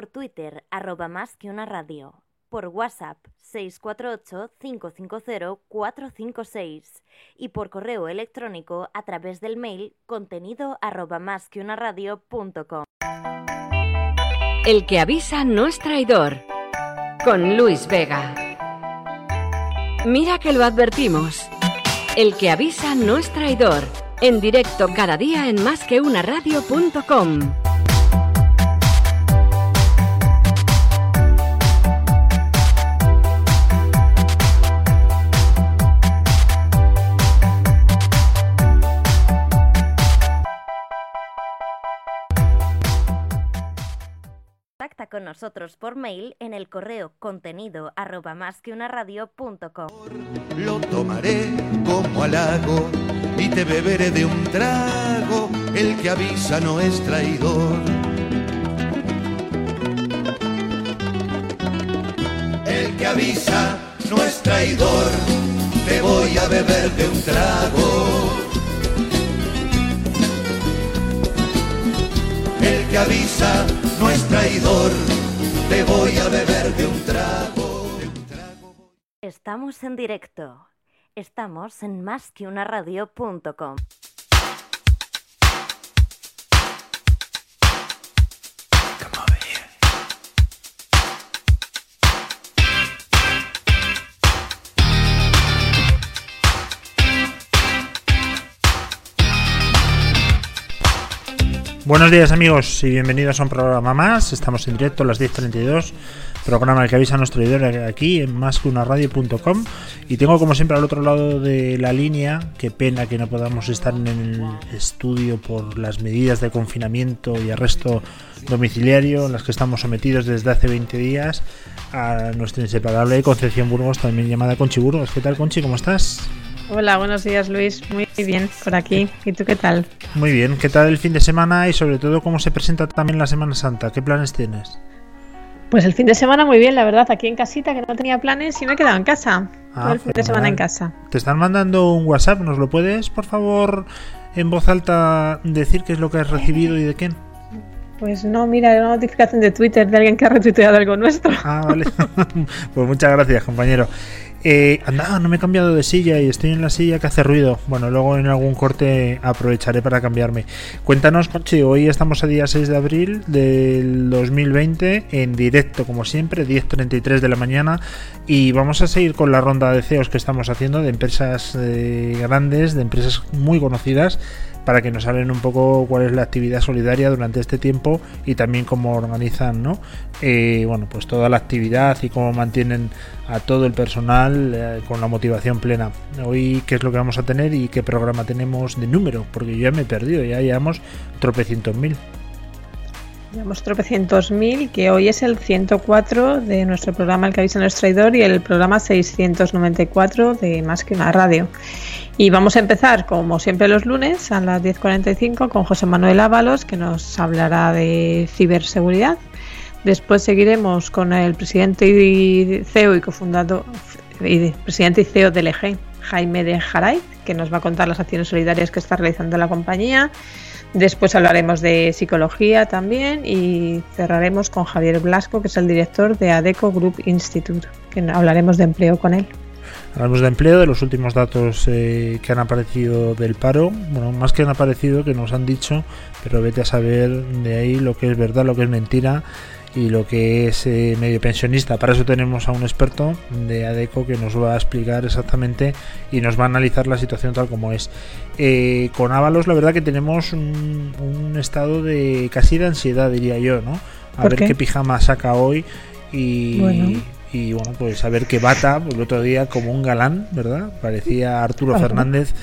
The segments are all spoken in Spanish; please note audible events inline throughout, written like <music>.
Por Twitter, arroba más que una radio. Por WhatsApp, 648-550-456. Y por correo electrónico a través del mail contenido arroba más que una radio.com. El que avisa no es traidor. Con Luis Vega. Mira que lo advertimos. El que avisa no es traidor. En directo cada día en másqueunaradio.com. Contacta con nosotros por mail en el correo contenido arroba más que una radio.com. Lo tomaré como halago y te beberé de un trago. El que avisa no es traidor. El que avisa no es traidor. Te voy a beber de un trago. Que avisa no es traidor. Te voy a beber de un trago. De un trago. Estamos en directo. Estamos en más radio.com. Buenos días amigos y bienvenidos a un programa más. Estamos en directo a las 10.32, programa que avisa nuestro traidor aquí en másqueunaradio.com y tengo como siempre al otro lado de la línea, qué pena que no podamos estar en el estudio por las medidas de confinamiento y arresto domiciliario en las que estamos sometidos desde hace 20 días, a nuestra inseparable Concepción Burgos, también llamada Conchi Burgos. ¿Qué tal Conchi? ¿Cómo estás? Hola, buenos días Luis. Muy bien por aquí. ¿Y tú qué tal? Muy bien. ¿Qué tal el fin de semana y sobre todo cómo se presenta también la Semana Santa? ¿Qué planes tienes? Pues el fin de semana muy bien, la verdad, aquí en casita que no tenía planes y me he quedado en casa. Ah, Todo el fin de semana en casa. Te están mandando un WhatsApp, ¿nos lo puedes, por favor, en voz alta decir qué es lo que has recibido y de quién? Pues no, mira, una notificación de Twitter de alguien que ha retuiteado algo nuestro. Ah, vale. <laughs> pues muchas gracias, compañero. Eh, anda, no me he cambiado de silla y estoy en la silla que hace ruido. Bueno, luego en algún corte aprovecharé para cambiarme. Cuéntanos, Conchi, hoy estamos a día 6 de abril del 2020 en directo, como siempre, 10.33 de la mañana. Y vamos a seguir con la ronda de CEOs que estamos haciendo de empresas eh, grandes, de empresas muy conocidas para que nos hablen un poco cuál es la actividad solidaria durante este tiempo y también cómo organizan, ¿no? Eh, bueno, pues toda la actividad y cómo mantienen a todo el personal eh, con la motivación plena. Hoy, ¿qué es lo que vamos a tener y qué programa tenemos de número? Porque yo ya me he perdido, ya llevamos tropecientos mil. Llevamos tropecientos mil, que hoy es el 104 de nuestro programa El que avisa nuestro traidor y el programa 694 de Más que una radio. Y vamos a empezar, como siempre, los lunes a las 10.45 con José Manuel Ábalos, que nos hablará de ciberseguridad. Después seguiremos con el presidente y CEO y cofundador, y presidente CEO del EG, Jaime de Jaray, que nos va a contar las acciones solidarias que está realizando la compañía. Después hablaremos de psicología también y cerraremos con Javier Blasco, que es el director de ADECO Group Institute, que hablaremos de empleo con él. Hablamos de empleo, de los últimos datos eh, que han aparecido del paro. Bueno, más que han aparecido, que nos han dicho, pero vete a saber de ahí lo que es verdad, lo que es mentira y lo que es eh, medio pensionista. Para eso tenemos a un experto de ADECO que nos va a explicar exactamente y nos va a analizar la situación tal como es. Eh, con Ábalos la verdad que tenemos un, un estado de casi de ansiedad, diría yo, ¿no? A ¿Por ver qué? qué pijama saca hoy y... Bueno. Y bueno, pues a ver qué bata, pues el otro día como un galán, ¿verdad? Parecía Arturo. Fernández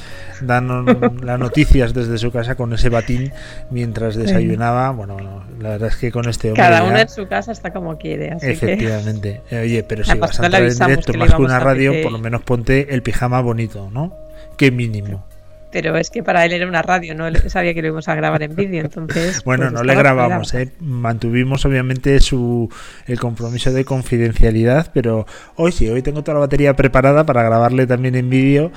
dando <laughs> las noticias desde su casa con ese batín mientras desayunaba. Bueno, no, la verdad es que con este hombre Cada uno en su casa está como quiere, así que Efectivamente. <laughs> Eh, Oye, pero si vas a entrar en directo que más que una radio, pedir. por lo menos ponte el pijama bonito, ¿no? Qué mínimo. Pero es que para él era una radio, no sabía que lo íbamos a grabar en vídeo, entonces <laughs> Bueno, pues no le grabamos. ¿eh? mantuvimos obviamente su el compromiso de confidencialidad, pero hoy sí, hoy tengo toda la batería preparada para grabarle también en vídeo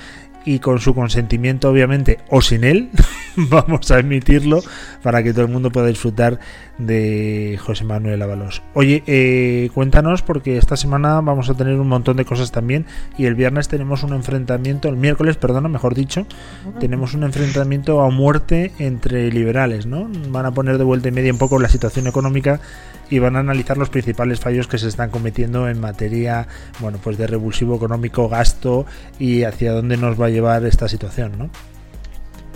y con su consentimiento obviamente o sin él <laughs> vamos a emitirlo para que todo el mundo pueda disfrutar de José Manuel Ábalos. Oye, eh, cuéntanos porque esta semana vamos a tener un montón de cosas también y el viernes tenemos un enfrentamiento, el miércoles, perdona, mejor dicho, tenemos un enfrentamiento a muerte entre liberales, ¿no? Van a poner de vuelta y media un poco la situación económica y van a analizar los principales fallos que se están cometiendo en materia, bueno, pues de revulsivo económico, gasto y hacia dónde nos va a llevar esta situación, ¿no?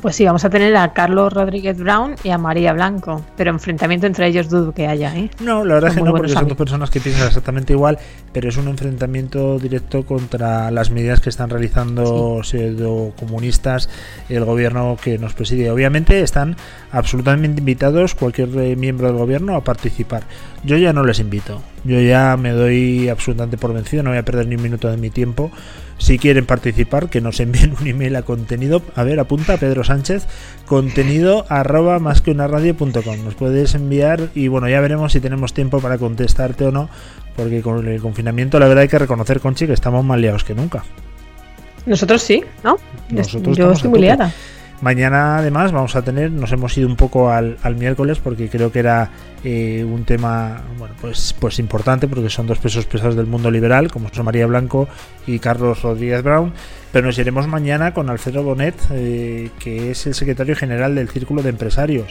Pues sí, vamos a tener a Carlos Rodríguez Brown y a María Blanco, pero enfrentamiento entre ellos dudo que haya, ¿eh? No, la verdad es que no, porque son dos personas que piensan exactamente igual, pero es un enfrentamiento directo contra las medidas que están realizando pseudo comunistas el gobierno que nos preside. Obviamente están absolutamente invitados cualquier eh, miembro del gobierno a participar. Yo ya no les invito, yo ya me doy absolutamente por vencido, no voy a perder ni un minuto de mi tiempo si quieren participar, que nos envíen un email a contenido, a ver, apunta Pedro Sánchez, contenido arroba más que una radio.com. Nos puedes enviar y bueno, ya veremos si tenemos tiempo para contestarte o no, porque con el confinamiento la verdad hay que reconocer, Conchi, que estamos más liados que nunca. Nosotros sí, ¿no? Nosotros Yo estoy muy liada. Mañana además vamos a tener, nos hemos ido un poco al, miércoles porque creo que era eh, un tema bueno pues pues importante porque son dos pesos pesados del mundo liberal como son María Blanco y Carlos Rodríguez Brown, pero nos iremos mañana con Alfredo Bonet eh, que es el secretario general del Círculo de Empresarios.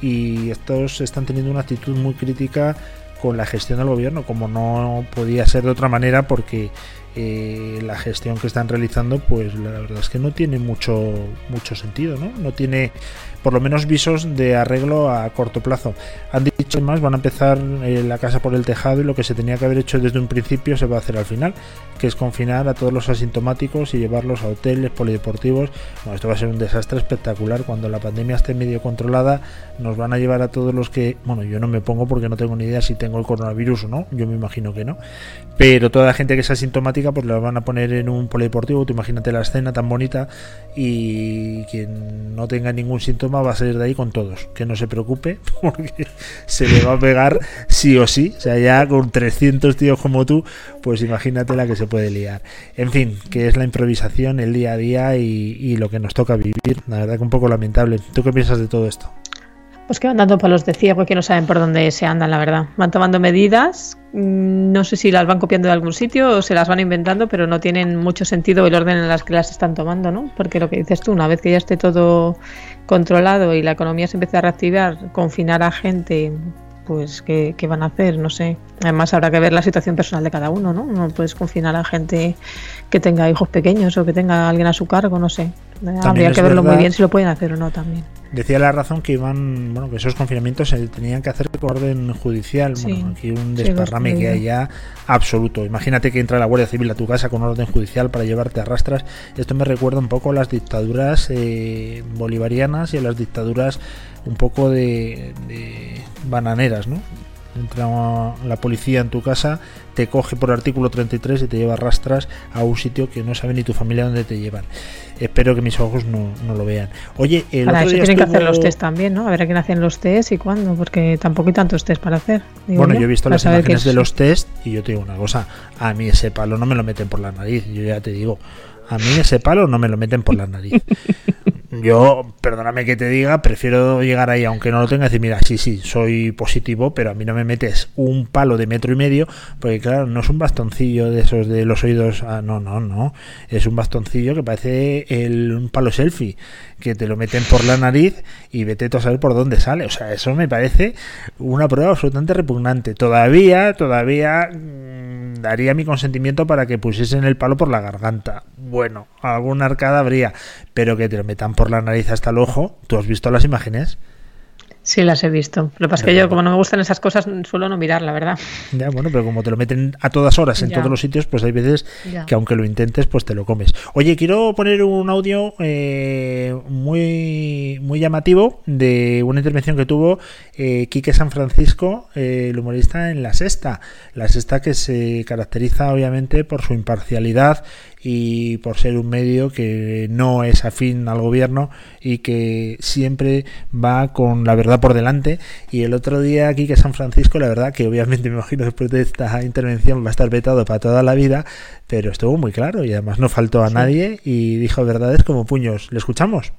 Y estos están teniendo una actitud muy crítica con la gestión del gobierno como no podía ser de otra manera porque eh, la gestión que están realizando, pues la verdad es que no tiene mucho, mucho sentido, ¿no? No tiene por lo menos visos de arreglo a corto plazo. Han dicho más, van a empezar eh, la casa por el tejado y lo que se tenía que haber hecho desde un principio se va a hacer al final, que es confinar a todos los asintomáticos y llevarlos a hoteles, polideportivos. Bueno, esto va a ser un desastre espectacular. Cuando la pandemia esté medio controlada, nos van a llevar a todos los que, bueno, yo no me pongo porque no tengo ni idea si tengo el coronavirus o no, yo me imagino que no, pero toda la gente que es asintomática, pues la van a poner en un polideportivo. Tú imagínate la escena tan bonita y quien no tenga ningún síntoma va a salir de ahí con todos. Que no se preocupe, <laughs> porque se le va a pegar sí o sí. O sea, ya con 300 tíos como tú, pues imagínate la que se puede liar. En fin, que es la improvisación, el día a día y, y lo que nos toca vivir. La verdad que un poco lamentable. ¿Tú qué piensas de todo esto? Pues que van dando palos de ciego que no saben por dónde se andan, la verdad. Van tomando medidas, mm, no sé si las van copiando de algún sitio o se las van inventando, pero no tienen mucho sentido el orden en las que las están tomando, ¿no? Porque lo que dices tú, una vez que ya esté todo controlado y la economía se empiece a reactivar, confinar a gente, pues ¿qué, van a hacer? No sé. Además habrá que ver la situación personal de cada uno, ¿no? No puedes confinar a gente que tenga hijos pequeños o que tenga alguien a su cargo, no sé. Habría que verlo muy bien si lo pueden hacer o no también. Decía la razón que iban, bueno, que esos confinamientos se tenían que hacer por orden judicial. bueno, aquí un desparrame que hay ya absoluto. Imagínate que entra la Guardia Civil a tu casa con orden judicial para llevarte a rastras. Esto me recuerda un poco a las dictaduras eh, bolivarianas y a las dictaduras un poco de, de bananeras, ¿no? entra la policía en tu casa, te coge por artículo 33 y te lleva rastras a un sitio que no sabe ni tu familia dónde te llevan. Espero que mis ojos no, lo vean. Oye, el para eso tienen que hacer los test también, ¿no? A ver a quién hacen los test y cuándo, porque tampoco hay tantos test para hacer. bueno, yo, he visto las imágenes de los test y yo te digo una cosa, a mí ese palo no me lo meten por la nariz, yo ya te digo, a mí ese palo no me lo meten por la nariz. <laughs> Yo, perdóname que te diga, prefiero llegar ahí, aunque no lo tenga, y decir, mira, sí, sí, soy positivo, pero a mí no me metes un palo de metro y medio, porque claro, no es un bastoncillo de esos de los oídos, ah, no, no, no, es un bastoncillo que parece el, un palo selfie, que te lo meten por la nariz y vete a saber por dónde sale. O sea, eso me parece una prueba absolutamente repugnante. Todavía, todavía daría mi consentimiento para que pusiesen el palo por la garganta. Bueno, alguna arcada habría, pero que te lo metan por la nariz hasta el ojo. ¿Tú has visto las imágenes? Sí, las he visto. Lo que pasa es que yo, como no me gustan esas cosas, suelo no mirar, la verdad. Ya, bueno, pero como te lo meten a todas horas en todos los sitios, pues hay veces que aunque lo intentes, pues te lo comes. Oye, quiero poner un audio eh, muy, muy llamativo de una intervención que tuvo eh, Quique San Francisco, eh, el humorista en La Sexta. La Sexta que se caracteriza, obviamente, por su imparcialidad y por ser un medio que no es afín al gobierno y que siempre va con la verdad por delante. Y el otro día aquí que San Francisco, la verdad que obviamente <laughs> me imagino después de esta intervención va a estar vetado para toda la vida, pero estuvo muy claro y además no faltó a nadie y dijo verdades como puños. ¿Le escuchamos?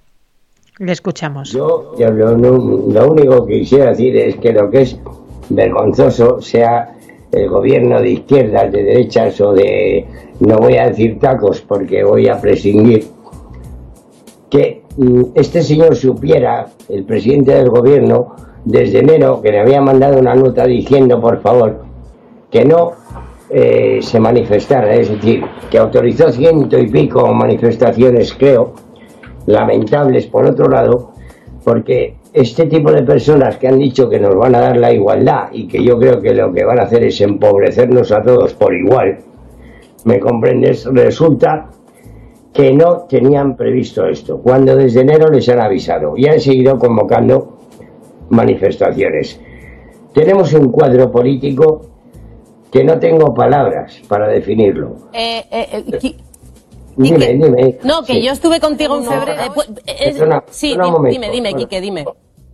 Le escuchamos. Yo, lo, lo único que quisiera decir es que lo que es vergonzoso sea el gobierno de izquierdas, de derechas o de, no voy a decir tacos porque voy a prescindir, que mm, este señor supiera, el presidente del gobierno, desde enero, que le había mandado una nota diciendo, por favor, que no eh, se manifestara, es decir, que autorizó ciento y pico manifestaciones, creo, lamentables por otro lado, porque este tipo de personas que han dicho que nos van a dar la igualdad y que yo creo que lo que van a hacer es empobrecernos a todos por igual, ¿me comprendes? Resulta que no tenían previsto esto, cuando desde enero les han avisado y han seguido convocando manifestaciones. Tenemos un cuadro político que no tengo palabras para definirlo. Eh, eh, eh Dime, dime. No, que yo estuve contigo en febrero. Pues, sí, dime, dime, Quique, dime.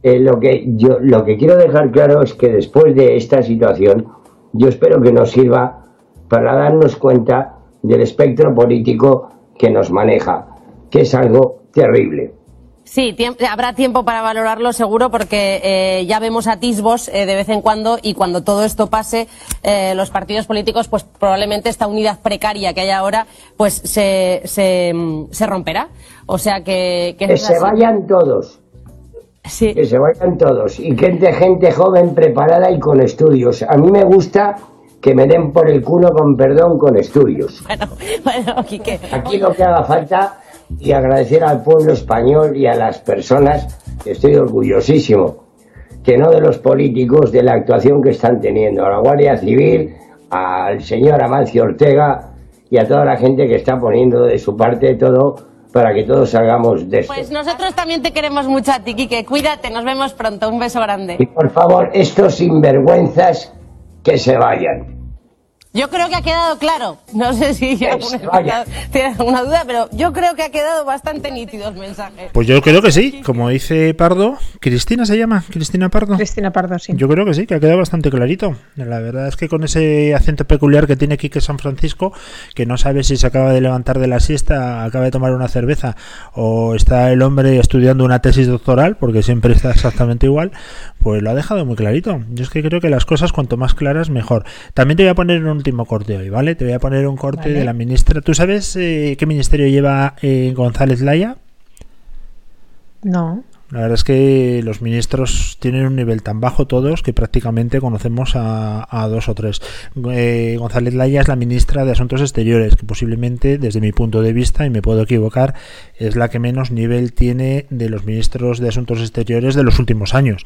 Eh, lo que yo lo que quiero dejar claro es que después de esta situación, yo espero que nos sirva para darnos cuenta del espectro político que nos maneja, que es algo terrible. Sí, habrá tiempo para valorarlo seguro porque eh, ya vemos atisbos eh, de vez en cuando y cuando todo esto pase, eh, los partidos políticos, pues probablemente esta unidad precaria que hay ahora, pues se, se, se romperá. O sea que... Que, se vayan todos. Sí. Que se vayan todos. Y que de gente joven, preparada y con estudios. A mí me gusta que me den por el culo con perdón con estudios. Bueno, <laughs> bueno, Aquí lo que haga falta y agradecer al pueblo español y a las personas, que estoy orgullosísimo, que no de los políticos, de la actuación que están teniendo, a la Guardia Civil, al señor Amancio Ortega y a toda la gente que está poniendo de su parte todo para que todos salgamos de esto. Pues nosotros también te queremos mucho a ti, Quique. Cuídate, nos vemos pronto. Un beso grande. Y por favor, estos sinvergüenzas que se vayan. Yo creo que ha quedado claro. No sé si <laughs> tiene alguna duda, pero yo creo que ha quedado bastante nítido el mensaje. Pues yo creo que sí. Como dice Pardo, Cristina se llama, Cristina Pardo. Cristina Pardo, sí. Yo creo que sí, que ha quedado bastante clarito. La verdad es que con ese acento peculiar que tiene Quique San Francisco, que no sabe si se acaba de levantar de la siesta, acaba de tomar una cerveza o está el hombre estudiando una tesis doctoral, porque siempre está exactamente igual, pues lo ha dejado muy clarito. Yo es que creo que las cosas cuanto más claras mejor. También te voy a poner un último corte hoy, ¿vale? Te voy a poner un corte de la ministra. ¿Tú sabes eh, qué ministerio lleva eh, González Laya? No. La verdad es que los ministros tienen un nivel tan bajo todos que prácticamente conocemos a, dos o tres. Eh, González Laya es la ministra de Asuntos Exteriores, que posiblemente, desde mi punto de vista, y me puedo equivocar, es la que menos nivel tiene de los ministros de Asuntos Exteriores de los últimos años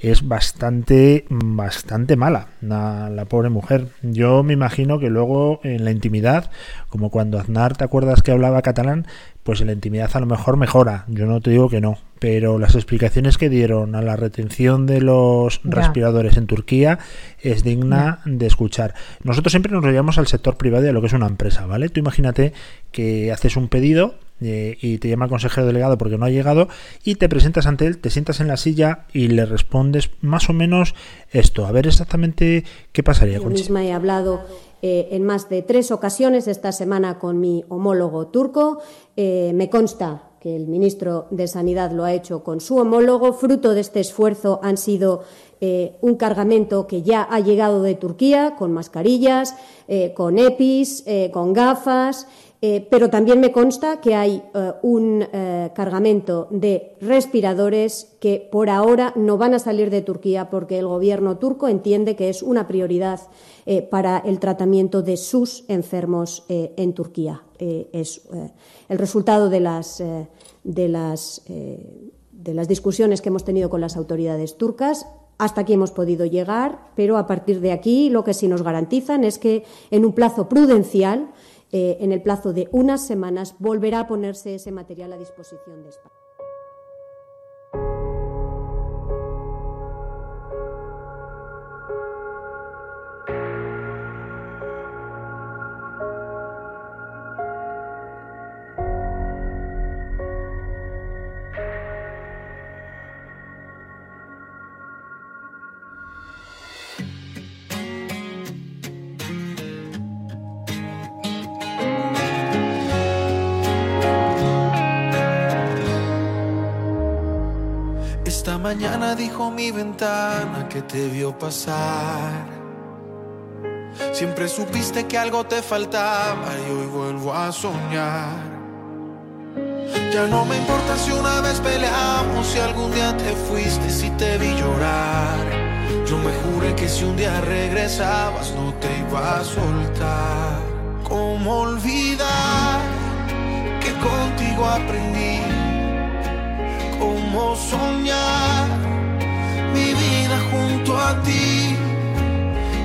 es bastante, bastante mala, la, pobre mujer. Yo me imagino que luego en la intimidad, como cuando Aznar, ¿te acuerdas que hablaba catalán? Pues en la intimidad a lo mejor mejora, yo no te digo que no, pero las explicaciones que dieron a la retención de los respiradores en Turquía es digna de escuchar. Nosotros siempre nos llevamos al sector privado y a lo que es una empresa, ¿vale? Tú imagínate que haces un pedido eh, y te llama el consejero delegado porque no ha llegado y te presentas ante él, te sientas en la silla y le respondes más o menos esto. A ver exactamente qué pasaría. Yo misma he hablado eh, en más de tres ocasiones esta semana con mi homólogo turco. Eh, me consta que el ministro de Sanidad lo ha hecho con su homólogo. Fruto de este esfuerzo han sido un cargamento que ya ha llegado de Turquía con mascarillas, con EPIs, con gafas. Eh, pero también me consta que hay eh, un eh, cargamento de respiradores que por ahora no van a salir de Turquía porque el gobierno turco entiende que es una prioridad para el tratamiento de sus enfermos en Turquía. es el resultado de las, de, las, de las discusiones que hemos tenido con las autoridades turcas. Hasta aquí hemos podido llegar, pero a partir de aquí lo que sí nos garantizan es que en un plazo prudencial eh, en el plazo de unas semanas volverá a ponerse ese material a disposición de España. Mañana dijo mi ventana que te vio pasar. Siempre supiste que algo te faltaba y hoy vuelvo a soñar. Ya no me importa si una vez peleamos, si algún día te fuiste, si te vi llorar. Yo me juré que si un día regresabas no te iba a soltar. ¿Cómo olvidar que contigo aprendí? ¿Cómo soñar mi vida junto a ti?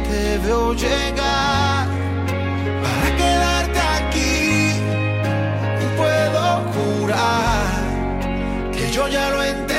Te veo llegar para quedarte aquí. Puedo jurar que yo ya lo entendí.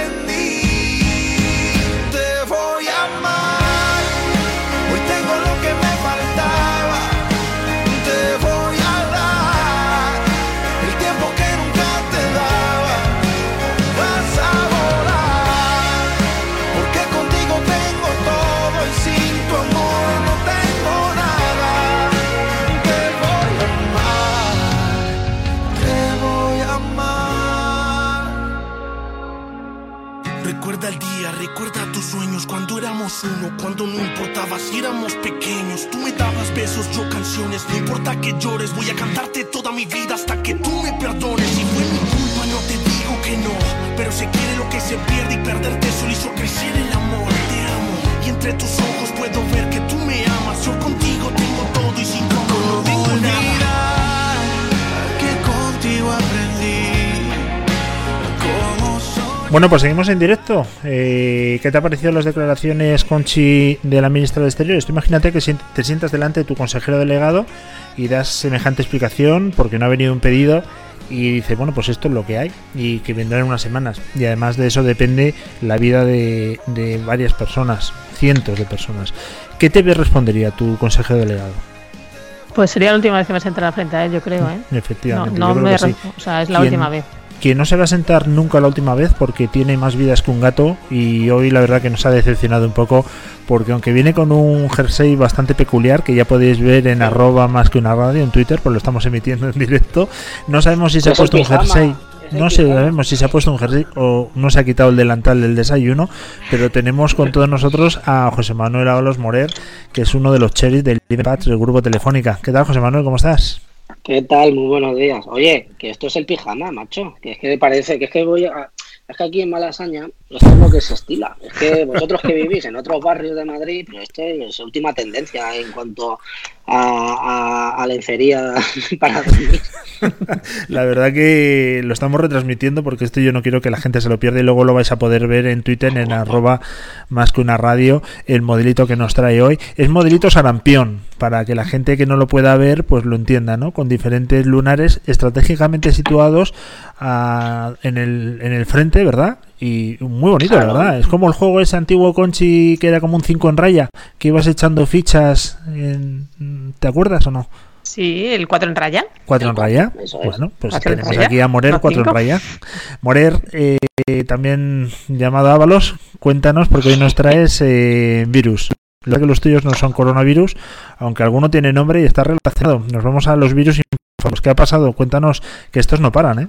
Recuerda tus sueños cuando éramos uno, cuando no importaba si éramos pequeños. Tú me dabas besos, yo canciones. No importa que llores, voy a cantarte toda mi vida hasta que tú me perdones. Si fue mi culpa, no te digo que no. Pero se quiere lo que se pierde y perderte solo hizo crecer el amor. Te amo y entre tus ojos puedo ver que tú me amas. Yo contigo tengo todo y sin amor no tengo nada. Que contigo aprendí Bueno, pues seguimos en directo. Eh, ¿Qué te ha parecido las declaraciones, Conchi, de la ministra de Exteriores? Tú imagínate que te sientas delante de tu consejero delegado y das semejante explicación porque no ha venido un pedido y dice, bueno, pues esto es lo que hay y que vendrá en unas semanas. Y además de eso depende la vida de, de varias personas, cientos de personas. ¿Qué te respondería tu consejero delegado? Pues sería la última vez que me sentará frente a él, yo creo, ¿eh? No, Efectivamente, no creo me o sea, es la ¿Quién- última vez. Que no se va a sentar nunca la última vez porque tiene más vidas que un gato y hoy la verdad que nos ha decepcionado un poco porque aunque viene con un jersey bastante peculiar que ya podéis ver en arroba más que una radio en Twitter pues lo estamos emitiendo en directo no sabemos si se ha puesto un jersey no sabemos si se ha puesto un jersey o no se ha quitado el delantal del desayuno, pero tenemos con todos nosotros a José Manuel Ábalos Morer, que es uno de los cherries del Patch del grupo Telefónica. ¿Qué tal, José Manuel? ¿Cómo estás? ¿Qué tal? Muy buenos días. Oye, que esto es el pijama, macho. Que es que me parece que es que voy a. Es que aquí en Malasaña esto es lo que se estila. Es que vosotros que vivís en otros barrios de Madrid, pero esto es última tendencia en cuanto a, a, a lencería <laughs> para dormir. <laughs> La verdad que lo estamos retransmitiendo porque esto yo no quiero que la gente se lo pierda y luego lo vais a poder ver en Twitter en arroba más que una radio el modelito que nos trae hoy. Es modelito sarampión para que la gente que no lo pueda ver pues lo entienda, ¿no? Con diferentes lunares estratégicamente situados ah, en, el, en el frente, ¿verdad? Y muy bonito, la verdad. Es como el juego ese antiguo Conchi que era como un 5 en raya, que ibas echando fichas. en- ¿Te acuerdas o no? Sí, el 4 en raya. Cuatro en raya. Es. Bueno, pues tenemos aquí a Morer, no cuatro en cinco. raya. Morer, eh, también llamado Ábalos, cuéntanos, porque hoy nos traes eh, virus. La verdad que los tuyos no son coronavirus, aunque alguno tiene nombre y está relacionado. Nos vamos a los virus y ¿Qué ha pasado? Cuéntanos que estos no paran, ¿eh?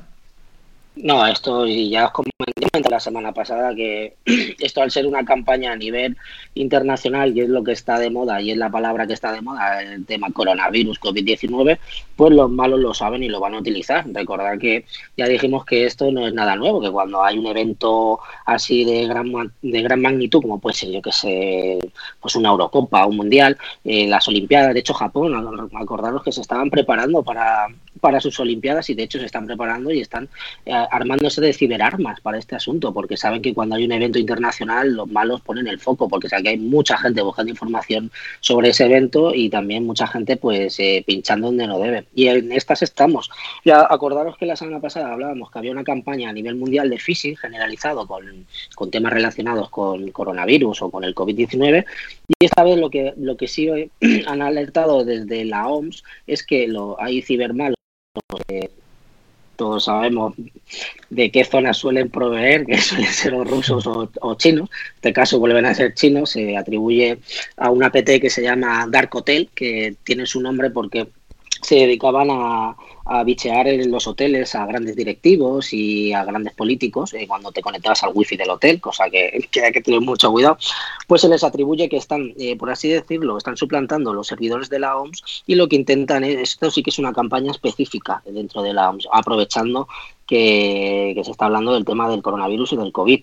No, esto y ya os comenté la semana pasada que <clears throat> esto al ser una campaña a nivel internacional y es lo que está de moda y es la palabra que está de moda, el tema coronavirus, COVID-19, pues los malos lo saben y lo van a utilizar. Recordad que ya dijimos que esto no es nada nuevo, que cuando hay un evento así de gran de gran magnitud, como puede ser, yo que sé, pues una Eurocopa, un Mundial, eh, las Olimpiadas, de hecho Japón, acordaros que se estaban preparando para, para sus Olimpiadas y de hecho se están preparando y están eh, armándose de ciberarmas para este asunto, porque saben que cuando hay un evento internacional los malos ponen el foco, porque saben que hay mucha gente buscando información sobre ese evento y también mucha gente pues eh, pinchando donde no debe. Y en estas estamos. Ya acordaros que la semana pasada hablábamos que había una campaña a nivel mundial de phishing generalizado con, con temas relacionados con coronavirus o con el COVID-19 y esta vez lo que, lo que sí <clears throat> han alertado desde la OMS es que lo, hay cibermalos todos sabemos de qué zonas suelen proveer, que <laughs> suelen ser o rusos o, o chinos. En este caso vuelven a ser chinos. Se atribuye a una PT que se llama Dark Hotel, que tiene su nombre porque se dedicaban a, a bichear en los hoteles a grandes directivos y a grandes políticos eh, cuando te conectabas al wifi del hotel, cosa que, <laughs> que, hay que tener mucho cuidado, pues se les atribuye que están, eh, por así decirlo, están suplantando los servidores de la OMS y lo que intentan es, esto sí que es una campaña específica dentro de la OMS, aprovechando que, que se está hablando del tema del coronavirus y del COVID.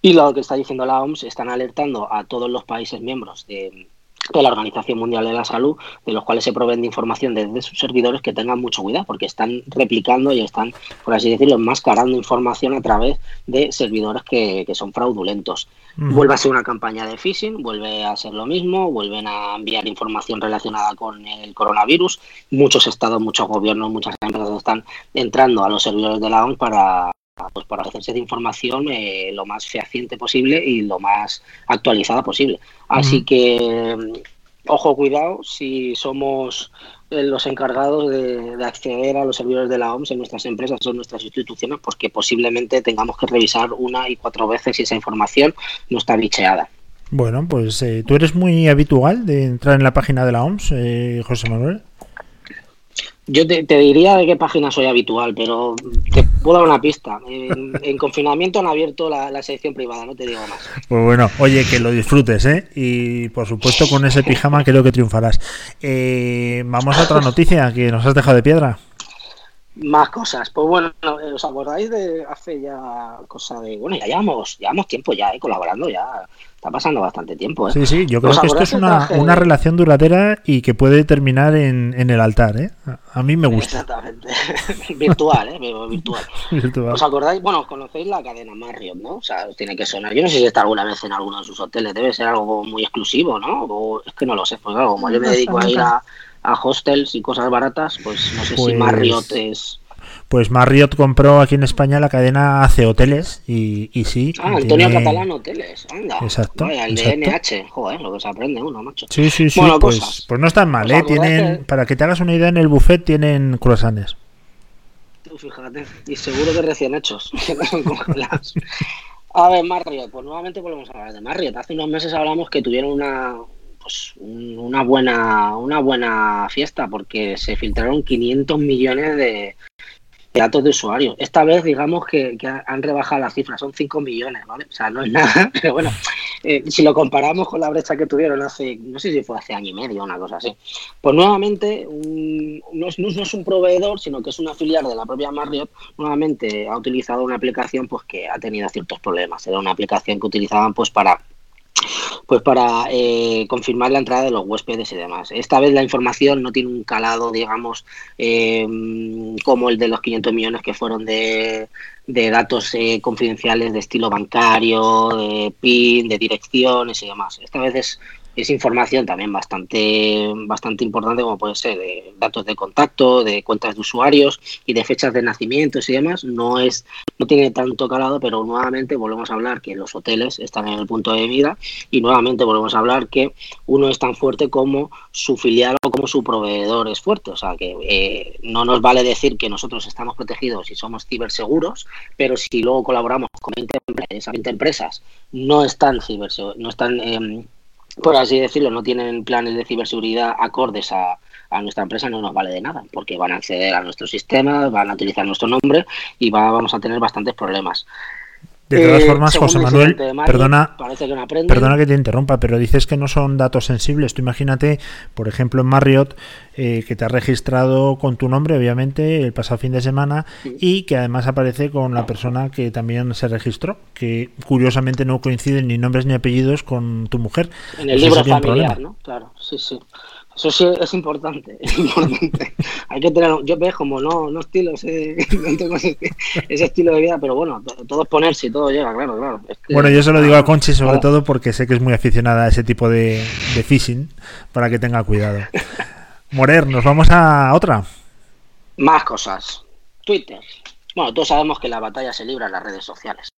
Y lo que está diciendo la OMS, están alertando a todos los países miembros de, de la Organización Mundial de la Salud, de los cuales se proveen de información desde sus servidores que tengan mucho cuidado, porque están replicando y están, por así decirlo, enmascarando información a través de servidores que, que son fraudulentos. Vuelve a ser una campaña de phishing, vuelve a ser lo mismo, vuelven a enviar información relacionada con el coronavirus. Muchos estados, muchos gobiernos, muchas empresas están entrando a los servidores de la OMS para pues para hacerse de información eh, lo más fehaciente posible y lo más actualizada posible. Así uh -huh. que, ojo, cuidado, si somos eh, los encargados de, de, acceder a los servidores de la OMS en nuestras empresas o en nuestras instituciones, pues que posiblemente tengamos que revisar una y cuatro veces si esa información no está bicheada. Bueno, pues eh, tú eres muy habitual de entrar en la página de la OMS, eh, José Manuel. Yo te, te, diría de qué página soy habitual, pero te puedo dar una pista. En, en <laughs> confinamiento han abierto la, la, sección privada, no te digo más. Pues bueno, oye, que lo disfrutes, ¿eh? Y por supuesto con ese pijama creo que triunfarás. Eh, vamos a otra noticia que nos has dejado de piedra. Más cosas. Pues bueno, ¿os acordáis de hace ya cosa de... Bueno, ya llevamos, llevamos tiempo ya, ¿eh? Colaborando ya está pasando bastante tiempo. ¿eh? Sí, sí, yo creo que esto es una, traje... una, relación duradera y que puede terminar en, en, el altar. ¿eh? A mí me gusta. Exactamente. <laughs> virtual, ¿eh? virtual. <laughs> virtual. ¿Os acordáis? Bueno, conocéis la cadena Marriott, ¿no? O sea, os tiene que sonar. Yo no sé si está alguna vez en alguno de sus hoteles. Debe ser algo muy exclusivo, ¿no? O es que no lo sé. Pues claro, como yo me dedico a ir a, a hostels y cosas baratas, pues no sé pues... si Marriott es pues Marriott compró aquí en España la cadena AC Hoteles y, y sí. Ah, Antonio tiene... Catalán Hoteles, anda. Exacto. Vaya, el exacto. de NH, joder, lo que se aprende uno, macho. Sí, sí, sí. Bueno, pues, cosas. pues no están mal, ¿eh? Tienen, que... para que te hagas una idea, en el buffet tienen croissants. Tú fíjate, y seguro que recién hechos, <laughs> que no son congelados. A ver, Marriott, pues nuevamente volvemos a hablar de Marriott. Hace unos meses hablamos que tuvieron una, pues, una buena una buena fiesta porque se filtraron 500 millones de, datos de usuarios. Esta vez, digamos que, que, han rebajado la cifra, son 5 millones, ¿vale? O sea, no es nada, <laughs> pero bueno, eh, si lo comparamos con la brecha que tuvieron hace, no sé si fue hace año y medio una cosa así, pues nuevamente un, no, es, no, es, un proveedor, sino que es una filial de la propia Marriott, nuevamente ha utilizado una aplicación pues que ha tenido ciertos problemas. Era una aplicación que utilizaban pues para pues para eh, confirmar la entrada de los huéspedes y demás. Esta vez la información no tiene un calado, digamos, eh, como el de los 500 millones que fueron de, de datos eh, confidenciales de estilo bancario, de PIN, de direcciones y demás. Esta vez es es información también bastante, bastante importante, como puede ser de datos de contacto, de cuentas de usuarios y de fechas de nacimientos y demás. No es, no tiene tanto calado, pero nuevamente volvemos a hablar que los hoteles están en el punto de mira y nuevamente volvemos a hablar que uno es tan fuerte como su filial o como su proveedor es fuerte. O sea que eh, no nos vale decir que nosotros estamos protegidos y somos ciberseguros, pero si luego colaboramos con 20 empresas, 20 empresas no están ciberseguros, no están eh, por así decirlo, no tienen planes de ciberseguridad acordes a, a, nuestra empresa, no nos vale de nada, porque van a acceder a nuestro sistema, van a utilizar nuestro nombre y va, vamos a tener bastantes problemas. De todas eh, formas, José Manuel, Mario, perdona, que perdona que te interrumpa, pero dices que no son datos sensibles. Tú imagínate, por ejemplo, en Marriott, eh, que te has registrado con tu nombre, obviamente, el pasado fin de semana, sí. y que además aparece con la persona que también se registró, que curiosamente no coinciden ni nombres ni apellidos con tu mujer. En el Eso libro familiar, ¿no? Claro, sí, sí. Eso sí es importante, es importante. <laughs> Hay que tener, yo veo como no, no estilo ese, <laughs> no tengo ese, ese, estilo de vida, pero bueno, todo es ponerse y todo llega, claro, claro. Es que, bueno, yo se lo digo a Conchi sobre claro. todo porque sé que es muy aficionada a ese tipo de, de phishing, para que tenga cuidado. <laughs> Morer, nos vamos a otra. Más cosas. Twitter. Bueno, todos sabemos que la batalla se libra en las redes sociales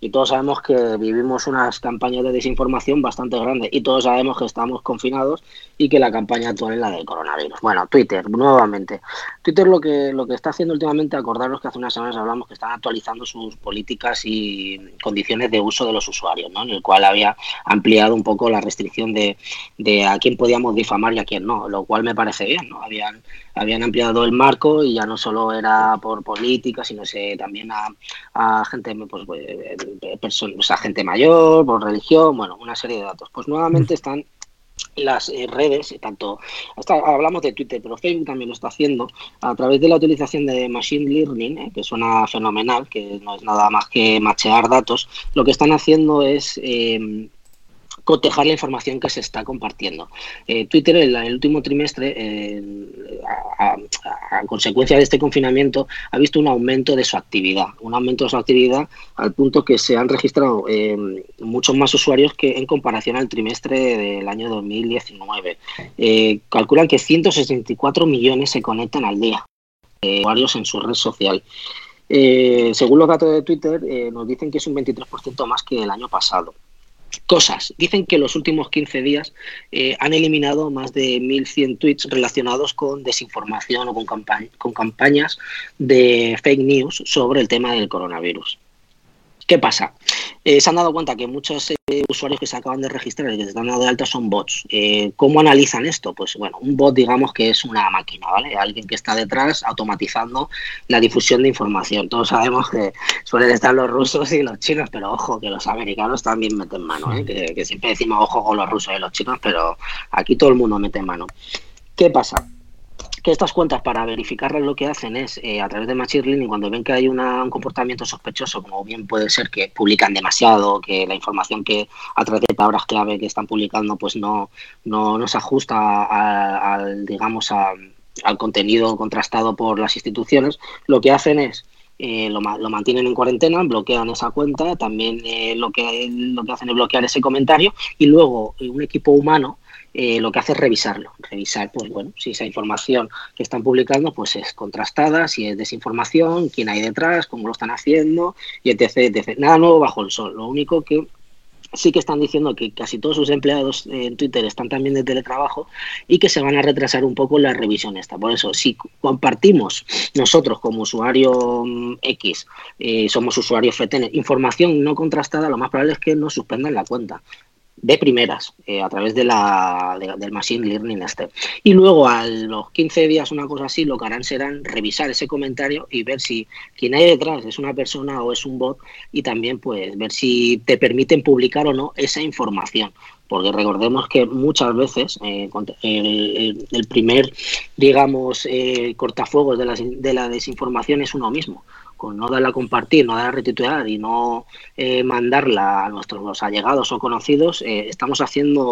y todos sabemos que vivimos unas campañas de desinformación bastante grandes y todos sabemos que estamos confinados y que la campaña actual es la del coronavirus. Bueno, Twitter, nuevamente. Twitter lo que, lo que está haciendo últimamente, acordaros que hace unas semanas hablamos que están actualizando sus políticas y condiciones de uso de los usuarios, ¿no? en el cual había ampliado un poco la restricción de, de a quién podíamos difamar y a quién no, lo cual me parece bien. ¿no? Habían, habían ampliado el marco y ya no solo era por política, sino se, también a, a gente, pues, pues, a gente mayor, por religión, bueno, una serie de datos. Pues nuevamente están las eh, redes, tanto hasta hablamos de Twitter, pero Facebook también lo está haciendo a través de la utilización de Machine Learning, eh, que suena fenomenal, que no es nada más que machear datos. Lo que están haciendo es eh, cotejar la información que se está compartiendo. Eh, Twitter en el, último trimestre, eh, a, consecuencia de este confinamiento, ha visto un aumento de su actividad, un aumento de su actividad al punto que se han registrado eh, muchos más usuarios que en comparación al trimestre del año 2019. calculan que 164 millones se conectan al día usuarios en su red social. según los datos de Twitter, nos dicen que es un 23% más que el año pasado cosas. Dicen que los últimos 15 días eh, han eliminado más de 1.100 tweets relacionados con desinformación o con, con campañas de fake news sobre el tema del coronavirus. ¿Qué pasa? Eh, se han dado cuenta que muchos eh, usuarios que se acaban de registrar y que se están dando de alta son bots. Eh, ¿Cómo analizan esto? Pues bueno, un bot digamos que es una máquina, ¿vale? Alguien que está detrás automatizando la difusión de información. Todos sabemos que suelen estar los rusos y los chinos, pero ojo, que los americanos también meten mano, que, que siempre decimos ojo con los rusos y los chinos, pero aquí todo el mundo mete mano. ¿Qué pasa? Que estas cuentas para verificarlas lo que hacen es eh, a través de Machine Learning cuando ven que hay un comportamiento sospechoso como bien puede ser que publican demasiado que la información que a través de palabras clave que están publicando pues no no, se ajusta al digamos al contenido contrastado por las instituciones lo que hacen es eh, lo, lo, mantienen en cuarentena, bloquean esa cuenta, también eh, lo, que, lo que hacen es bloquear ese comentario y luego un equipo humano eh, lo que hace es revisarlo, revisar, pues bueno, si esa información que están publicando pues es contrastada, si es desinformación, quién hay detrás, cómo lo están haciendo, y etc, etc. Nada nuevo bajo el sol, lo único que sí que están diciendo que casi todos sus empleados en Twitter están también de teletrabajo y que se van a retrasar un poco la revisión esta. Por eso, si compartimos nosotros como usuario mm, X, eh, somos usuarios FETEN, información no contrastada, lo más probable es que nos suspendan la cuenta de primeras eh, a través de la, del Machine Learning este. Y luego a los 15 días, una cosa así, lo que harán serán revisar ese comentario y ver si quien hay detrás es una persona o es un bot y también pues ver si te permiten publicar o no esa información. Porque recordemos que muchas veces eh, el, primer, digamos, eh, cortafuegos de la, de la desinformación es uno mismo con no darla a compartir, no darla a retitular y no eh, mandarla a nuestros allegados o conocidos, eh, estamos haciendo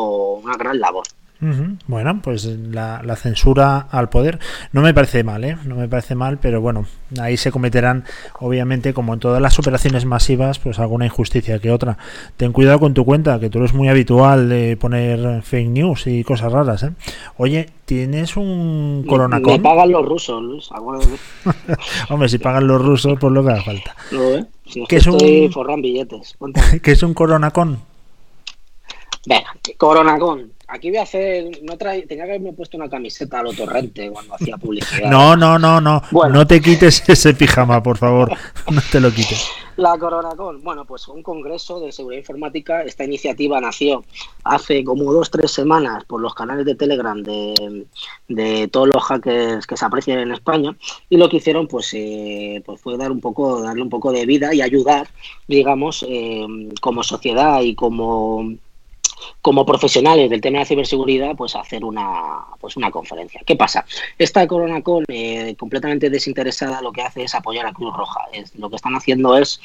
una gran labor. Bueno, pues la, censura al poder no me parece mal, ¿eh? No me parece mal, pero bueno, ahí se cometerán, obviamente, como en todas las operaciones masivas, pues alguna injusticia que otra. Ten cuidado con tu cuenta, que tú eres muy habitual de poner fake news y cosas raras, ¿eh? Oye, ¿tienes un coronacón? Me pagan los rusos, Luis, <laughs> Hombre, si pagan los rusos, pues lo que haga falta. ¿eh? <laughs> ¿Qué es un... forran billetes. ¿Qué es un coronacón? Venga, coronacón Aquí voy a hacer. No trae, tenía que haberme puesto una camiseta a lo torrente cuando hacía publicidad. No, no, no, no. No te quites <laughs> ese pijama, por favor. No te lo quites. La Coronacon. Bueno, pues un congreso de seguridad informática. Esta iniciativa nació hace como dos, tres semanas por los canales de Telegram de, de todos los hackers que se aprecian en España. Y lo que hicieron, pues, eh, pues fue dar un poco, darle un poco de vida y ayudar, digamos, eh, como sociedad y como como profesionales del tema de ciberseguridad, pues hacer una, pues una conferencia. ¿Qué pasa? Esta Corona Con, eh, completamente desinteresada, lo que hace es apoyar a Cruz Roja. lo que están haciendo es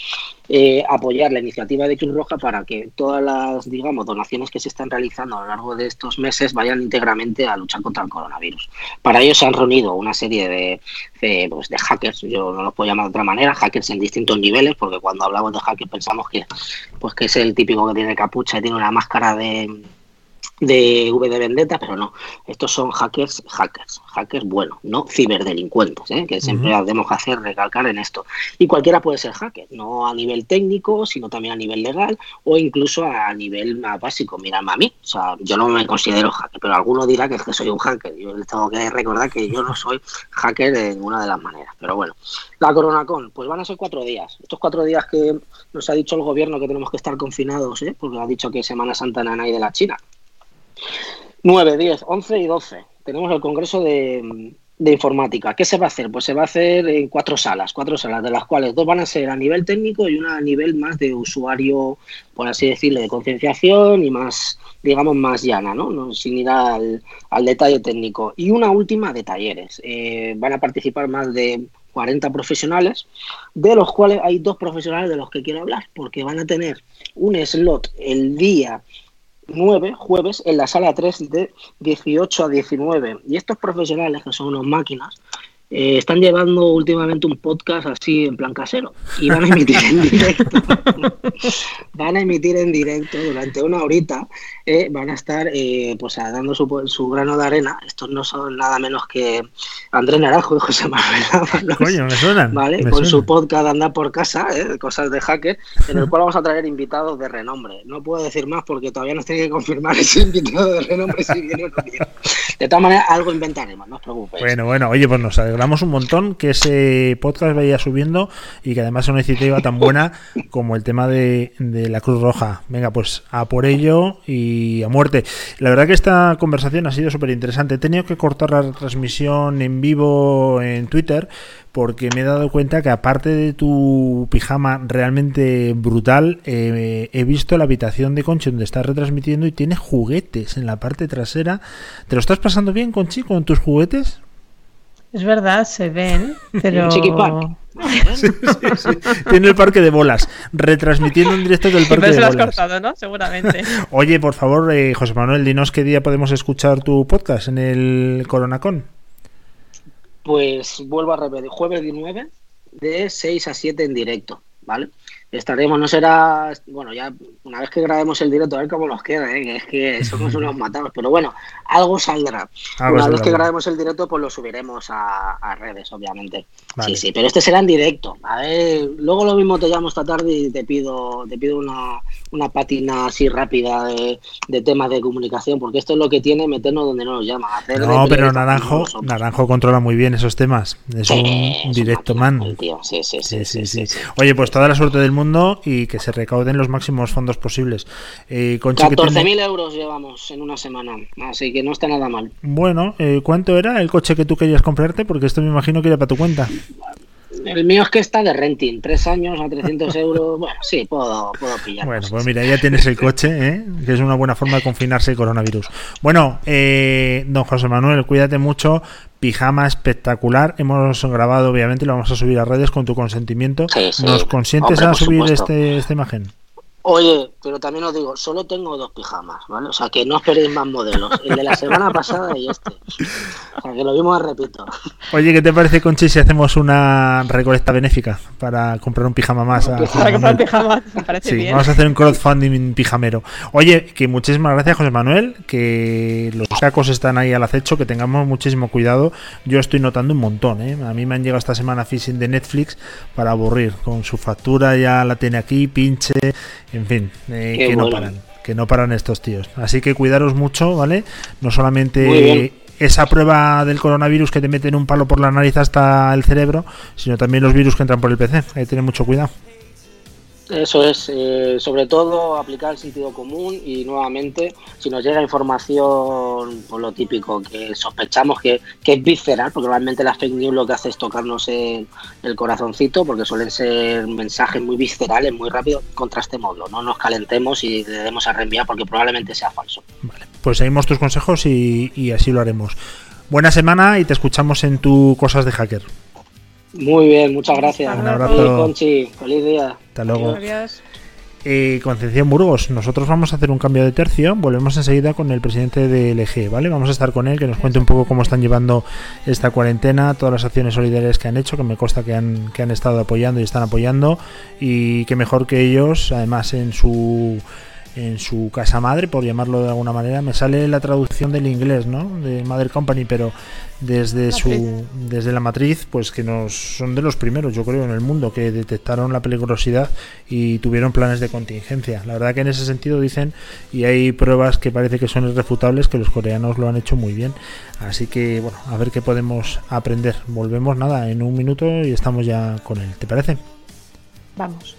eh, apoyar la iniciativa de Cruz Roja para que todas las, digamos, donaciones que se están realizando a lo largo de estos meses vayan íntegramente a luchar contra el coronavirus. Para ello se han reunido una serie de, de, pues, de hackers, yo no los puedo llamar de otra manera, hackers en distintos niveles, porque cuando hablamos de hackers pensamos que, pues, que es el típico que tiene capucha y tiene una máscara de um, de V de Vendetta, pero no. Estos son hackers, hackers, hackers bueno, no ciberdelincuentes, ¿eh? que siempre tenemos que hacer recalcar en esto. Y cualquiera puede ser hacker, no a nivel técnico, sino también a nivel legal o incluso a nivel más básico. Mírame a mí, o sea, yo no me considero hacker, pero alguno dirá que es que soy un hacker. Yo les tengo que recordar que yo no soy hacker de ninguna de las maneras. Pero bueno, la CoronaCon, pues van a ser cuatro días. Estos cuatro días que nos ha dicho el gobierno que tenemos que estar confinados, ¿eh? porque ha dicho que Semana Santa no hay de la China. 9, 10, 11 y 12. Tenemos el Congreso de, Informática. ¿Qué se va a hacer? Pues se va a hacer en cuatro salas, cuatro salas, de las cuales dos van a ser a nivel técnico y una a nivel más de usuario, por así decirlo, de concienciación y más, digamos, más llana, ¿no? sin ir al, detalle técnico. Y una última de talleres. Eh, van a participar más de 40 profesionales, de los cuales hay dos profesionales de los que quiero hablar, porque van a tener un slot el día 9, jueves, en la sala 3 de 18 a 19. Y estos profesionales, que son unos máquinas, eh, están llevando últimamente un podcast así en plan casero y van a emitir en directo. <laughs> van a emitir en directo durante una horita. Eh, van a estar eh, pues dando su, su, grano de arena. Estos no son nada menos que Andrés Naranjo y José Manuel Coño, me suenan. ¿vale? Con su podcast Anda por casa, cosas de hacker, en el cual vamos a traer invitados de renombre. No puedo decir más porque todavía nos tiene que confirmar ese invitado de renombre si viene o no viene. De todas maneras, algo inventaremos, no os preocupéis. Bueno, bueno, oye, pues nos alegramos un montón que ese podcast vaya subiendo y que además sea una iniciativa tan buena como el tema de, la Cruz Roja. Venga, pues a por ello y a muerte. La verdad que esta conversación ha sido súper interesante. He tenido que cortar la transmisión en vivo en Twitter porque me he dado cuenta que aparte de tu pijama realmente brutal, eh, he visto la habitación de Conchi donde estás retransmitiendo y tiene juguetes en la parte trasera. ¿Te lo estás pasando bien, Conchi, con tus juguetes? Es verdad, se ven, <laughs> pero... <laughs> Tiene el parque de bolas, retransmitiendo en directo del parque de bolas. lo has cortado, ¿no? Seguramente. <laughs> Oye, por favor, eh, José Manuel, dinos qué día podemos escuchar tu podcast en el Coronacon. Pues vuelvo a repetir, jueves 19 de 6 a 7 en directo, ¿vale? Estaremos, no será, bueno, ya una vez que grabemos el directo, a ver cómo nos queda, ¿eh? es que <laughs> somos unos matados, pero bueno, algo saldrá. una vez que grabemos el directo, pues lo subiremos a, redes, obviamente. Sí, sí, pero este será en directo. A ver, luego lo mismo te llamo esta tarde y te pido, te pido una, una pátina así rápida de, temas de comunicación, porque esto es lo que tiene meternos donde no nos llama. no, pero Naranjo, Naranjo controla muy bien esos temas. Es un directo man. Sí sí sí, sí, Oye, pues toda la suerte del mundo y que se recauden los máximos fondos posibles. Eh, 14.000 euros llevamos en una semana, así que no está nada mal. Bueno, eh, ¿cuánto era el coche que tú querías comprarte? Porque esto me imagino que era para tu cuenta. El mío es que está de renting, tres años a 300 euros. <laughs> Bueno, sí, puedo, puedo pillar. Bueno, pues mira, ya tienes el coche, ¿eh? que es una buena forma de confinarse el coronavirus. Bueno, eh, don José Manuel, cuídate mucho. Pijama espectacular. Hemos grabado, obviamente, lo vamos a subir a redes con tu consentimiento. ¿Nos consientes a subir este, esta imagen? Oye, pero también os digo, solo tengo dos pijamas, ¿vale? O sea, que no esperéis más modelos. El de la semana pasada y este. O sea, que lo mismo repito. Oye, ¿qué te parece, Conchi, si hacemos una recolecta benéfica para comprar un pijama más? para comprar pijamas, me parece sí, vamos a hacer un crowdfunding pijamero. Oye, que muchísimas gracias, José Manuel, que los sacos están ahí al acecho, que tengamos muchísimo cuidado. Yo estoy notando un montón, ¿eh? A mí me han llegado esta semana phishing de Netflix para aburrir. Con su factura ya la tiene aquí, pinche en fin, eh, que no paran, que no paran estos tíos. Así que cuidaros mucho, ¿vale? No solamente esa prueba del coronavirus que te meten un palo por la nariz hasta el cerebro, sino también los virus que entran por el PC. Hay que tener mucho cuidado. Eso es, eh, sobre todo aplicar el sentido común y nuevamente, si nos llega información, por lo típico, que sospechamos que, es visceral, porque realmente la fake news lo que hace es tocarnos el, el corazoncito, porque suelen ser mensajes muy viscerales, muy rápidos, contrastémoslo, no nos calentemos y le demos a reenviar porque probablemente sea falso. Vale, pues seguimos tus consejos y, y así lo haremos. Buena semana y te escuchamos en tu Cosas de Hacker. Muy bien, muchas gracias. Un abrazo. Conchi, feliz día. Hasta luego. Eh, Concepción Burgos, nosotros vamos a hacer un cambio de tercio. Volvemos enseguida con el presidente de LG, ¿vale? Vamos a estar con él, que nos cuente un poco cómo están llevando esta cuarentena, todas las acciones solidarias que han hecho, que me consta que han, que han estado apoyando y están apoyando, y que mejor que ellos, además en su en su casa madre, por llamarlo de alguna manera. Me sale la traducción del inglés, ¿no? De Mother Company, pero desde su desde la matriz, pues que nos son de los primeros, yo creo, en el mundo que detectaron la peligrosidad y tuvieron planes de contingencia. La verdad que en ese sentido dicen y hay pruebas que parece que son irrefutables que los coreanos lo han hecho muy bien. Así que bueno, a ver qué podemos aprender. Volvemos nada en un minuto y estamos ya con él. ¿Te parece? Vamos.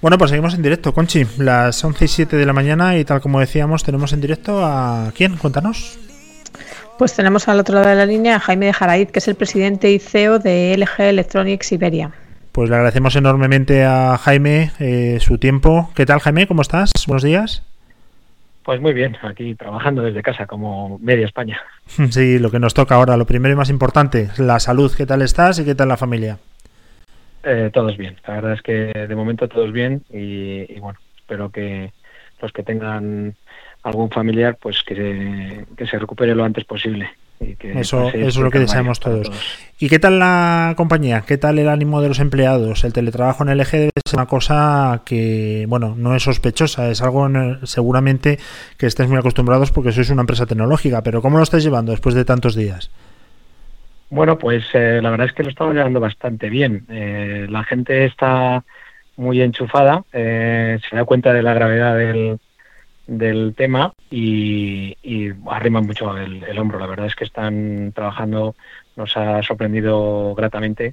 Bueno, pues seguimos en directo, Conchi. Las 11 y 7 de la mañana y tal como decíamos, tenemos en directo a... ¿Quién? Cuéntanos. Pues tenemos al otro lado de la línea a Jaime de Jaraíz, que es el presidente y CEO de LG Electronics Iberia. Pues le agradecemos enormemente a Jaime eh, su tiempo. ¿Qué tal, Jaime? ¿Cómo estás? Buenos días. Pues muy bien, aquí trabajando desde casa como media España. <laughs> Sí, lo que nos toca ahora, lo primero y más importante, la salud. ¿Qué tal estás y qué tal la familia? Eh, todos bien, la verdad es que de momento todos bien y, y bueno, espero que los que tengan algún familiar pues que se, que se recupere lo antes posible. Y que Eso, eso es lo que deseamos todos. ¿Y qué tal la compañía? ¿Qué tal el ánimo de los empleados? El teletrabajo en LG debe ser una cosa que, bueno, no es sospechosa, es algo en- seguramente que estáis muy acostumbrados porque sois una empresa tecnológica, pero ¿cómo lo estáis llevando después de tantos días? Bueno, pues eh, la verdad es que lo estamos llevando bastante bien. Eh, la gente está muy enchufada, eh, se da cuenta de la gravedad del, del tema y, y arriman mucho el, hombro. La verdad es que están trabajando, nos ha sorprendido gratamente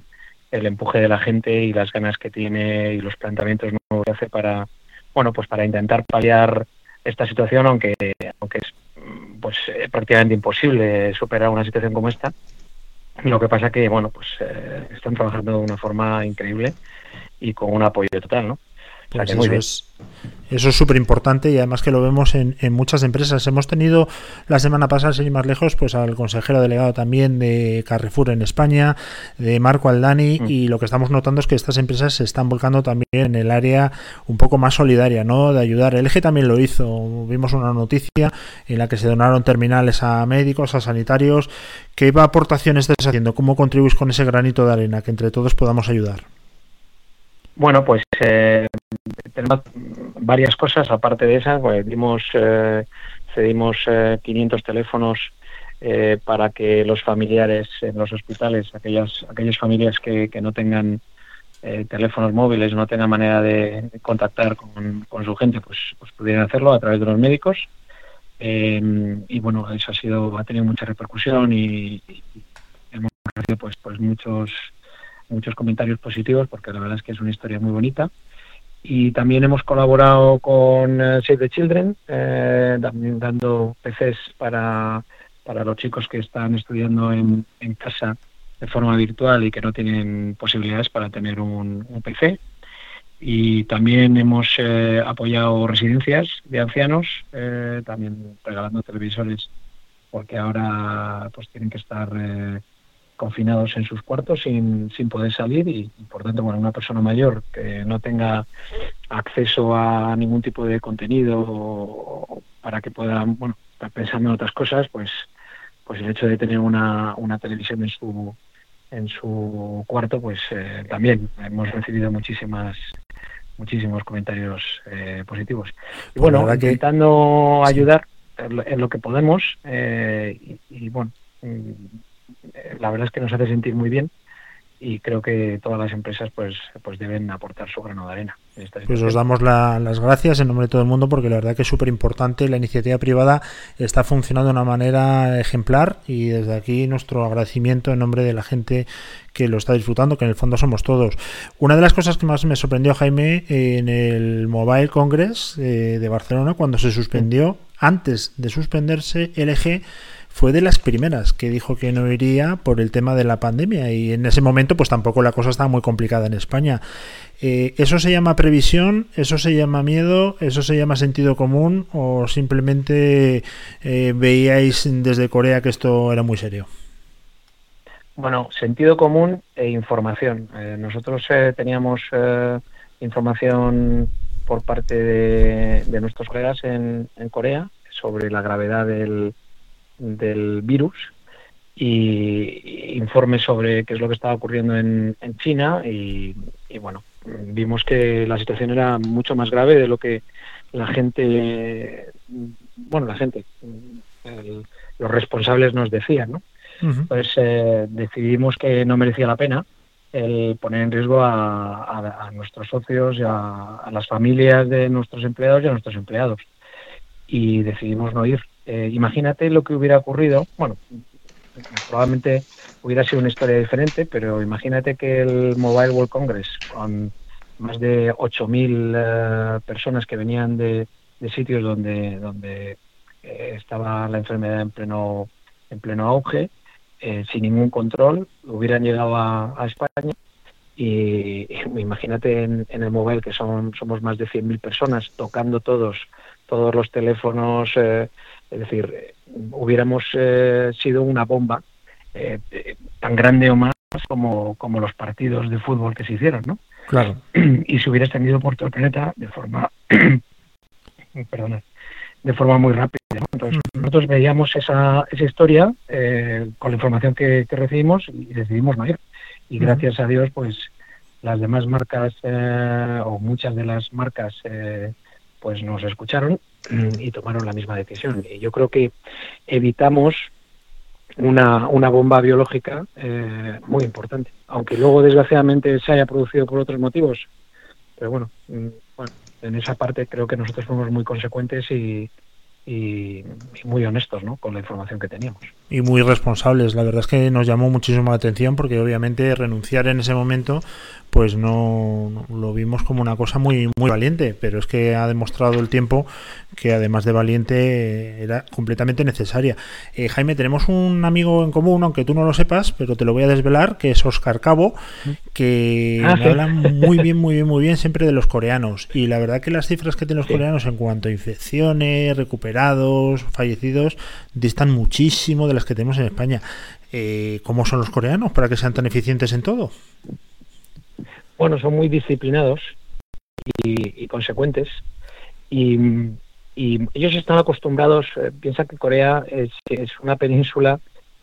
el empuje de la gente y las ganas que tiene y los planteamientos nuevos que hace para, bueno, pues para intentar paliar esta situación, aunque, aunque es pues eh, prácticamente imposible superar una situación como esta. Lo que pasa que, bueno, pues eh, están trabajando de una forma increíble y con un apoyo total, ¿no? O sea Pues que muy eso bien. es eso es súper importante y además que lo vemos en, en muchas empresas. Hemos tenido la semana pasada, sin ir más lejos, pues al consejero delegado también de Carrefour en España, de Marco Aldani, Mm. y lo que estamos notando es que estas empresas se están volcando también en el área un poco más solidaria, ¿no? De ayudar. El eje también lo hizo. Vimos una noticia en la que se donaron terminales a médicos, a sanitarios. ¿Qué aportaciones estáis haciendo? ¿Cómo contribuís con ese granito de arena que entre todos podamos ayudar? Bueno, pues eh, tenemos varias cosas aparte de esas. Pues, dimos, eh, cedimos eh, 500 teléfonos eh, para que los familiares en los hospitales, aquellas, aquellas familias que, que no tengan eh, teléfonos móviles, no tengan manera de contactar con, con su gente, pues, pues pudieran hacerlo a través de los médicos. Eh, y bueno, eso ha sido, ha tenido mucha repercusión y, hemos recibido pues, pues muchos, muchos comentarios positivos porque la verdad es que es una historia muy bonita. Y también hemos colaborado con eh, Save the Children, eh, también dando PCs para, para los chicos que están estudiando en, en casa de forma virtual y que no tienen posibilidades para tener un, PC y también hemos eh, apoyado residencias de ancianos, eh, también regalando televisores, porque ahora pues tienen que estar eh, confinados en sus cuartos sin, sin poder salir y, por tanto bueno, una persona mayor que no tenga acceso a ningún tipo de contenido para que pueda bueno, estar pensando en otras cosas, pues, pues el hecho de tener una, una televisión en su en su cuarto, pues también hemos recibido muchísimas muchísimos comentarios eh, positivos. Y pues bueno, intentando ayudar en lo, que podemos eh, y, bueno, mm, la verdad es que nos hace sentir muy bien y creo que todas las empresas pues pues deben aportar su grano de arena. pues os damos las gracias en nombre de todo el mundo porque la verdad que es súper importante. La iniciativa privada está funcionando de una manera ejemplar y desde aquí nuestro agradecimiento en nombre de la gente que lo está disfrutando, que en el fondo somos todos. Una de las cosas que más me sorprendió, Jaime, en el Mobile Congress eh, de Barcelona, cuando se suspendió, antes de suspenderse, LG fue de las primeras que dijo que no iría por el tema de la pandemia y en ese momento pues tampoco la cosa estaba muy complicada en España. Eh, ¿Eso se llama previsión? ¿Eso se llama miedo? ¿Eso se llama sentido común? ¿O simplemente eh, veíais desde Corea que esto era muy serio? Bueno, sentido común e información. Eh, nosotros teníamos información por parte de, nuestros colegas en Corea sobre la gravedad del, del virus y informes sobre qué es lo que estaba ocurriendo en, en China y, bueno, vimos que la situación era mucho más grave de lo que la gente, bueno, la gente, los responsables nos decían, ¿no? Pues eh, decidimos que no merecía la pena el poner en riesgo a, nuestros socios y a, las familias de nuestros empleados y a nuestros empleados. Y decidimos no ir. Eh, imagínate lo que hubiera ocurrido, bueno, probablemente hubiera sido una historia diferente, pero imagínate que el Mobile World Congress, con más de 8.000 eh, personas que venían de, sitios donde, donde eh, estaba la enfermedad en pleno, en pleno auge, sin ningún control, hubieran llegado a, España. Y, imagínate en, el mobile que son somos más de 100.000 personas tocando todos todos los teléfonos es decir, hubiéramos eh, sido una bomba eh, tan grande o más como, como los partidos de fútbol que se hicieron, ¿no? Claro. <clears throat> Y se hubiera extendido por todo el planeta de forma, <clears throat> perdona, de forma muy rápida. Entonces, nosotros veíamos esa, esa historia eh, con la información que, recibimos y decidimos no ir. Y gracias a Dios, pues las demás marcas o muchas de las marcas pues nos escucharon y tomaron la misma decisión. Y yo creo que evitamos una, una bomba biológica eh, muy importante, aunque luego desgraciadamente se haya producido por otros motivos. Pero bueno, mm, bueno, en esa parte creo que nosotros fuimos muy consecuentes y, y, muy honestos ¿no? con la información que teníamos. Y muy responsables. La verdad es que nos llamó muchísimo la atención porque obviamente renunciar en ese momento pues no, lo vimos como una cosa muy muy valiente, pero es que ha demostrado el tiempo que además de valiente era completamente necesaria. Eh, Jaime, tenemos un amigo en común, aunque tú no lo sepas, pero te lo voy a desvelar, que es Oscar Cabo, que ah, habla muy bien, muy bien, muy bien siempre de los coreanos. Y la verdad que las cifras que tienen los coreanos en cuanto a infecciones, recuperados, fallecidos, distan muchísimo de las que tenemos en España. Eh, ¿Cómo son los coreanos para que sean tan eficientes en todo? Bueno, son muy disciplinados y, consecuentes y, ellos están acostumbrados, eh, piensa que Corea es, una península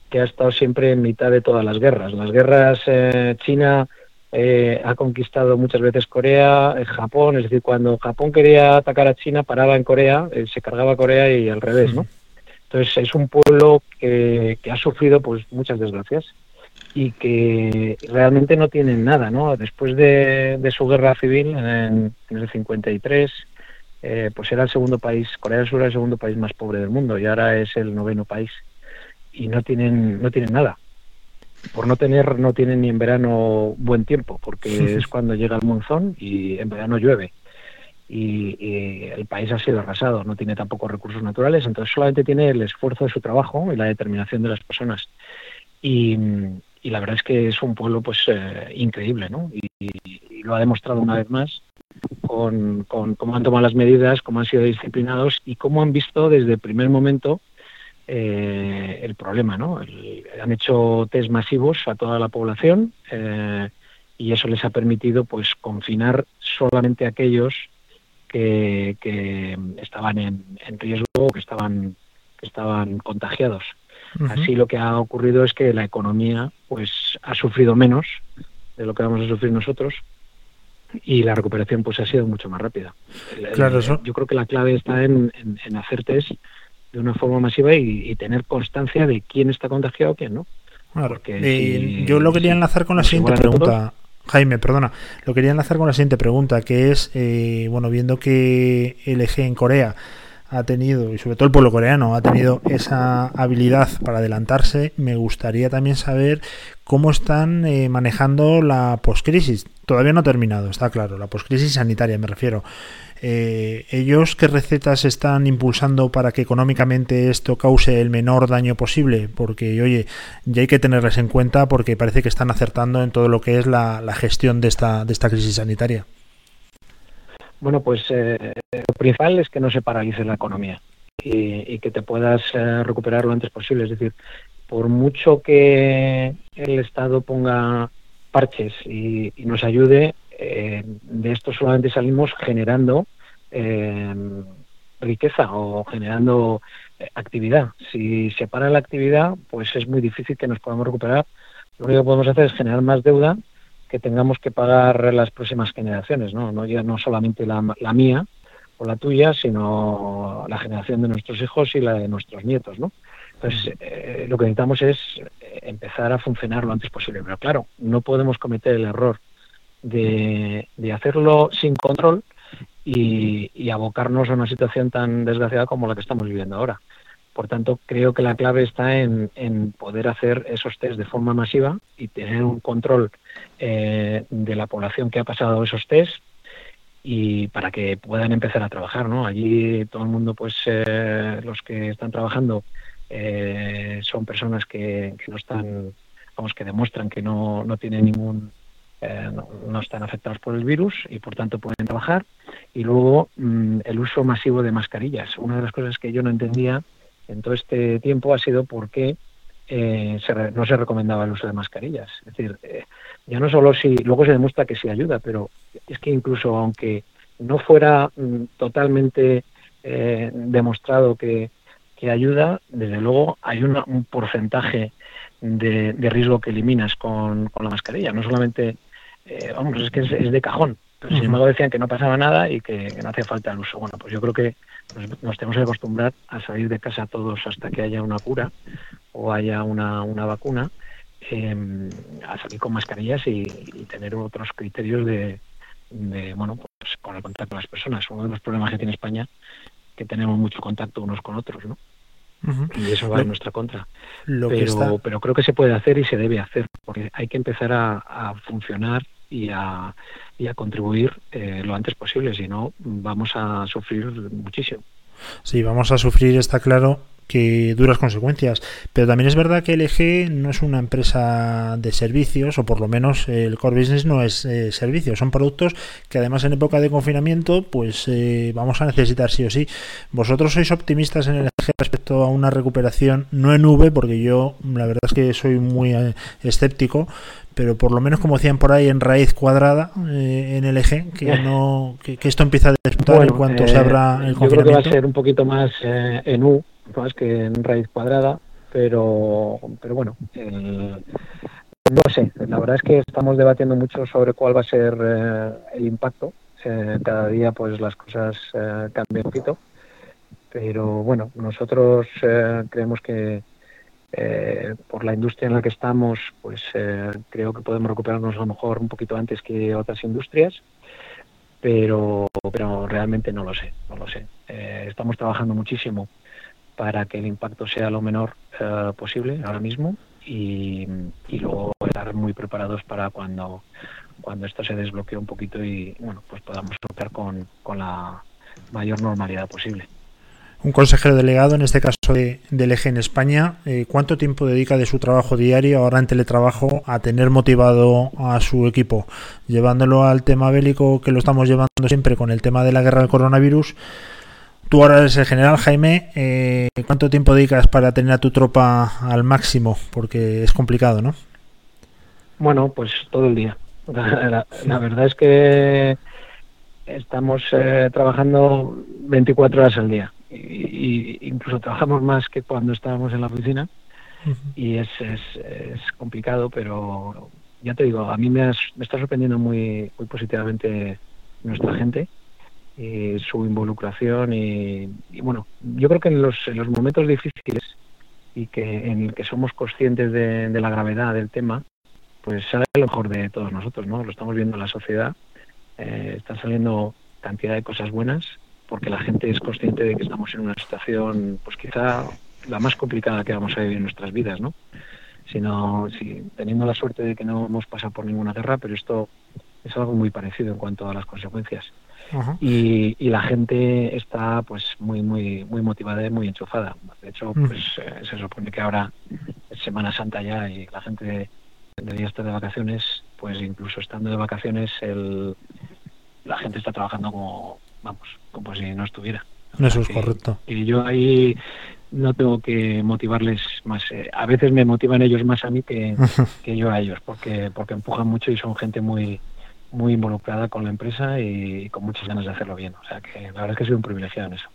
que ha estado siempre en mitad de todas las guerras. Las guerras, eh, China eh, ha conquistado muchas veces Corea, Japón, es decir, cuando Japón quería atacar a China, paraba en Corea, se cargaba Corea y al revés, ¿no? Entonces es un pueblo que, que ha sufrido pues muchas desgracias y que realmente no tienen nada, ¿no? Después de, su guerra civil en, el 53, eh, pues era el segundo país, Corea del Sur era el segundo país más pobre del mundo y ahora es el noveno país y no tienen no tienen nada. Por no tener no tienen ni en verano buen tiempo porque es cuando llega el monzón y en verano llueve. Y, el país ha sido arrasado, no tiene tampoco recursos naturales, entonces solamente tiene el esfuerzo de su trabajo y la determinación de las personas. Y, la verdad es que es un pueblo pues eh, increíble, ¿no? Y, lo ha demostrado una vez más con, cómo han tomado las medidas, cómo han sido disciplinados y cómo han visto desde el primer momento eh, el problema, ¿no? han hecho test masivos a toda la población eh, y eso les ha permitido pues confinar solamente a aquellos que, estaban en, riesgo, que estaban, que estaban contagiados. Así lo que ha ocurrido es que la economía pues ha sufrido menos de lo que vamos a sufrir nosotros y la recuperación pues ha sido mucho más rápida. Claro, Yo creo que la clave está en, hacer test de una forma masiva y, tener constancia de quién está contagiado quién no. Porque yo lo quería enlazar con la siguiente pregunta. Jaime, perdona, lo quería enlazar con la siguiente pregunta, que es, eh, bueno, viendo que el eje en Corea ha tenido, y sobre todo el pueblo coreano, ha tenido esa habilidad para adelantarse, me gustaría también saber cómo están eh, manejando la poscrisis. Todavía no ha terminado, está claro, la poscrisis sanitaria me refiero. Eh, ¿Ellos qué recetas están impulsando para que económicamente esto cause el menor daño posible? Porque, oye, ya hay que tenerles en cuenta porque parece que están acertando en todo lo que es la, la gestión de esta, de esta crisis sanitaria. Bueno, pues eh, lo principal es que no se paralice la economía y, que te puedas eh, recuperar lo antes posible. Es decir, por mucho que el Estado ponga parches y, nos ayude, eh, de esto solamente salimos generando riqueza o generando actividad. Si se para la actividad, pues es muy difícil que nos podamos recuperar. Lo único que podemos hacer es generar más deuda que tengamos que pagar las próximas generaciones, ¿no? No, ya no solamente la, mía o la tuya, sino la generación de nuestros hijos y la de nuestros nietos, ¿no? Entonces, eh, lo que necesitamos es empezar a funcionar lo antes posible. Pero claro, no podemos cometer el error de, hacerlo sin control y, y, abocarnos a una situación tan desgraciada como la que estamos viviendo ahora. Por tanto, creo que la clave está en, poder hacer esos test de forma masiva y tener un control eh, de la población que ha pasado esos test y para que puedan empezar a trabajar, ¿no? Allí todo el mundo, pues eh, los que están trabajando eh, son personas que, no están, vamos, que demuestran que no, no tienen ningún, no, están afectados por el virus y por tanto pueden trabajar. Y luego mm, el uso masivo de mascarillas. Una de las cosas que yo no entendía en todo este tiempo ha sido porque eh, no se recomendaba el uso de mascarillas. Es decir, eh, ya no solo si luego se demuestra que sí ayuda, pero es que incluso aunque no fuera mm, totalmente eh, demostrado que, ayuda, desde luego hay un porcentaje de, riesgo que eliminas con, la mascarilla. No solamente, vamos, es que es, de cajón. Pero sin embargo decían que no pasaba nada y que, que no hacía falta el uso. Bueno, pues yo creo que nos, tenemos que acostumbrar a salir de casa todos hasta que haya una cura o haya una, una vacuna, em, a salir con mascarillas y, tener otros criterios de, bueno, pues con el contacto con las personas. Uno de los problemas que tiene España que tenemos mucho contacto unos con otros, ¿no? Y eso va en nuestra contra. pero, pero creo que se puede hacer y se debe hacer, porque hay que empezar a funcionar y a, y a contribuir eh, lo antes posible, si no vamos a sufrir muchísimo. Sí, vamos a sufrir, está claro, que duras consecuencias. Pero también es verdad que LG no es una empresa de servicios, o por lo menos el core business no es eh, servicios, son productos que además en época de confinamiento pues eh, vamos a necesitar sí o sí. ¿Vosotros sois optimistas en LG respecto a una recuperación, no en V, porque yo la verdad es que soy muy escéptico, pero por lo menos como decían por ahí en raíz cuadrada eh, en el eje que <laughs> no que, esto empieza a despuntar en cuanto se eh, abra el yo creo que va a ser un poquito más eh, en U más que en raíz cuadrada pero pero bueno no sé la verdad es que estamos debatiendo mucho sobre cuál va a ser el impacto cada día pues las cosas cambian un poquito pero bueno nosotros creemos que eh, por la industria en la que estamos, pues eh, creo que podemos recuperarnos a lo mejor un poquito antes que otras industrias. pero, pero realmente no lo sé, no lo sé. Eh, estamos trabajando muchísimo para que el impacto sea lo menor eh, posible ahora mismo y, luego estar muy preparados para cuando, cuando esto se desbloquee un poquito y bueno pues podamos operar con, con la mayor normalidad posible un consejero delegado, en este caso de, del eje en España, eh, ¿cuánto tiempo dedica de su trabajo diario ahora en teletrabajo a tener motivado a su equipo? Llevándolo al tema bélico que lo estamos llevando siempre con el tema de la guerra del coronavirus. Tú ahora eres el general, Jaime. Eh, ¿Cuánto tiempo dedicas para tener a tu tropa al máximo? Porque es complicado, ¿no? Bueno, pues todo el día. <laughs> La, la verdad es que estamos eh, trabajando 24 horas al día y, incluso trabajamos más que cuando estábamos en la oficina y es, es, es, complicado, pero ya te digo, a mí me, me está sorprendiendo muy, muy positivamente nuestra gente y su involucración y, y, bueno, yo creo que en los, en los momentos difíciles y que en el que somos conscientes de, de la gravedad del tema, pues sale lo mejor de todos nosotros, ¿no? Lo estamos viendo en la sociedad, eh, están saliendo cantidad de cosas buenas porque la gente es consciente de que estamos en una situación, pues quizá la más complicada que vamos a vivir en nuestras vidas, ¿no? Sino, si, teniendo la suerte de que no hemos pasado por ninguna guerra, pero esto es algo muy parecido en cuanto a las consecuencias. Y, y, la gente está pues muy muy muy motivada y muy enchufada. De hecho, pues eh, se supone que ahora es Semana Santa ya y la gente debería estar de vacaciones, pues incluso estando de vacaciones el, la gente está trabajando como vamos, como si no estuviera. Eso es correcto. Y yo ahí no tengo que motivarles más. Eh, a veces me motivan ellos más a mí que, <laughs> que yo a ellos, porque, porque empujan mucho y son gente muy muy involucrada con la empresa y, con muchas ganas de hacerlo bien. O sea que la verdad es que soy un privilegiado en eso.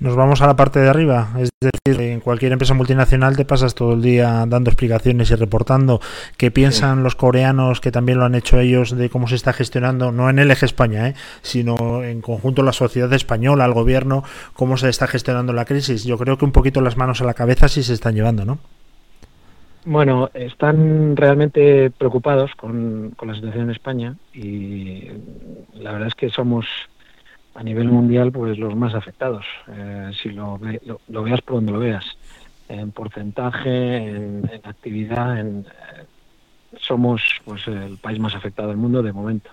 Nos vamos a la parte de arriba, es decir, en cualquier empresa multinacional te pasas todo el día dando explicaciones y reportando qué piensan sí. los coreanos, que también lo han hecho ellos, de cómo se está gestionando, no en el eje España, ¿eh? sino en conjunto la sociedad española, el gobierno, cómo se está gestionando la crisis. Yo creo que un poquito las manos a la cabeza sí se están llevando, ¿no? Bueno, están realmente preocupados con, con la situación en España y la verdad es que somos a nivel mundial pues los más afectados. Eh, si lo, ve, lo, veas por donde lo veas en porcentaje en, en actividad en, eh, somos pues el país más afectado del mundo de momento.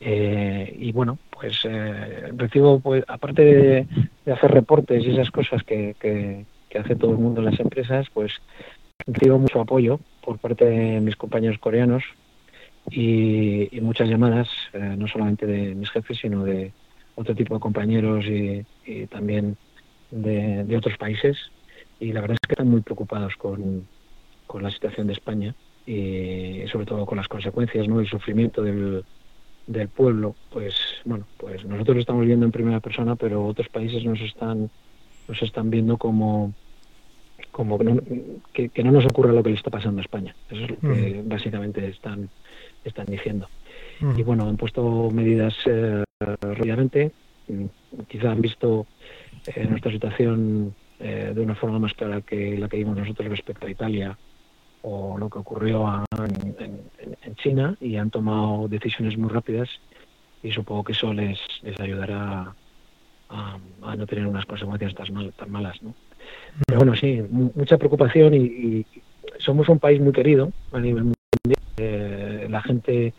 Eh, y bueno pues eh, recibo pues aparte de, de, hacer reportes y esas cosas que, que, que, hace todo el mundo en las empresas pues recibo mucho apoyo por parte de mis compañeros coreanos y, muchas llamadas eh, no solamente de mis jefes sino de otro tipo de compañeros y, y también de, de, otros países y la verdad es que están muy preocupados con, con la situación de España y sobre todo con las consecuencias, ¿no? El sufrimiento del, del pueblo, pues bueno, pues nosotros lo estamos viendo en primera persona, pero otros países nos están nos están viendo como como que no, que, que no nos ocurra lo que le está pasando a España. Eso es lo que mm. básicamente están están diciendo. Mm. Y bueno, han puesto medidas eh, rápidamente. Quizá han visto eh, nuestra situación eh, de una forma más clara que la que vimos nosotros respecto a Italia o lo que ocurrió a, en, en, en, China y han tomado decisiones muy rápidas y supongo que eso les, les ayudará a, a, no tener unas consecuencias tan, mal, tan malas. ¿no? Pero bueno, sí, mucha preocupación y, somos un país muy querido a nivel mundial. Eh, la gente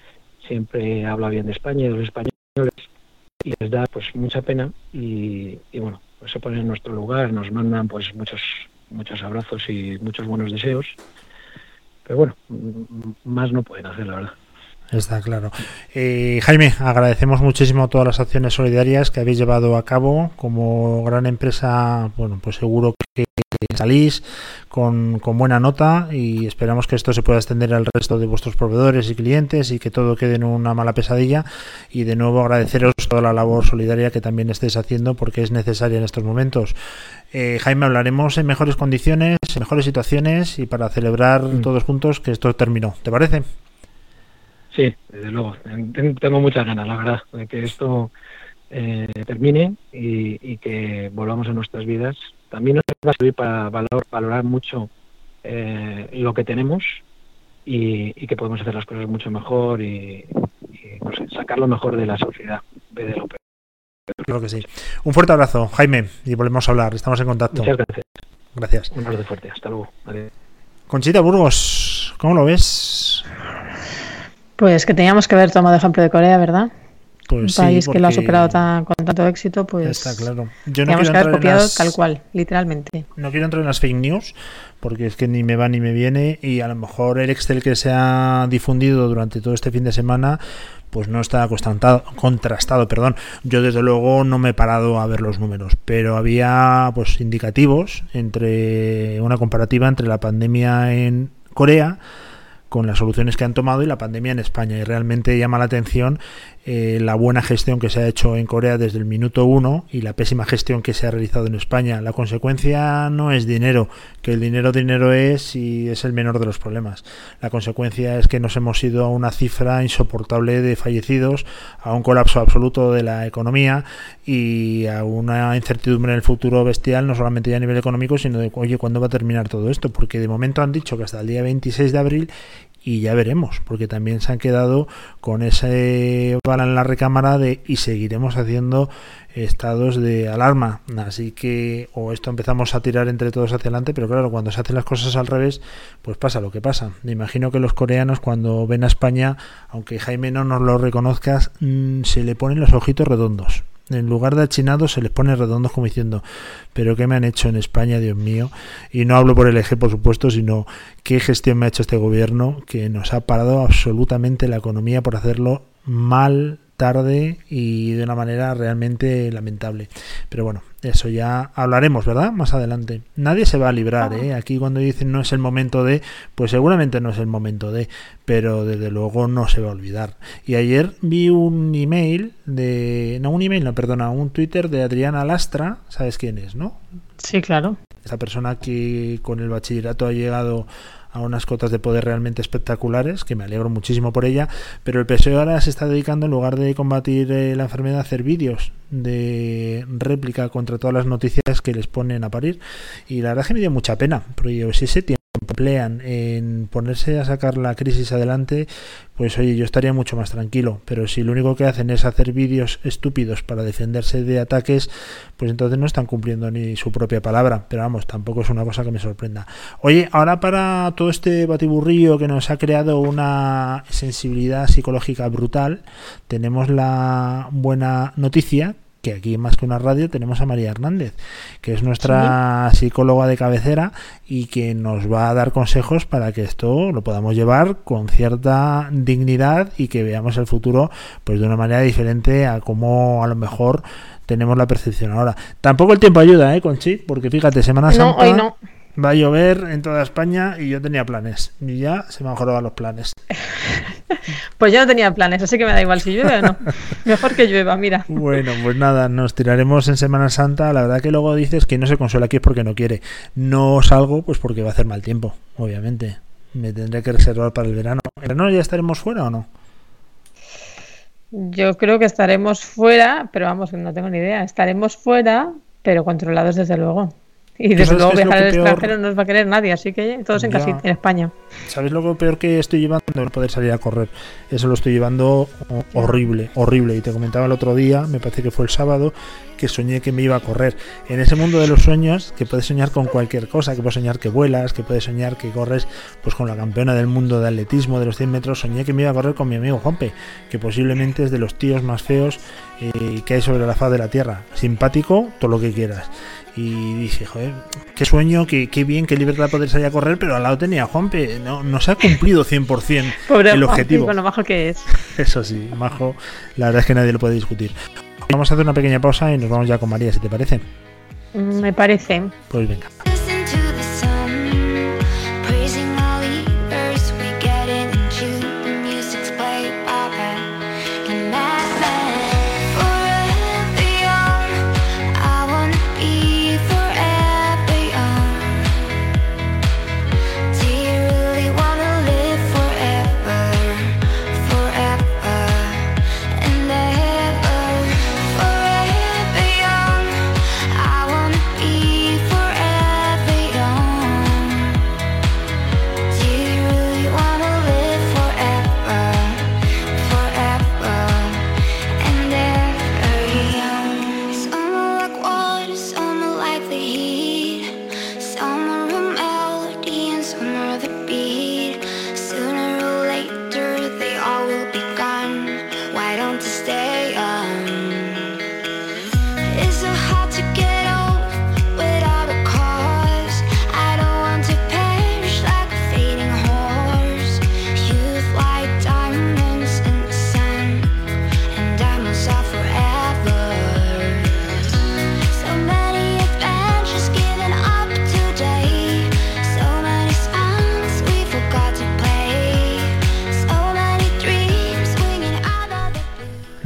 siempre habla bien de España de los españoles y les da pues mucha pena y, y bueno, pues se ponen en nuestro lugar, nos mandan pues muchos muchos abrazos y muchos buenos deseos. Pero bueno, más no pueden hacer, la verdad. Está claro. Eh, Jaime, agradecemos muchísimo todas las acciones solidarias que habéis llevado a cabo. Como gran empresa, bueno, pues seguro que salís con, con, buena nota y esperamos que esto se pueda extender al resto de vuestros proveedores y clientes y que todo quede en una mala pesadilla. Y de nuevo agradeceros toda la labor solidaria que también estéis haciendo porque es necesaria en estos momentos. Eh, Jaime, hablaremos en mejores condiciones, en mejores situaciones y para celebrar mm. todos juntos que esto terminó. ¿Te parece? Sí, desde luego. Tengo muchas ganas, la verdad, de que esto eh, termine y, y, que volvamos a nuestras vidas. También nos va a servir para valor, valorar mucho eh, lo que tenemos y, y, que podemos hacer las cosas mucho mejor y, y no sé, sacar lo mejor de la sociedad, de lo peor. Creo que sí. Un fuerte abrazo, Jaime, y volvemos a hablar. Estamos en contacto. Muchas gracias. Gracias. Un abrazo fuerte. Hasta luego. Adiós. Conchita Burgos, ¿cómo lo ves? Pues que teníamos que haber tomado ejemplo de Corea, ¿verdad? Pues Un país sí, que lo ha superado tan, con tanto éxito, pues Está claro. Yo no teníamos quiero que haber copiado las- tal cual, literalmente. No quiero entrar en las fake news, porque es que ni me va ni me viene, y a lo mejor el Excel que se ha difundido durante todo este fin de semana, pues no está contrastado, perdón. Yo desde luego no me he parado a ver los números, pero había pues indicativos entre una comparativa entre la pandemia en Corea con las soluciones que han tomado y la pandemia en España. Y realmente llama la atención eh, la buena gestión que se ha hecho en Corea desde el minuto uno y la pésima gestión que se ha realizado en España. La consecuencia no es dinero, que el dinero dinero es y es el menor de los problemas. La consecuencia es que nos hemos ido a una cifra insoportable de fallecidos, a un colapso absoluto de la economía y a una incertidumbre en el futuro bestial, no solamente ya a nivel económico, sino de, oye, ¿cuándo va a terminar todo esto? Porque de momento han dicho que hasta el día 26 de abril y ya veremos, porque también se han quedado con ese bala en la recámara de y seguiremos haciendo estados de alarma. Así que, o esto empezamos a tirar entre todos hacia adelante, pero claro, cuando se hacen las cosas al revés, pues pasa lo que pasa. Me imagino que los coreanos cuando ven a España, aunque Jaime no nos lo reconozcas, mm, se le ponen los ojitos redondos. En lugar de achinados se les pone redondos como diciendo, pero ¿qué me han hecho en España, Dios mío? Y no hablo por el eje, por supuesto, sino qué gestión me ha hecho este gobierno que nos ha parado absolutamente la economía por hacerlo mal, tarde y de una manera realmente lamentable. Pero bueno, eso ya hablaremos, ¿verdad? Más adelante. Nadie se va a librar, ¿eh? Aquí cuando dicen no es el momento de, pues seguramente no es el momento de, pero desde luego no se va a olvidar. Y ayer vi un email de, no un email, no, perdona, un Twitter de Adriana Lastra, ¿sabes quién es, no? Sí, claro. Esa persona que con el bachillerato ha llegado a unas cotas de poder realmente espectaculares, que me alegro muchísimo por ella, pero el PSOE ahora se está dedicando, en lugar de combatir eh, la enfermedad, a hacer vídeos de réplica contra todas las noticias que les ponen a parir. Y la verdad es que me dio mucha pena, porque digo, si ese tiempo emplean en ponerse a sacar la crisis adelante, pues oye, yo estaría mucho más tranquilo. Pero si lo único que hacen es hacer vídeos estúpidos para defenderse de ataques, pues entonces no están cumpliendo ni su propia palabra. Pero vamos, tampoco es una cosa que me sorprenda. Oye, ahora para todo este batiburrillo que nos ha creado una sensibilidad psicológica brutal, tenemos la buena noticia que aquí más que una radio tenemos a María Hernández, que es nuestra psicóloga de cabecera y que nos va a dar consejos para que esto lo podamos llevar con cierta dignidad y que veamos el futuro pues de una manera diferente a como a lo mejor tenemos la percepción ahora. Tampoco el tiempo ayuda, ¿eh, Conchi? Porque fíjate, Semana No, Santa hoy no. va a llover en toda España y yo tenía planes y ya se me han los planes. <laughs> <laughs> Pues yo no tenía planes, así que me da igual si llueve o no. Mejor que llueva, mira. Bueno, pues nada, nos tiraremos en Semana Santa. La verdad que luego dices que no se consuela aquí es porque no quiere. No salgo pues porque va a hacer mal tiempo, obviamente. Me tendré que reservar para el verano. ¿En verano ya estaremos fuera o no? Yo creo que estaremos fuera, pero vamos, no tengo ni idea. Estaremos fuera, pero controlados desde luego. Y ¿Tú desde luego viajar al peor? extranjero no nos va a querer nadie, así que todos en Ya. casita, en España. ¿Sabes lo peor que estoy llevando? No poder salir a correr. Eso lo estoy llevando ho- horrible, horrible. Y te comentaba el otro día, me parece que fue el sábado, que soñé que me iba a correr. En ese mundo de los sueños, que puedes soñar con cualquier cosa, que puedes soñar que vuelas, que puedes soñar que corres pues con la campeona del mundo de atletismo de los 100 metros, soñé que me iba a correr con mi amigo Juanpe, que posiblemente es de los tíos más feos eh, que hay sobre la faz de la tierra. Simpático, todo lo que quieras. Y dije, joder, qué sueño, qué, qué bien, qué libertad poder salir a correr, pero al lado tenía Juanpe. No, no se ha cumplido 100% <laughs> Pobre el objetivo. con lo que es. Eso sí, Majo, la verdad es que nadie lo puede discutir. Vamos a hacer una pequeña pausa y nos vamos ya con María, si te parece. Me parece. Pues venga.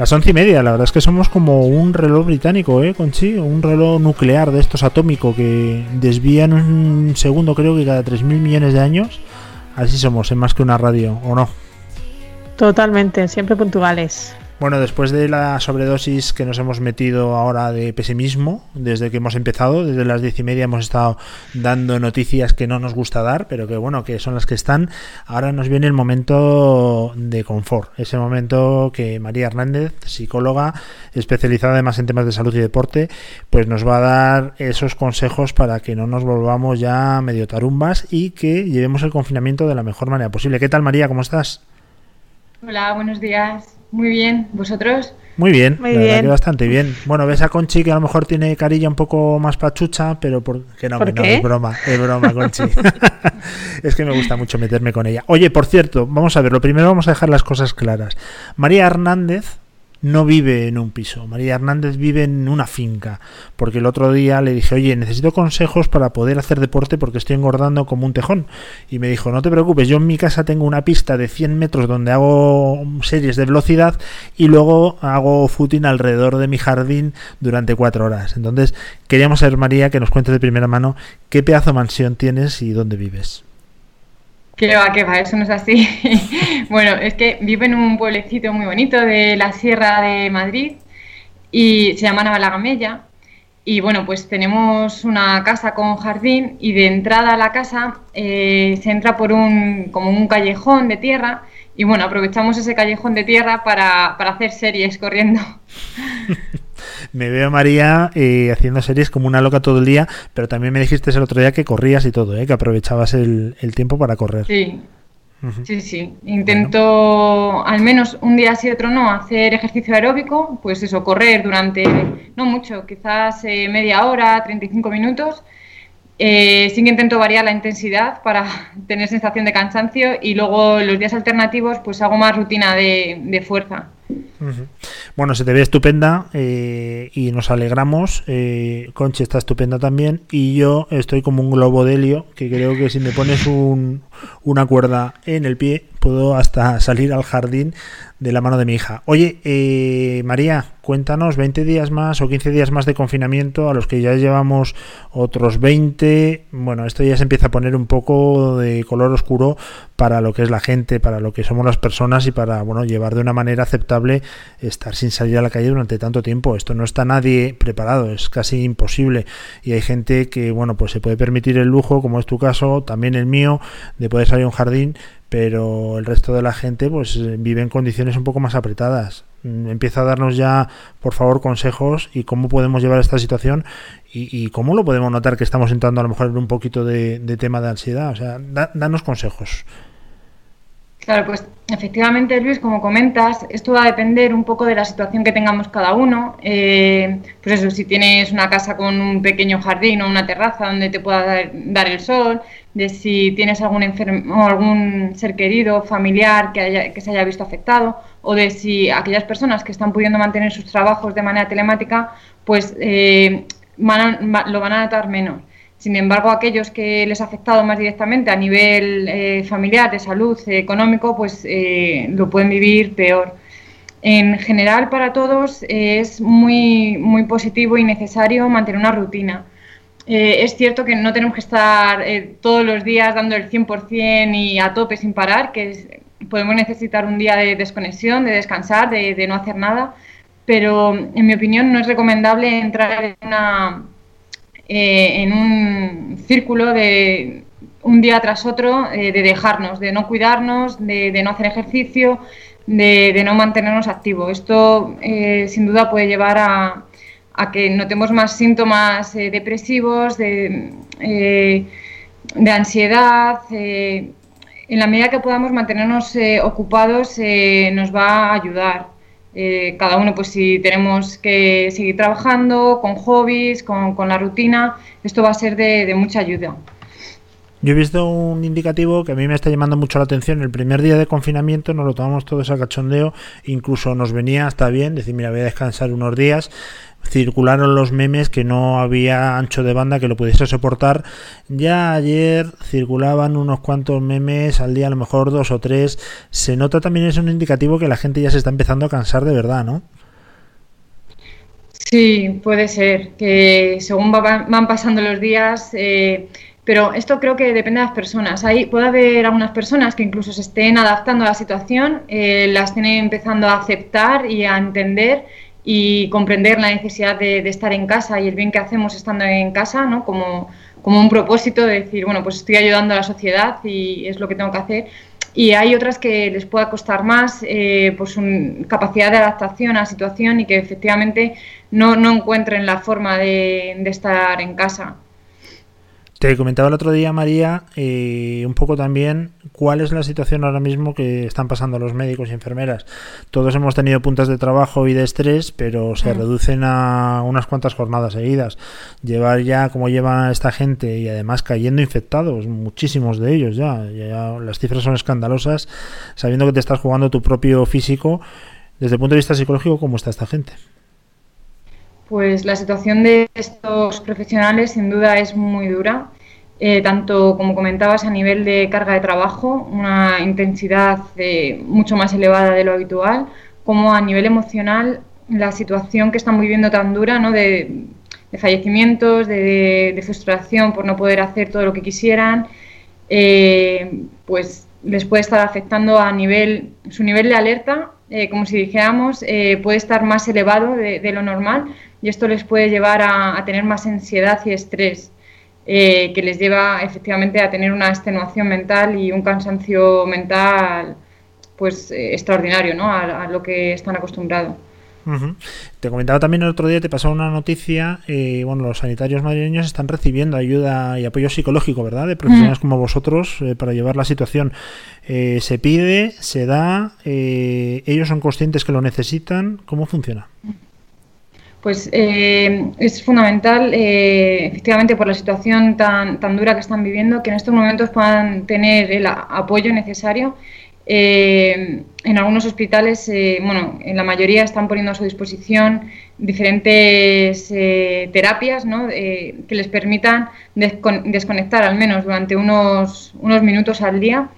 Las once y media, la verdad es que somos como un reloj británico, ¿eh, Conchi? Un reloj nuclear de estos atómico que desvían un segundo, creo que cada 3.000 millones de años. Así somos, en más que una radio, ¿o no? Totalmente, siempre puntuales. Bueno, después de la sobredosis que nos hemos metido ahora de pesimismo, desde que hemos empezado, desde las diez y media hemos estado dando noticias que no nos gusta dar, pero que bueno, que son las que están. Ahora nos viene el momento de confort, ese momento que María Hernández, psicóloga especializada además en temas de salud y deporte, pues nos va a dar esos consejos para que no nos volvamos ya medio tarumbas y que llevemos el confinamiento de la mejor manera posible. ¿Qué tal María? ¿Cómo estás? Hola, buenos días. Muy bien, ¿vosotros? Muy bien, Muy la verdad bien. que bastante bien. Bueno, ves a Conchi que a lo mejor tiene carilla un poco más pachucha, pero por... que no, ¿Por que no, qué? es broma, es broma, Conchi. <laughs> es que me gusta mucho meterme con ella. Oye, por cierto, vamos a ver, lo primero vamos a dejar las cosas claras. María Hernández no vive en un piso, María Hernández vive en una finca, porque el otro día le dije, oye, necesito consejos para poder hacer deporte porque estoy engordando como un tejón. Y me dijo, no te preocupes, yo en mi casa tengo una pista de 100 metros donde hago series de velocidad y luego hago footing alrededor de mi jardín durante cuatro horas. Entonces, queríamos saber, María, que nos cuentes de primera mano qué pedazo de mansión tienes y dónde vives. ¿Qué va, qué va? Eso no es así. <laughs> bueno, es que vivo en un pueblecito muy bonito de la Sierra de Madrid y se llama Navalagamella. Y bueno, pues tenemos una casa con jardín y de entrada a la casa eh, se entra por un, como un callejón de tierra y bueno, aprovechamos ese callejón de tierra para, para hacer series corriendo. <laughs> Me veo, María, eh, haciendo series como una loca todo el día, pero también me dijiste el otro día que corrías y todo, ¿eh? que aprovechabas el, el tiempo para correr. Sí. Sí, sí. Intento al menos un día sí otro no hacer ejercicio aeróbico, pues eso, correr durante, no mucho, quizás eh, media hora, 35 minutos. Eh, sí que intento variar la intensidad para <laughs> tener sensación de cansancio y luego los días alternativos pues hago más rutina de, de fuerza. Bueno, se te ve estupenda eh, y nos alegramos. Eh, está estupenda también y yo estoy como un globo de helio que creo que si me pones un- una cuerda en el pie puedo hasta salir al jardín de la mano de mi hija. Oye, eh, María, cuéntanos 20 días más o 15 días más de confinamiento a los que ya llevamos otros 20. Bueno, esto ya se empieza a poner un poco de color oscuro para lo que es la gente, para lo que somos las personas y para bueno llevar de una manera aceptable estar sin salir a la calle durante tanto tiempo. Esto no está nadie preparado, es casi imposible. Y hay gente que bueno pues se puede permitir el lujo, como es tu caso, también el mío, de poder salir a un jardín, pero el resto de la gente pues eh, vive en condiciones un poco más apretadas. Mm, Empieza a darnos ya, por favor, consejos y cómo podemos llevar esta situación y, y cómo lo podemos notar que estamos entrando a lo mejor en un poquito de, tema de ansiedad. O sea, da- danos consejos. Claro, pues efectivamente, Luis, como comentas, esto va a depender un poco de la situación que tengamos cada uno. Eh, pues eso, si tienes una casa con un pequeño jardín o una terraza donde te pueda dar el sol, de si tienes algún enfermo algún ser querido, familiar que, haya- que se haya visto afectado, o de si aquellas personas que están pudiendo mantener sus trabajos de manera telemática, pues eh, lo van a notar menos. Sin embargo, aquellos que les ha afectado más directamente a nivel eh, familiar, de salud, eh, económico, pues lo pueden vivir peor. En general, para todos es muy, muy positivo y necesario mantener una rutina. Eh, es cierto que no tenemos que estar eh, todos los días dando el 100% y a tope sin parar, que es- podemos necesitar un día de desconexión, de descansar, de, de no hacer nada, pero en mi opinión no es recomendable entrar en una eh, un círculo de un día tras otro de dejarnos, de no cuidarnos, de, no hacer ejercicio, de, de no mantenernos activos. Esto sin duda puede llevar a, a que notemos más síntomas eh, depresivos, de, eh, de ansiedad. eh, en la medida que podamos mantenernos eh, ocupados nos va a ayudar. Cada uno, pues si tenemos que seguir trabajando con hobbies, con, con la rutina, esto va a ser de, de mucha ayuda. Yo he visto un indicativo que a mí me está llamando mucho la atención. El primer día de confinamiento nos lo tomamos todos a cachondeo, incluso nos venía hasta bien decir, mira, voy a descansar unos días. Circularon los memes que no había ancho de banda que lo pudiese soportar. Ya ayer circulaban unos cuantos memes al día, a lo mejor dos o tres. Se nota también es un indicativo que la gente ya se está empezando a cansar de verdad, ¿no? Sí, puede ser, que según va- van pasando los días, eh, pero esto creo que depende de las personas. Hay, puede haber algunas personas que incluso se estén adaptando a la situación, eh, la estén empezando a aceptar y a entender y comprender la necesidad de, estar en casa y el bien que hacemos estando en casa, ¿no? Como, como un propósito de decir, bueno, pues estoy ayudando a la sociedad y es lo que tengo que hacer. Y hay otras que les pueda costar más eh, pues capacidad de adaptación a la situación y que efectivamente no, no encuentren la forma de, de estar en casa. Te comentaba el otro día, María, eh, un poco también cuál es la situación ahora mismo que están pasando los médicos y enfermeras. Todos hemos tenido puntas de trabajo y de estrés, pero se Mm. reducen a unas cuantas jornadas seguidas. Llevar ya como llevan a esta gente y además cayendo infectados, muchísimos de ellos ya, ya las cifras son escandalosas, sabiendo que te estás jugando tu propio físico. Desde el punto de vista psicológico, ¿cómo está esta gente? Pues la situación de estos profesionales sin duda es muy dura, eh, tanto como comentabas a nivel de carga de trabajo, una intensidad eh, mucho más elevada de lo habitual, como a nivel emocional, la situación que están viviendo tan dura, ¿no? de, fallecimientos, de, frustración por no poder hacer todo lo que quisieran, eh, pues les puede estar afectando a nivel, su nivel de alerta, como si dijéramos, puede estar más elevado de lo normal y esto les puede llevar a, a tener más ansiedad y estrés, eh, que les lleva efectivamente a tener una extenuación mental y un cansancio mental pues eh, extraordinario ¿no? a, a lo que están acostumbrados. Te comentaba también el otro día, te pasó una noticia, eh, bueno, los sanitarios madrileños están recibiendo ayuda y apoyo psicológico, ¿verdad? De profesionales como vosotros eh, para llevar la situación. Eh, se pide, se da, ellos son conscientes que lo necesitan, ¿cómo funciona? Pues eh, es fundamental, eh, efectivamente, por la situación tan, tan dura que están viviendo, que en estos momentos puedan tener el apoyo necesario. Eh, en algunos hospitales, eh, bueno, en la mayoría están poniendo a su disposición diferentes eh, terapias ¿no? Que les permitan descon- desconectar al menos durante unos, unos minutos al día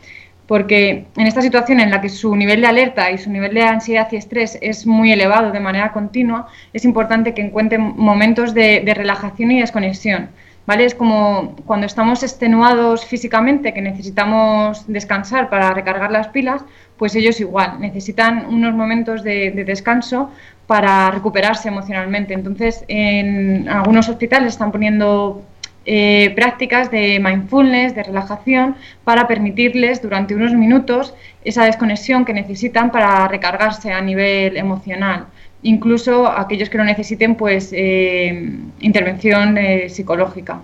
porque en esta situación en la que su nivel de alerta y su nivel de ansiedad y estrés es muy elevado de manera continua, es importante que encuentren momentos de, relajación y desconexión. ¿Vale? Es como cuando estamos extenuados físicamente, que necesitamos descansar para recargar las pilas, pues ellos igual, necesitan unos momentos de descanso para recuperarse emocionalmente. Entonces, en algunos hospitales están poniendo eh, prácticas de mindfulness, de relajación, para permitirles durante unos minutos esa desconexión que necesitan para recargarse a nivel emocional. Incluso aquellos que lo necesiten, pues eh, intervención eh, psicológica.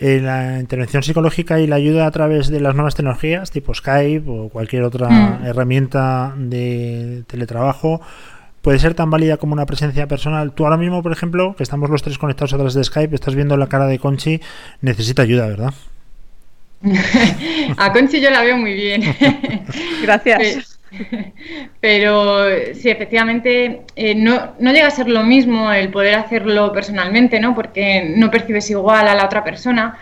Eh, la intervención psicológica y la ayuda a través de las nuevas tecnologías, tipo Skype o cualquier otra Mm. herramienta de teletrabajo, puede ser tan válida como una presencia personal. Tú ahora mismo, por ejemplo, que estamos los tres conectados a través de Skype, estás viendo la cara de Conchi, necesita ayuda, ¿verdad? <laughs> A Conchi yo la veo muy bien. <laughs> Gracias. Pero sí, efectivamente, eh, no, no llega a ser lo mismo el poder hacerlo personalmente, ¿no? Porque no percibes igual a la otra persona,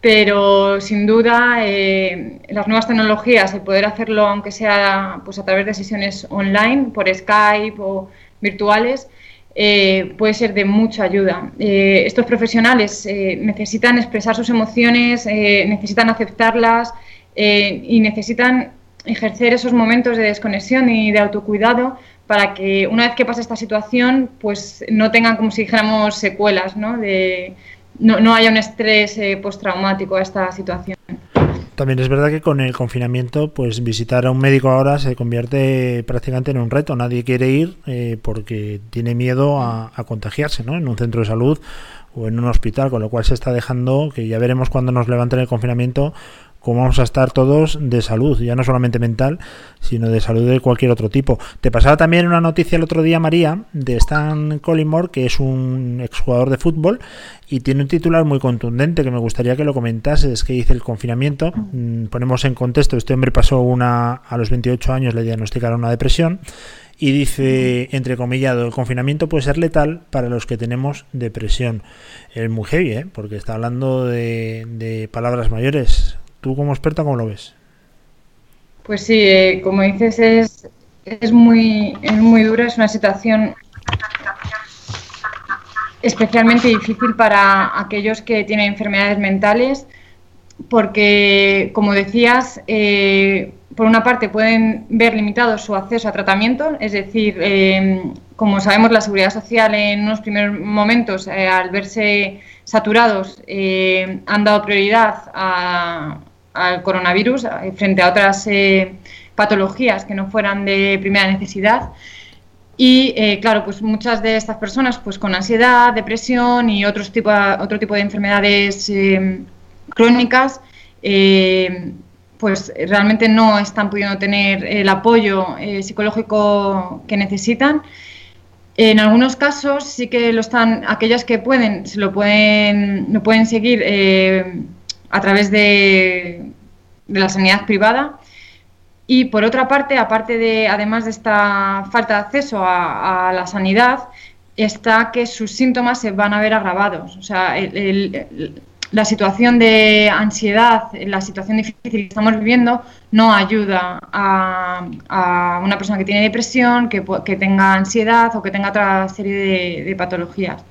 pero sin duda eh, las nuevas tecnologías, el poder hacerlo aunque sea pues, a través de sesiones online, por Skype o virtuales, eh, puede ser de mucha ayuda. Eh, estos profesionales necesitan expresar sus emociones, necesitan aceptarlas y necesitan ejercer esos momentos de desconexión y de autocuidado para que una vez que pase esta situación, pues no tengan como si dijéramos secuelas, ¿no? De, no, no haya un estrés eh, postraumático a esta situación. También es verdad que con el confinamiento, pues visitar a un médico ahora se convierte prácticamente en un reto. Nadie quiere ir eh, porque tiene miedo a, a contagiarse, ¿no? En un centro de salud o en un hospital, con lo cual se está dejando, que ya veremos cuando nos levanten el confinamiento, cómo vamos a estar todos de salud, ya no solamente mental, sino de salud de cualquier otro tipo. Te pasaba también una noticia el otro día, María, de Stan Collymore, que es un exjugador de fútbol y tiene un titular muy contundente que me gustaría que lo comentases, que dice el confinamiento. Mm, Ponemos en contexto, este hombre pasó una a los 28 años, le diagnosticaron una depresión y dice, entrecomillado, el confinamiento puede ser letal para los que tenemos depresión. Es muy heavy, ¿eh? porque está hablando de palabras mayores. ¿Tú como experta cómo lo ves? Pues sí, eh, como dices, es, es, muy, es muy dura, es una situación especialmente difícil para aquellos que tienen enfermedades mentales, porque, como decías, eh, por una parte pueden ver limitado su acceso a tratamiento, es decir, eh, como sabemos, la seguridad social en unos primeros momentos, al verse saturados, han dado prioridad a- al coronavirus eh, frente a otras eh, patologías que no fueran de primera necesidad. Y eh, claro, pues muchas de estas personas, pues con ansiedad, depresión y otros tipo, otro tipo de enfermedades crónicas, pues realmente no están pudiendo tener el apoyo psicológico que necesitan. En algunos casos sí que lo están, aquellas que pueden, se lo pueden, lo pueden seguir a través de, de la sanidad privada. Y por otra parte, aparte de, además de esta falta de acceso a, la sanidad, está que sus síntomas se van a ver agravados. O sea, el- la situación de ansiedad, la situación difícil que estamos viviendo, no ayuda a, una persona que tiene depresión, que, que tenga ansiedad o que tenga otra serie de patologías.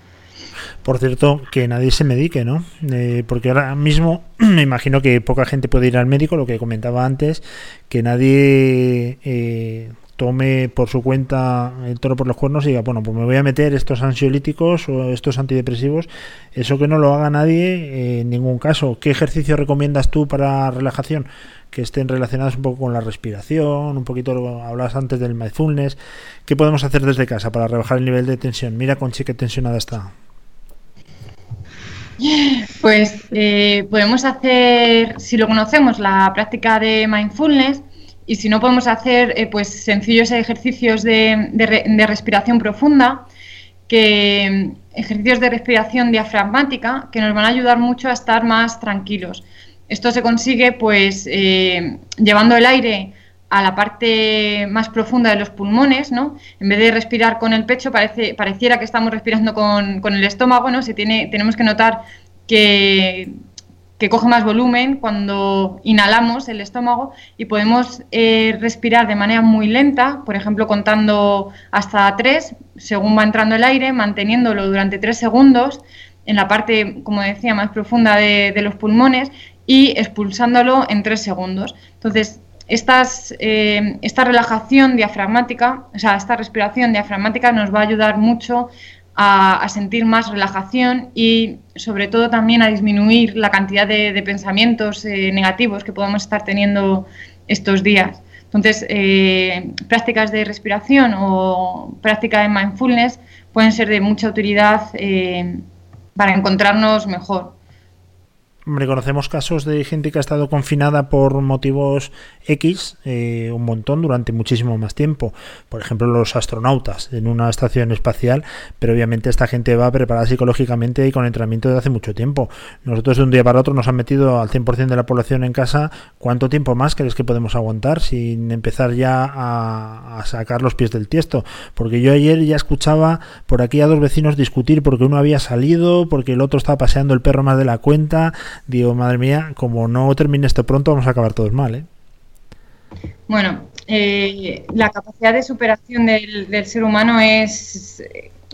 Por cierto, que nadie se medique, ¿no? Eh, porque ahora mismo <clears throat> me imagino que poca gente puede ir al médico, lo que comentaba antes, que nadie eh, tome por su cuenta el toro por los cuernos y diga, bueno, pues me voy a meter estos ansiolíticos o estos antidepresivos. Eso que no lo haga nadie eh, en ningún caso. ¿Qué ejercicio recomiendas tú para relajación? Que estén relacionados un poco con la respiración, un poquito, hablabas antes del mindfulness. ¿Qué podemos hacer desde casa para rebajar el nivel de tensión? Mira, Conchi, qué tensionada está. Pues eh, podemos hacer, si lo conocemos, la práctica de mindfulness y si no podemos hacer eh, pues sencillos ejercicios de, de re- de respiración profunda, que ejercicios de respiración diafragmática que nos van a ayudar mucho a estar más tranquilos. Esto se consigue pues eh, llevando el aire a la parte más profunda de los pulmones, ¿no? En vez de respirar con el pecho, parece, pareciera que estamos respirando con, con el estómago, ¿no? Se tiene, tenemos que notar que, que coge más volumen cuando inhalamos el estómago y podemos eh, respirar de manera muy lenta, por ejemplo, contando hasta tres, según va entrando el aire, manteniéndolo durante tres segundos en la parte, como decía, más profunda de, de los pulmones y expulsándolo en tres segundos. Entonces, eh, esta relajación diafragmática, o sea, esta respiración diafragmática nos va a ayudar mucho a, sentir más relajación y sobre todo también a disminuir la cantidad de, pensamientos eh, negativos que podemos estar teniendo estos días. Entonces, eh, prácticas de respiración o práctica de mindfulness pueden ser de mucha utilidad para encontrarnos mejor. Hombre, conocemos casos de gente que ha estado confinada por motivos X eh, un montón durante muchísimo más tiempo. Por ejemplo, los astronautas en una estación espacial, pero obviamente esta gente va preparada psicológicamente y con entrenamiento desde hace mucho tiempo. Nosotros de un día para otro nos han metido al 100% de la población en casa. ¿Cuánto tiempo más crees que podemos aguantar sin empezar ya a, a sacar los pies del tiesto? Porque yo ayer ya escuchaba por aquí a dos vecinos discutir porque uno había salido, porque el otro estaba paseando el perro más de la cuenta. Digo, madre mía, como no termine esto pronto, vamos a acabar todos mal, ¿eh? Bueno, eh, la capacidad de superación del, del ser humano es,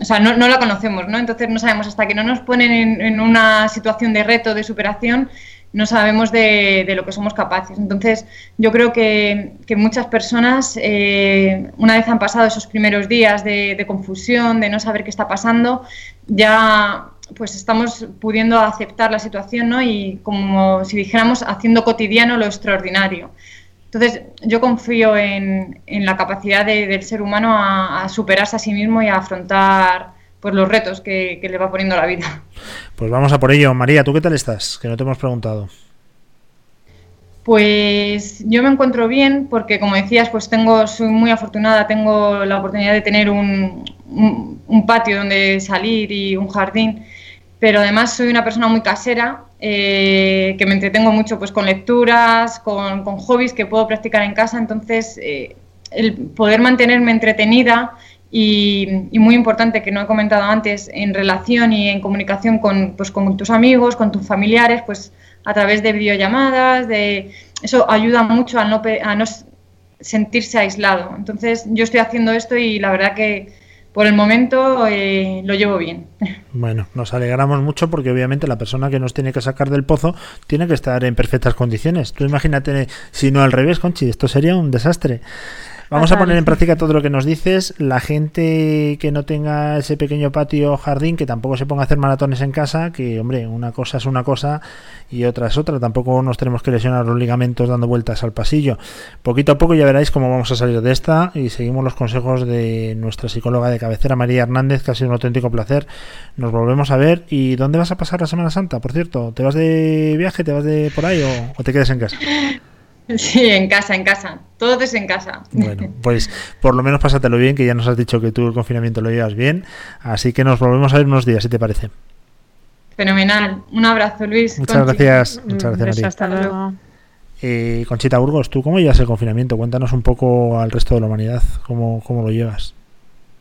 o sea, no, no la conocemos, ¿no? Entonces no sabemos hasta que no nos ponen en, una situación de reto, de superación, no sabemos de, de lo que somos capaces. Entonces yo creo que, que muchas personas, eh, una vez han pasado esos primeros días de confusión, de no saber qué está pasando, ya pues estamos pudiendo aceptar la situación, ¿no? Y como si dijéramos, haciendo cotidiano lo extraordinario. Entonces, yo confío en, en la capacidad de- del ser humano a, a superarse a sí mismo y a afrontar pues, los retos que, que le va poniendo la vida. Pues vamos a por ello. María, ¿tú qué tal estás? Que no te hemos preguntado. Pues yo me encuentro bien porque, como decías, pues tengo, soy muy afortunada, tengo la oportunidad de tener un, un- un patio donde salir y un jardín, pero además soy una persona muy casera, eh, que me entretengo mucho pues con lecturas, con, con hobbies que puedo practicar en casa, entonces eh, el poder mantenerme entretenida y, y muy importante que no he comentado antes, en relación y en comunicación con, pues, con tus amigos, con tus familiares, pues a través de videollamadas, de eso ayuda mucho a no, a no sentirse aislado. Entonces yo estoy haciendo esto y la verdad que por el momento eh, lo llevo bien. Bueno, nos alegramos mucho porque obviamente la persona que nos tiene que sacar del pozo tiene que estar en perfectas condiciones. Tú imagínate si no al revés, Conchi, esto sería un desastre. Vamos a poner en práctica todo lo que nos dices. La gente que no tenga ese pequeño patio o jardín, que tampoco se ponga a hacer maratones en casa, que hombre, una cosa es una cosa y otra es otra. Tampoco nos tenemos que lesionar los ligamentos dando vueltas al pasillo. Poquito a poco ya veréis cómo vamos a salir de esta y seguimos los consejos de nuestra psicóloga de cabecera, María Hernández, que ha sido un auténtico placer. Nos volvemos a ver. ¿Y dónde vas a pasar la Semana Santa, por cierto? ¿Te vas de viaje, te vas de por ahí o, o te quedas en casa? <laughs> <laughs> Sí, en casa, en casa. Todo es en casa. Bueno, pues por lo menos pásatelo bien, que ya nos has dicho que tú el confinamiento lo llevas bien. Así que nos volvemos a ver unos días, si te parece. Fenomenal. Un abrazo, Luis. Muchas Conchi. gracias. Muchas gracias, María. hasta luego. Eh, Conchita Burgos, ¿tú cómo llevas el confinamiento? Cuéntanos un poco al resto de la humanidad, cómo, cómo lo llevas.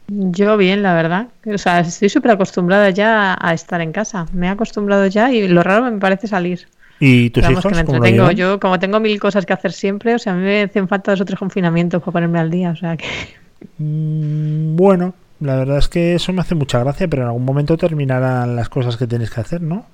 Yo bien, la verdad. O sea, estoy súper acostumbrada ya a estar en casa. Me he acostumbrado ya y lo raro me parece salir. ¿Y tus Vamos, hijos que me entretengo. Yo, como tengo mil cosas que hacer siempre, o sea, a mí me hacen falta dos o tres confinamientos para ponerme al día. O sea, que Mm, Bueno, la verdad es que eso me hace mucha gracia, pero en algún momento terminarán las cosas que tienes que hacer, ¿no?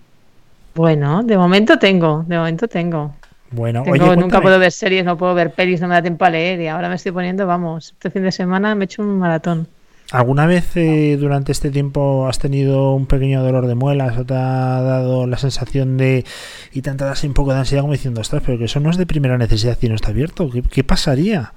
bueno, de momento tengo, de momento tengo. Bueno, Tengo- oye, nunca puedo ver series, no puedo ver pelis, no me da tiempo a leer y ahora me estoy poniendo, vamos, este fin de semana me he hecho un maratón. ¿Alguna vez eh, durante este tiempo has tenido un pequeño dolor de muelas o te ha dado la sensación de y te ha entrado así un poco de ansiedad como diciendo, ostras, pero que eso no es de primera necesidad y no está abierto? ¿Qué, qué pasaría?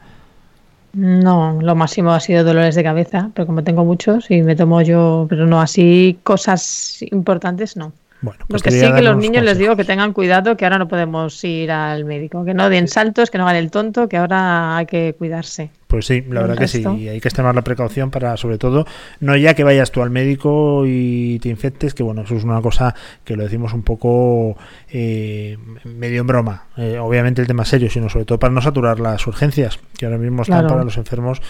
No, lo máximo ha sido dolores de cabeza, pero como tengo muchos y me tomo yo, pero no así cosas importantes, no. Bueno, Lo pues que te sí que los niños les digo que tengan cuidado, que ahora no podemos ir al médico, que no den saltos, que no hagan el tonto, que ahora hay que cuidarse. Pues sí, la verdad que sí, hay que extremar la precaución para, sobre todo, no ya que vayas tú al médico y te infectes, que bueno, eso es una cosa que lo decimos un poco eh, medio en broma, eh, obviamente el tema serio, sino sobre todo para no saturar las urgencias, que ahora mismo están Claro. para los enfermos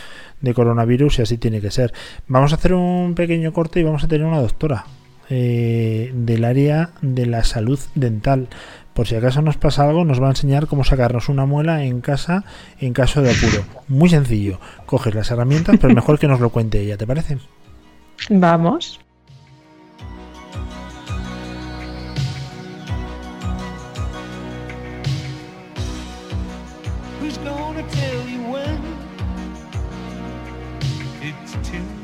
de coronavirus y así tiene que ser. Vamos a hacer un pequeño corte y vamos a tener una doctora eh, del área de la salud dental. Por si acaso nos pasa algo, nos va a enseñar cómo sacarnos una muela en casa en caso de apuro. Muy sencillo. Coges las herramientas, pero mejor que nos lo cuente ella, ¿te parece? Vamos. Who's gonna tell you when it's too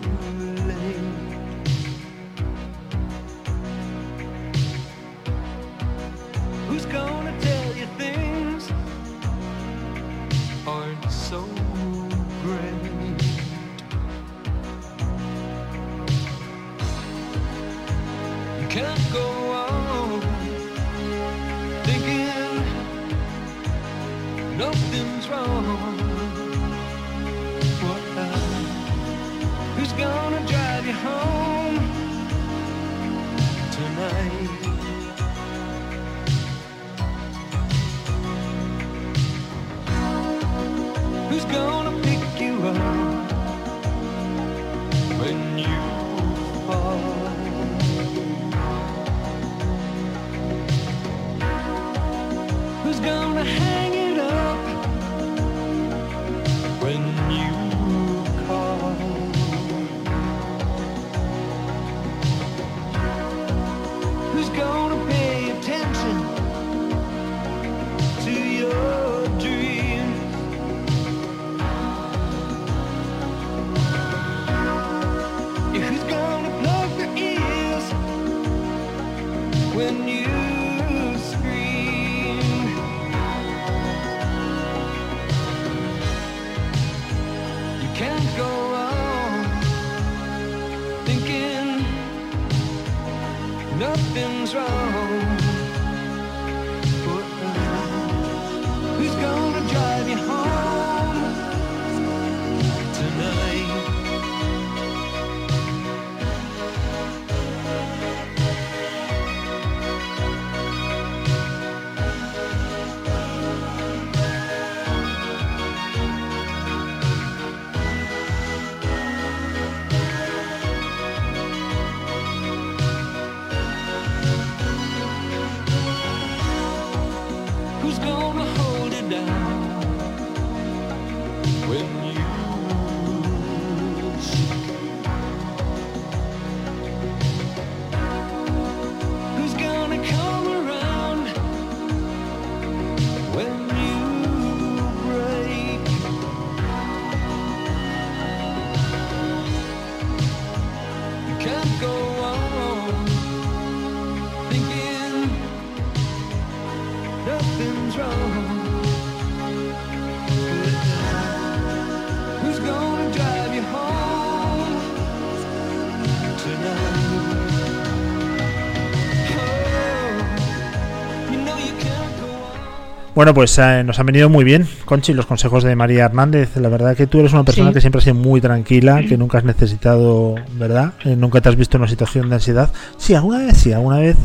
Bueno, pues eh, nos han venido muy bien, Conchi, los consejos de María Hernández. La verdad que tú eres una persona Sí. que siempre ha sido muy tranquila, que nunca has necesitado, ¿verdad? Eh, nunca te has visto en una situación de ansiedad. Sí, alguna vez, sí, alguna vez.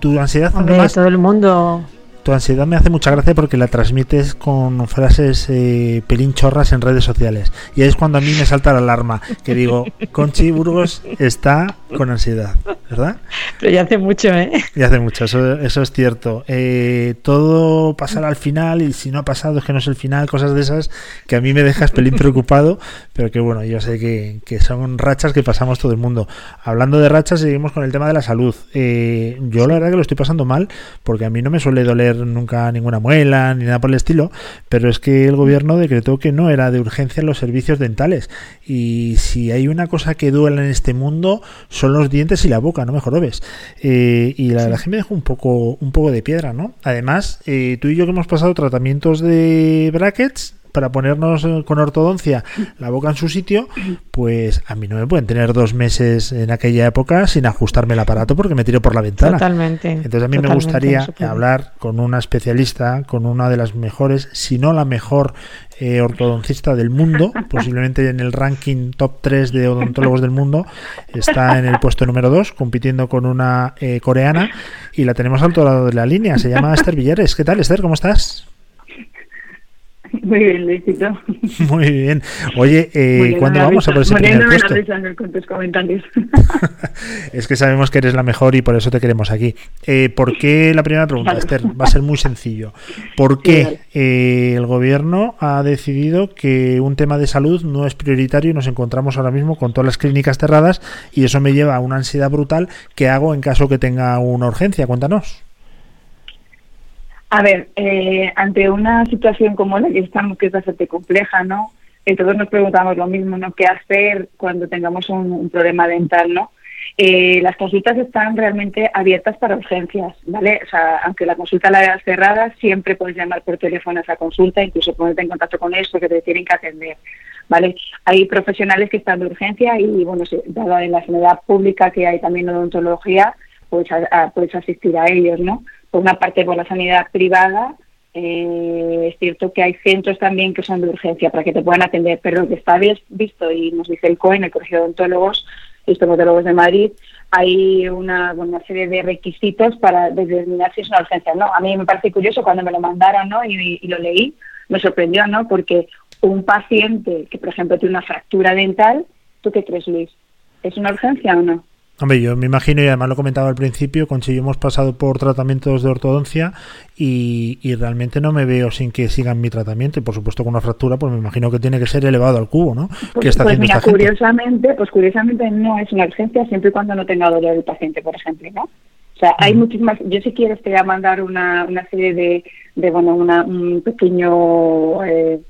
Tu ansiedad, Hombre, además, todo el mundo. Tu ansiedad me hace mucha gracia porque la transmites con frases eh, pelín chorras en redes sociales. Y ahí es cuando a mí me salta la alarma, que digo, Conchi Burgos está con ansiedad, ¿verdad? Pero ya hace mucho, ¿eh? Y hace mucho, eso, eso es cierto. Eh, todo pasará al final y si no ha pasado es que no es el final, cosas de esas que a mí me dejas pelín preocupado, pero que bueno, yo sé que, que son rachas que pasamos todo el mundo. Hablando de rachas, seguimos con el tema de la salud. Eh, yo la verdad que lo estoy pasando mal porque a mí no me suele doler nunca ninguna muela ni nada por el estilo, pero es que el gobierno decretó que no era de urgencia los servicios dentales. Y si hay una cosa que duele en este mundo son los dientes y la boca, no me jorobes. Eh, y la verdad que me dejó un poco, un poco de piedra, ¿no? Además, eh, tú y yo que hemos pasado tratamientos de brackets para ponernos eh, con ortodoncia la boca en su sitio, pues a mí no me pueden tener dos meses en aquella época sin ajustarme el aparato porque me tiro por la ventana. Totalmente. Entonces a mí me gustaría hablar con una especialista, con una de las mejores, si no la mejor eh, ortodoncista del mundo, <laughs> posiblemente en el ranking top 3 de odontólogos del mundo, está en el puesto número 2, compitiendo con una eh, coreana y la tenemos al otro lado de la línea, se llama Esther Villares. ¿Qué tal, Esther? ¿Cómo estás? <laughs> Muy bien, Luisito. <laughs> Muy bien. Oye, eh, ¿cuándo vamos a por ese primer puesto? con tus comentarios. <laughs> Es que sabemos que eres la mejor y por eso te queremos aquí. Eh, ¿Por qué? La primera pregunta, Claro. Esther, va a ser muy sencillo. ¿Por Sí, qué vale. eh, el gobierno ha decidido que un tema de salud no es prioritario y nos encontramos ahora mismo con todas las clínicas cerradas y eso me lleva a una ansiedad brutal? ¿Qué hago en caso que tenga una urgencia? Cuéntanos. A ver, eh, ante una situación como la que estamos, que es bastante compleja, ¿no? Eh, todos nos preguntamos lo mismo, ¿no? ¿Qué hacer cuando tengamos un, problema dental, ¿no? Eh, las consultas están realmente abiertas para urgencias, ¿vale? O sea, aunque la consulta la veas cerrada, siempre puedes llamar por teléfono a esa consulta, incluso ponerte en contacto con ellos porque te tienen que atender, ¿vale? Hay profesionales que están de urgencia y, bueno, dado en la sanidad pública que hay también odontología, a- a- puedes asistir a ellos, ¿no? Por una parte, por la sanidad privada, eh, es cierto que hay centros también que son de urgencia para que te puedan atender, pero lo que está vis- visto y nos dice el COEN, el Colegio de Odontólogos y Estomatólogos de Madrid, hay una, una serie de requisitos para determinar si es una urgencia no. A mí me parece curioso cuando me lo mandaron ¿no? y, y lo leí, me sorprendió, ¿no? Porque un paciente que, por ejemplo, tiene una fractura dental, ¿tú qué crees, Luis? ¿Es una urgencia o no? Hombre, yo me imagino, y además lo comentaba al principio, Conchi y yo hemos pasado por tratamientos de ortodoncia y, y realmente no me veo sin que sigan mi tratamiento. Y por supuesto, con una fractura, pues me imagino que tiene que ser elevado al cubo, ¿no? ¿Qué Pues, está pues haciendo mira, gente? curiosamente, pues curiosamente no es una urgencia siempre y cuando no tenga dolor el paciente, por ejemplo, ¿no? O sea, hay muchísimas, yo si quieres te voy a mandar una, una serie de, de bueno, una, un pequeño, eh,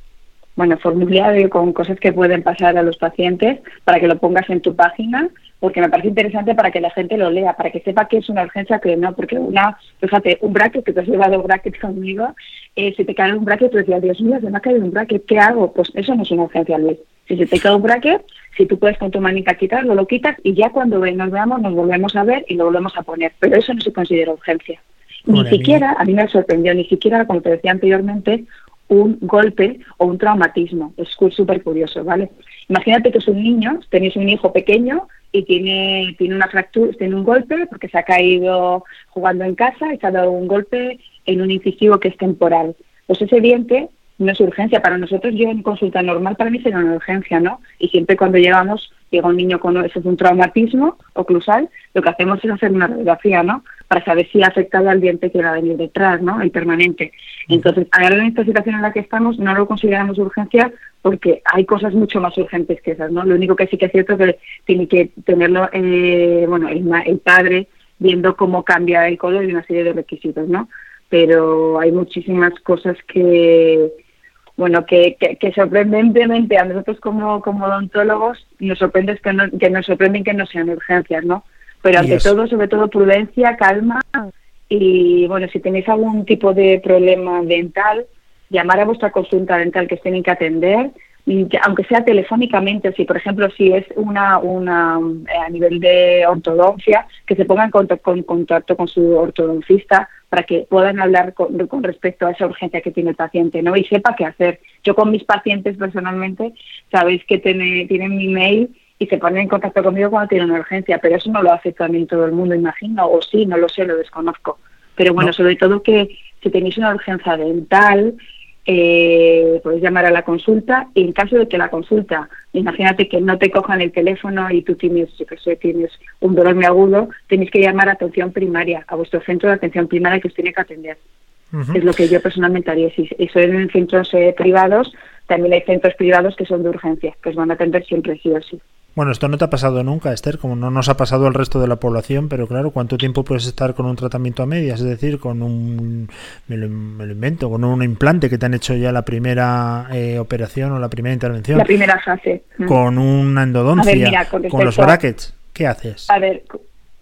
bueno, formulario con cosas que pueden pasar a los pacientes para que lo pongas en tu página, porque me parece interesante para que la gente lo lea, para que sepa que es una urgencia que no, porque una, fíjate, un bracket, que te has llevado bracket conmigo, eh, si te cae un bracket, tú decías, Dios mío, se me ha caído un bracket, ¿qué hago? Pues eso no es una urgencia, Luis. Si se te cae un bracket, si tú puedes con tu manita quitarlo, lo quitas y ya cuando nos veamos nos volvemos a ver y lo volvemos a poner. Pero eso no se considera urgencia. Ni siquiera, a mí me sorprendió, ni siquiera, como te decía anteriormente, un golpe o un traumatismo. Es súper curioso, ¿vale? Imagínate que es un niño, tenéis un hijo pequeño y tiene, tiene una fractura, tiene un golpe porque se ha caído jugando en casa y se ha dado un golpe en un incisivo que es temporal. Pues ese diente no es urgencia. Para nosotros, yo en consulta normal, para mí sería una urgencia, ¿no? Y siempre cuando llegamos, llega un niño con eso es un traumatismo oclusal, lo que hacemos es hacer una radiografía, ¿no? Para saber si ha afectado al diente que va a venir detrás, ¿no? El permanente. Entonces, ahora en esta situación en la que estamos, no lo consideramos urgencia porque hay cosas mucho más urgentes que esas, ¿no? Lo único que sí que es cierto es que tiene que tenerlo, eh, bueno, el, el padre viendo cómo cambia el color y una serie de requisitos, ¿no? Pero hay muchísimas cosas que, bueno, que, que, que sorprendentemente a nosotros como, como odontólogos nos sorprende que, no, que nos sorprenden que no sean urgencias, ¿no? Pero ante todo, sobre todo prudencia, calma y bueno, si tenéis algún tipo de problema dental, llamar a vuestra consulta dental que os tienen que atender, y que- aunque sea telefónicamente, si por ejemplo si es una, una eh, a nivel de ortodoncia, que se ponga en contacto con, contacto con su ortodoncista para que puedan hablar con, con respecto a esa urgencia que tiene el paciente, ¿no? Y sepa qué hacer. Yo con mis pacientes personalmente, sabéis que tiene, tienen mi mail y se ponen en contacto conmigo cuando tienen una urgencia, pero eso no lo hace también todo el mundo, imagino, o sí, no lo sé, lo desconozco. Pero bueno, sobre todo que si tenéis una urgencia dental, eh, podéis llamar a la consulta y en caso de que la consulta, imagínate que no te cojan el teléfono y tú tienes, yo qué sé, tienes un dolor muy agudo, tenéis que llamar a atención primaria, a vuestro centro de atención primaria que os tiene que atender. Es lo que yo personalmente haría. Si es en centros eh, privados, también hay centros privados que son de urgencia, que os van a atender siempre sí o sí. Bueno, esto no te ha pasado nunca, Esther, como no nos ha pasado al resto de la población, pero claro, ¿cuánto tiempo puedes estar con un tratamiento a medias? Es decir, con un, me lo, me lo invento, con un implante que te han hecho ya la primera eh, operación o la primera intervención, La primera fase. Mm. con una endodoncia, A ver, mira, con con los brackets, ¿qué haces? A ver,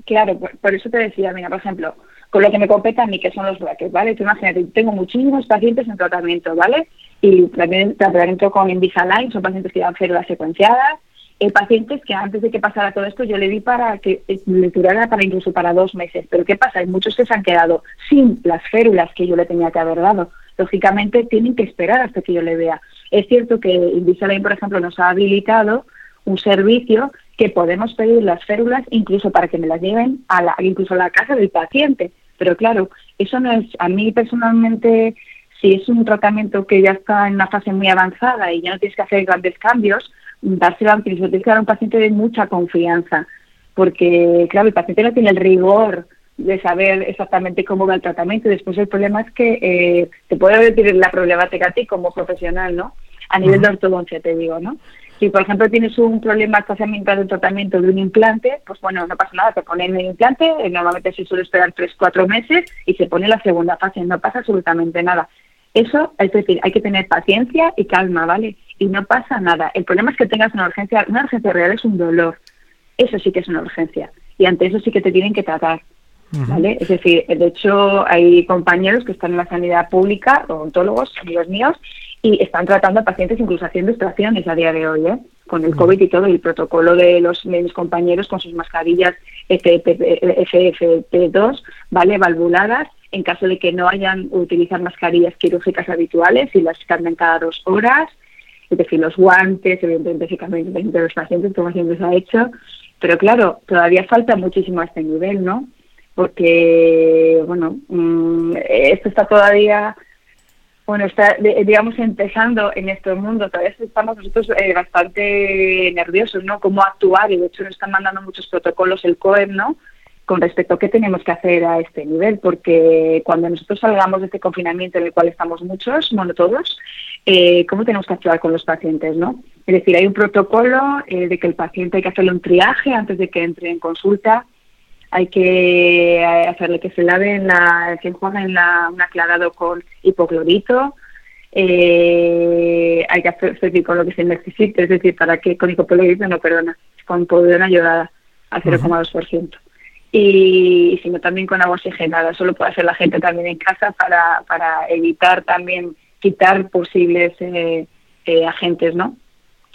claro, por, por eso te decía, mira, por ejemplo, con lo que me compete a mí, que son los brackets, ¿vale? Tú imagínate, tengo muchísimos pacientes en tratamiento, ¿vale? Y también tratamiento con Invisalign, son pacientes que llevan férulas secuenciadas, eh, pacientes que antes de que pasara todo esto yo le di para que eh, le durara para incluso para dos meses. Pero ¿qué pasa? Hay muchos que se han quedado sin las férulas que yo le tenía que haber dado. Lógicamente tienen que esperar hasta que yo le vea. Es cierto que Invisalign, por ejemplo, nos ha habilitado un servicio que podemos pedir las férulas incluso para que me las lleven a la, incluso a la casa del paciente. Pero claro, eso no es, a mí personalmente, si es un tratamiento que ya está en una fase muy avanzada y ya no tienes que hacer grandes cambios, dárselo incluso tienes que dar a un paciente de mucha confianza. Porque, claro, el paciente no tiene el rigor de saber exactamente cómo va el tratamiento. Y después el problema es que eh, te puede decir la problemática a ti como profesional, ¿no? A nivel de ortodoncia, te digo, ¿no? Si, por ejemplo, tienes un problema, estás en mitad del tratamiento de un implante, pues bueno, no pasa nada, te ponen el implante, eh, normalmente se suele esperar tres, cuatro meses y se pone la segunda fase, no pasa absolutamente nada. Eso, es decir, hay que tener paciencia y calma, ¿vale? Y no pasa nada. El problema es que tengas una urgencia, una urgencia real es un dolor. Eso sí que es una urgencia. Y ante eso sí que te tienen que tratar. ¿vale? Es decir, de hecho hay compañeros que están en la sanidad pública, odontólogos, amigos míos, y están tratando a pacientes incluso haciendo extracciones a día de hoy, ¿eh? con el COVID y todo, y el protocolo de los de mis compañeros con sus mascarillas FFP2, ¿vale? Valvuladas, en caso de que no hayan utilizar mascarillas quirúrgicas habituales y las cambien cada dos horas, es decir, los guantes, evidentemente cambian de los pacientes, como siempre se ha hecho, pero claro, todavía falta muchísimo a este nivel, ¿no? Porque, bueno, mm, esto está todavía, bueno, está, digamos, empezando en este mundo. Todavía estamos nosotros eh, bastante nerviosos, ¿no? Cómo actuar, y de hecho nos están mandando muchos protocolos el COEM, ¿no? Con respecto a qué tenemos que hacer a este nivel, porque cuando nosotros salgamos de este confinamiento en el cual estamos muchos, bueno, todos, eh, cómo tenemos que actuar con los pacientes, ¿no? Es decir, hay un protocolo eh, de que el paciente hay que hacerle un triaje antes de que entre en consulta, hay que eh, hacerle que se lave en la, que enjuague en la, un aclarado con hipoclorito, eh, hay que hacer con lo que se necesite, es decir, para que con hipoclorito, no, perdona, con podona ayudada al 0,2%. Y, y si no, también con agua oxigenada. Eso lo puede hacer la gente también en casa para, para evitar también quitar posibles eh, eh, agentes, ¿no?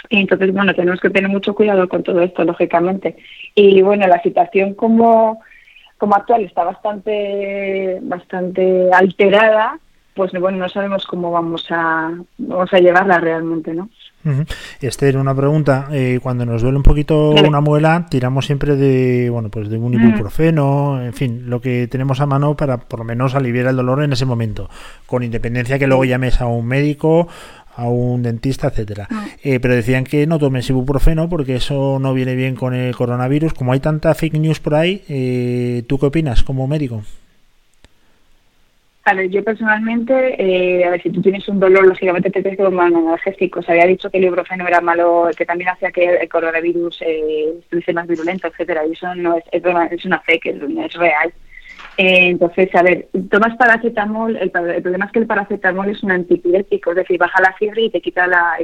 Y entonces, bueno, tenemos que tener mucho cuidado con todo esto, lógicamente. Y bueno, la situación como, como actual está bastante, bastante alterada, pues bueno, no sabemos cómo vamos a, vamos a llevarla realmente, ¿no? Ujú. Esther, una pregunta. eh, cuando nos duele un poquito una muela, tiramos siempre de, bueno, pues de un Mm. ibuprofeno, en fin, lo que tenemos a mano para por lo menos aliviar el dolor en ese momento, con independencia que luego llames a un médico, a un dentista, etcétera. Eh, pero decían que no tomes ibuprofeno porque eso no viene bien con el coronavirus. Como hay tanta fake news por ahí, eh, ¿tú qué opinas como médico? A ver, yo personalmente, eh, a ver, si tú tienes un dolor, lógicamente te tienes que tomar un analgésico. Se había dicho que el ibuprofeno era malo, que también hacía que el coronavirus eh, estuviese más virulento, etcétera. Y eso no es, es, una fake, es, es real. Eh, entonces, a ver, tomas paracetamol, el, el problema es que el paracetamol es un antipirético, es decir, baja la fiebre y te quita la,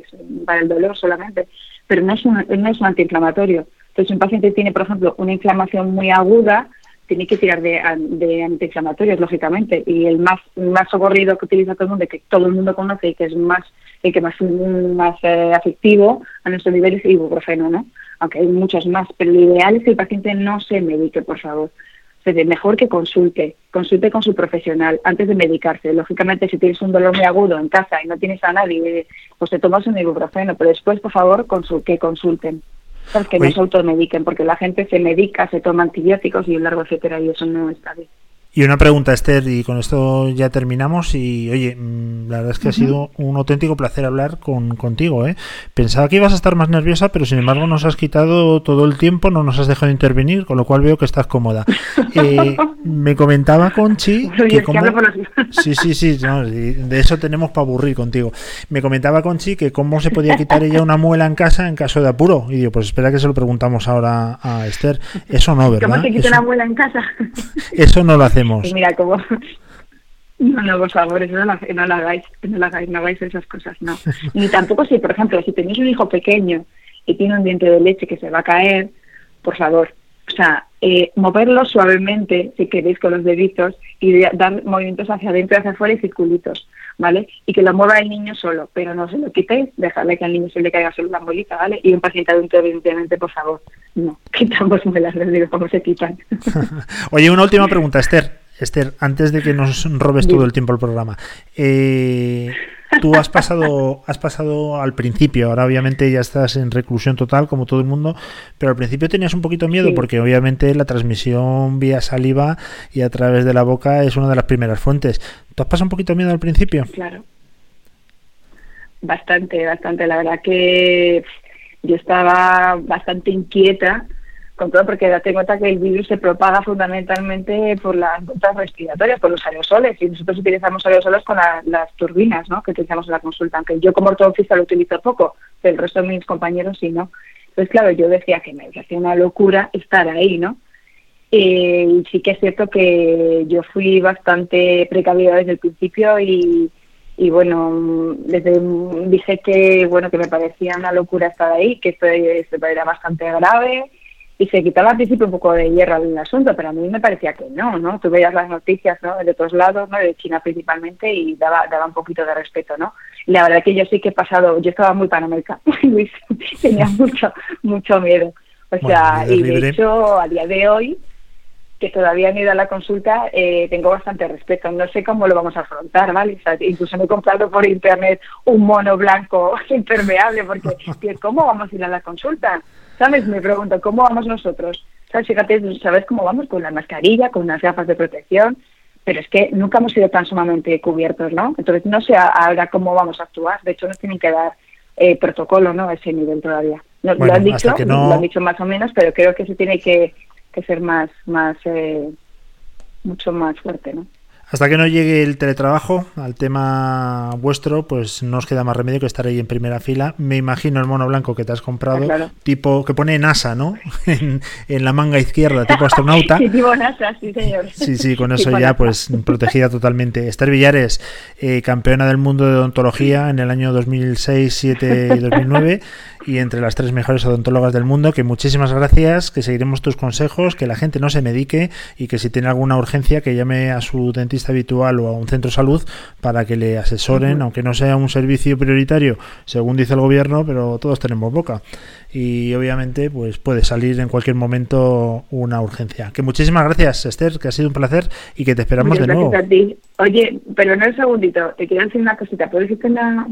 para el dolor solamente, pero no es un, no es un antiinflamatorio. Entonces, un paciente tiene, por ejemplo, una inflamación muy aguda, tiene que tirar de, de antiinflamatorios, lógicamente, y el más, más socorrido que utiliza todo el mundo, que todo el mundo conoce y que es más el que más, más eh, afectivo a nuestro nivel es el ibuprofeno, ¿no? Aunque hay muchos más, pero lo ideal es que el paciente no se medique, por favor Entonces, mejor que consulte, consulte con su profesional antes de medicarse. Lógicamente, si tienes un dolor muy agudo en casa y no tienes a nadie, pues te tomas un ibuprofeno, pero después, por favor, que consulten. Que no Oye. se automediquen, porque la gente se medica, se toma antibióticos y un largo etcétera, y eso no está bien. Y una pregunta, Esther, y con esto ya terminamos. Y oye, mm, la verdad es que ha sido un auténtico placer hablar con, contigo. ¿eh? Pensaba que ibas a estar más nerviosa, pero sin embargo nos has quitado todo el tiempo, no nos has dejado intervenir, con lo cual veo que estás cómoda. Eh, <laughs> me comentaba Conchi que Sí, sí, sí, no, de eso tenemos para aburrir contigo. Me comentaba Conchi que cómo se podía quitar ella una muela en casa en caso de apuro. Y digo, pues espera que se lo preguntamos ahora a Esther. Eso no, ¿verdad? ¿Cómo se quita Eso, una abuela en casa? <laughs> eso no lo hacemos. Y mira, como... <laughs> No, no, por favor, eso no lo hagáis, no lo hagáis, no hagáis esas cosas, no. <laughs> Ni tampoco si, por ejemplo, si tenéis un hijo pequeño y tiene un diente de leche que se va a caer, por favor, o sea, eh, moverlo suavemente, si queréis, con los deditos y dar movimientos hacia adentro y hacia afuera y circulitos, ¿vale? Y que lo mueva el niño solo, pero no se lo quitéis, dejadle que al niño se le caiga solo la bolita, ¿vale? Y un paciente adulto, evidentemente, por favor, no, <laughs> quitamos muelas, les digo cómo se quitan. <laughs> Oye, una última pregunta, Esther. Esther, antes de que nos robes todo el tiempo el programa, eh, tú has pasado, has pasado al principio, ahora obviamente ya estás en reclusión total, como todo el mundo, pero al principio tenías un poquito miedo Sí. porque obviamente la transmisión vía saliva y a través de la boca es una de las primeras fuentes. ¿Tú has pasado un poquito miedo al principio? Claro. Bastante, bastante. La verdad que yo estaba bastante inquieta con todo porque date cuenta que el virus se propaga fundamentalmente por las gotas respiratorias, por los aerosoles. Y nosotros utilizamos aerosoles con la- las turbinas ¿no? que utilizamos en la consulta. Aunque yo como ortodocista lo utilizo poco, pero el resto de mis compañeros sí, ¿no? Entonces, claro, yo decía que me parecía una locura estar ahí, ¿no? Eh, y sí que es cierto que yo fui bastante precavida desde el principio y, y bueno, desde dije que bueno que me parecía una locura estar ahí, que esto era bastante grave y se quitaba al principio un poco de hierro al asunto, pero a mí me parecía que no, ¿no? Tú veías las noticias, ¿no? De otros lados, ¿no? De China principalmente y daba, daba un poquito de respeto, ¿no? Y la verdad que yo sí que he pasado, yo estaba muy paranoica, <laughs> Luis, tenía <laughs> mucho, mucho miedo. O sea, y de hecho, a día de hoy, que todavía no he ido a la consulta, eh, tengo bastante respeto. No sé cómo lo vamos a afrontar, ¿vale? O sea, incluso me he comprado por internet un mono blanco <laughs> impermeable, porque ¿cómo vamos a ir a la consulta? ¿Sabes? Me pregunto, ¿cómo vamos nosotros? ¿Sabes? Fíjate, ¿sabes cómo vamos? Con la mascarilla, con unas gafas de protección, pero es que nunca hemos sido tan sumamente cubiertos, ¿no? Entonces no sé ahora cómo vamos a actuar. De hecho, nos tienen que dar eh, protocolo, ¿no? A ese nivel todavía. No, Bueno, lo han dicho, no- lo han dicho más o menos, pero creo que se tiene que, que ser más, más, eh, mucho más fuerte, ¿no? Hasta que no llegue el teletrabajo al tema vuestro, pues no os queda más remedio que estar ahí en primera fila. Me imagino el mono blanco que te has comprado, claro. tipo que pone NASA, ¿no? <laughs> en, en la manga izquierda, tipo astronauta. <laughs> Sí, tipo NASA, sí, señor. Sí, sí, con <laughs> eso Tipo ya NASA. pues protegida totalmente. Esther Villares, eh, campeona del mundo de odontología en el año 2006, 7 y 2009 y entre las tres mejores odontólogas del mundo, que muchísimas gracias, que seguiremos tus consejos, que la gente no se medique y que si tiene alguna urgencia que llame a su dentista habitual o a un centro de salud para que le asesoren, aunque no sea un servicio prioritario, según dice el gobierno, pero todos tenemos boca. Y obviamente pues puede salir en cualquier momento una urgencia. Que muchísimas gracias, Esther, que ha sido un placer y que te esperamos Muchas de nuevo. a ti. Oye, pero no un segundito, te quiero decir una cosita. ¿Puedes una,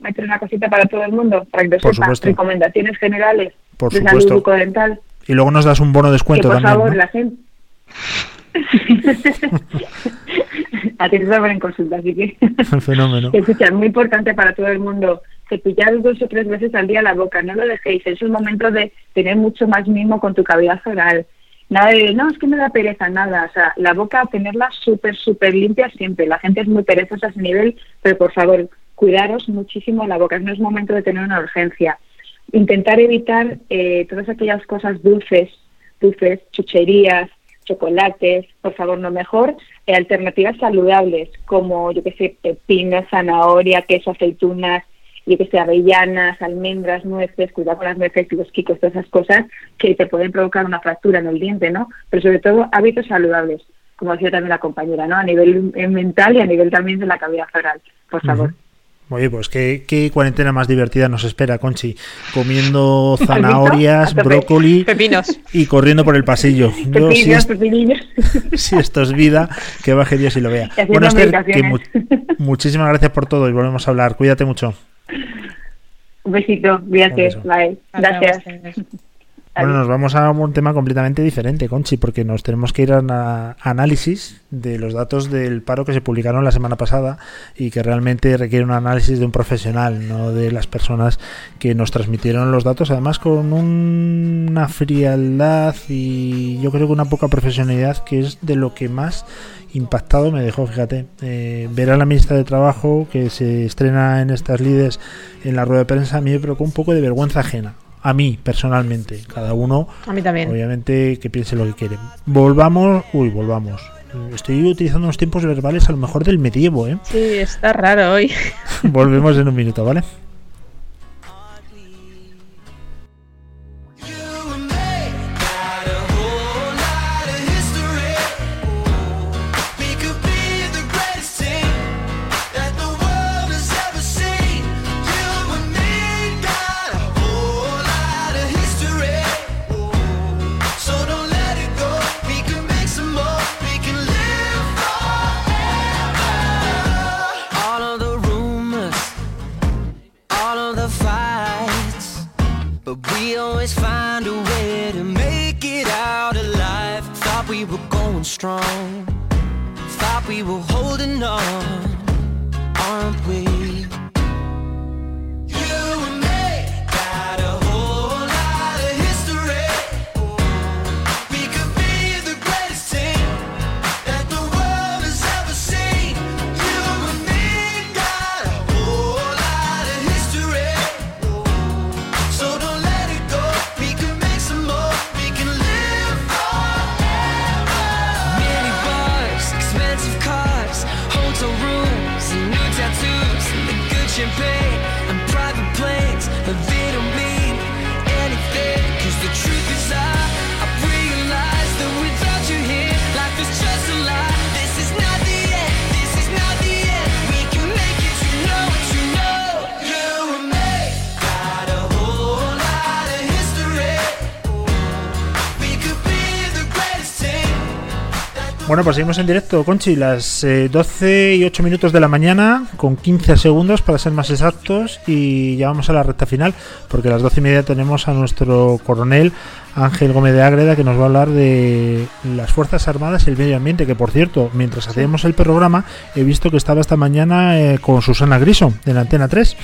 meter una cosita para todo el mundo? Para que Por sepa. supuesto. Recomendaciones generales Por de supuesto. salud bucodental. Y luego nos das un bono de Que descuento por también. favor, ¿no? la gente... <laughs> <laughs> a ti te en consulta, así que... <laughs> Fenómeno. Escucha, es muy importante para todo el mundo cepillar dos o tres veces al día la boca, no lo dejéis, es un momento de tener mucho más mimo con tu cavidad oral. Nada de, no, es que me da pereza, nada. O sea, la boca, tenerla súper, súper limpia siempre. La gente es muy perezosa a ese nivel, pero por favor, cuidaros muchísimo la boca. No es momento de tener una urgencia. Intentar evitar eh, todas aquellas cosas dulces, dulces, chucherías, chocolates, por favor, no mejor. Eh, alternativas saludables, como, yo que sé, pepino, zanahoria, queso, aceitunas, yo que sé, avellanas, almendras, nueces, cuidado con las nueces y los quicos, todas esas cosas que te pueden provocar una fractura en el diente, ¿no? Pero sobre todo hábitos saludables, como decía también la compañera, ¿no? A nivel eh, mental y a nivel también de la cavidad oral, por favor. Oye, pues qué, qué cuarentena más divertida nos espera, Conchi. Comiendo <laughs> zanahorias, <laughs> brócoli Pepinos. y corriendo por el pasillo. Yo, si, Pepinillos, es- <laughs> si esto es vida, que baje Dios y lo vea. Bueno, Esther, que meditaciones. mu- muchísimas gracias por todo y volvemos a hablar. Cuídate mucho. Un besito, cuídate. Bye. Gracias. Bueno, nos vamos a un tema completamente diferente, Conchi, porque nos tenemos que ir a ana- análisis de los datos del paro que se publicaron la semana pasada y que realmente requiere un análisis de un profesional, no de las personas que nos transmitieron los datos, además con un- una frialdad y yo creo que una poca profesionalidad que es de lo que más impactado me dejó, fíjate, eh, ver a la ministra de Trabajo que se estrena en estas lides en la rueda de prensa, a mí me provocó un poco de vergüenza ajena. A mí, personalmente. Cada uno, A mí también. obviamente, que piense lo que quiere. Volvamos. Uy, volvamos. Estoy utilizando unos tiempos verbales a lo mejor del medievo, ¿eh? Sí, está raro hoy. <laughs> Volvemos en un minuto, ¿vale? song. Bueno, pues seguimos en directo, Conchi, las eh, 12 y 8 minutos de la mañana, con 15 segundos para ser más exactos, y ya vamos a la recta final, porque a las 12 y media tenemos a nuestro coronel Ángel Gómez de Ágreda, que nos va a hablar de las Fuerzas Armadas y el medio ambiente, que por cierto, mientras hacíamos el programa, he visto que estaba esta mañana eh, con Susana Griso, de la Antena 3.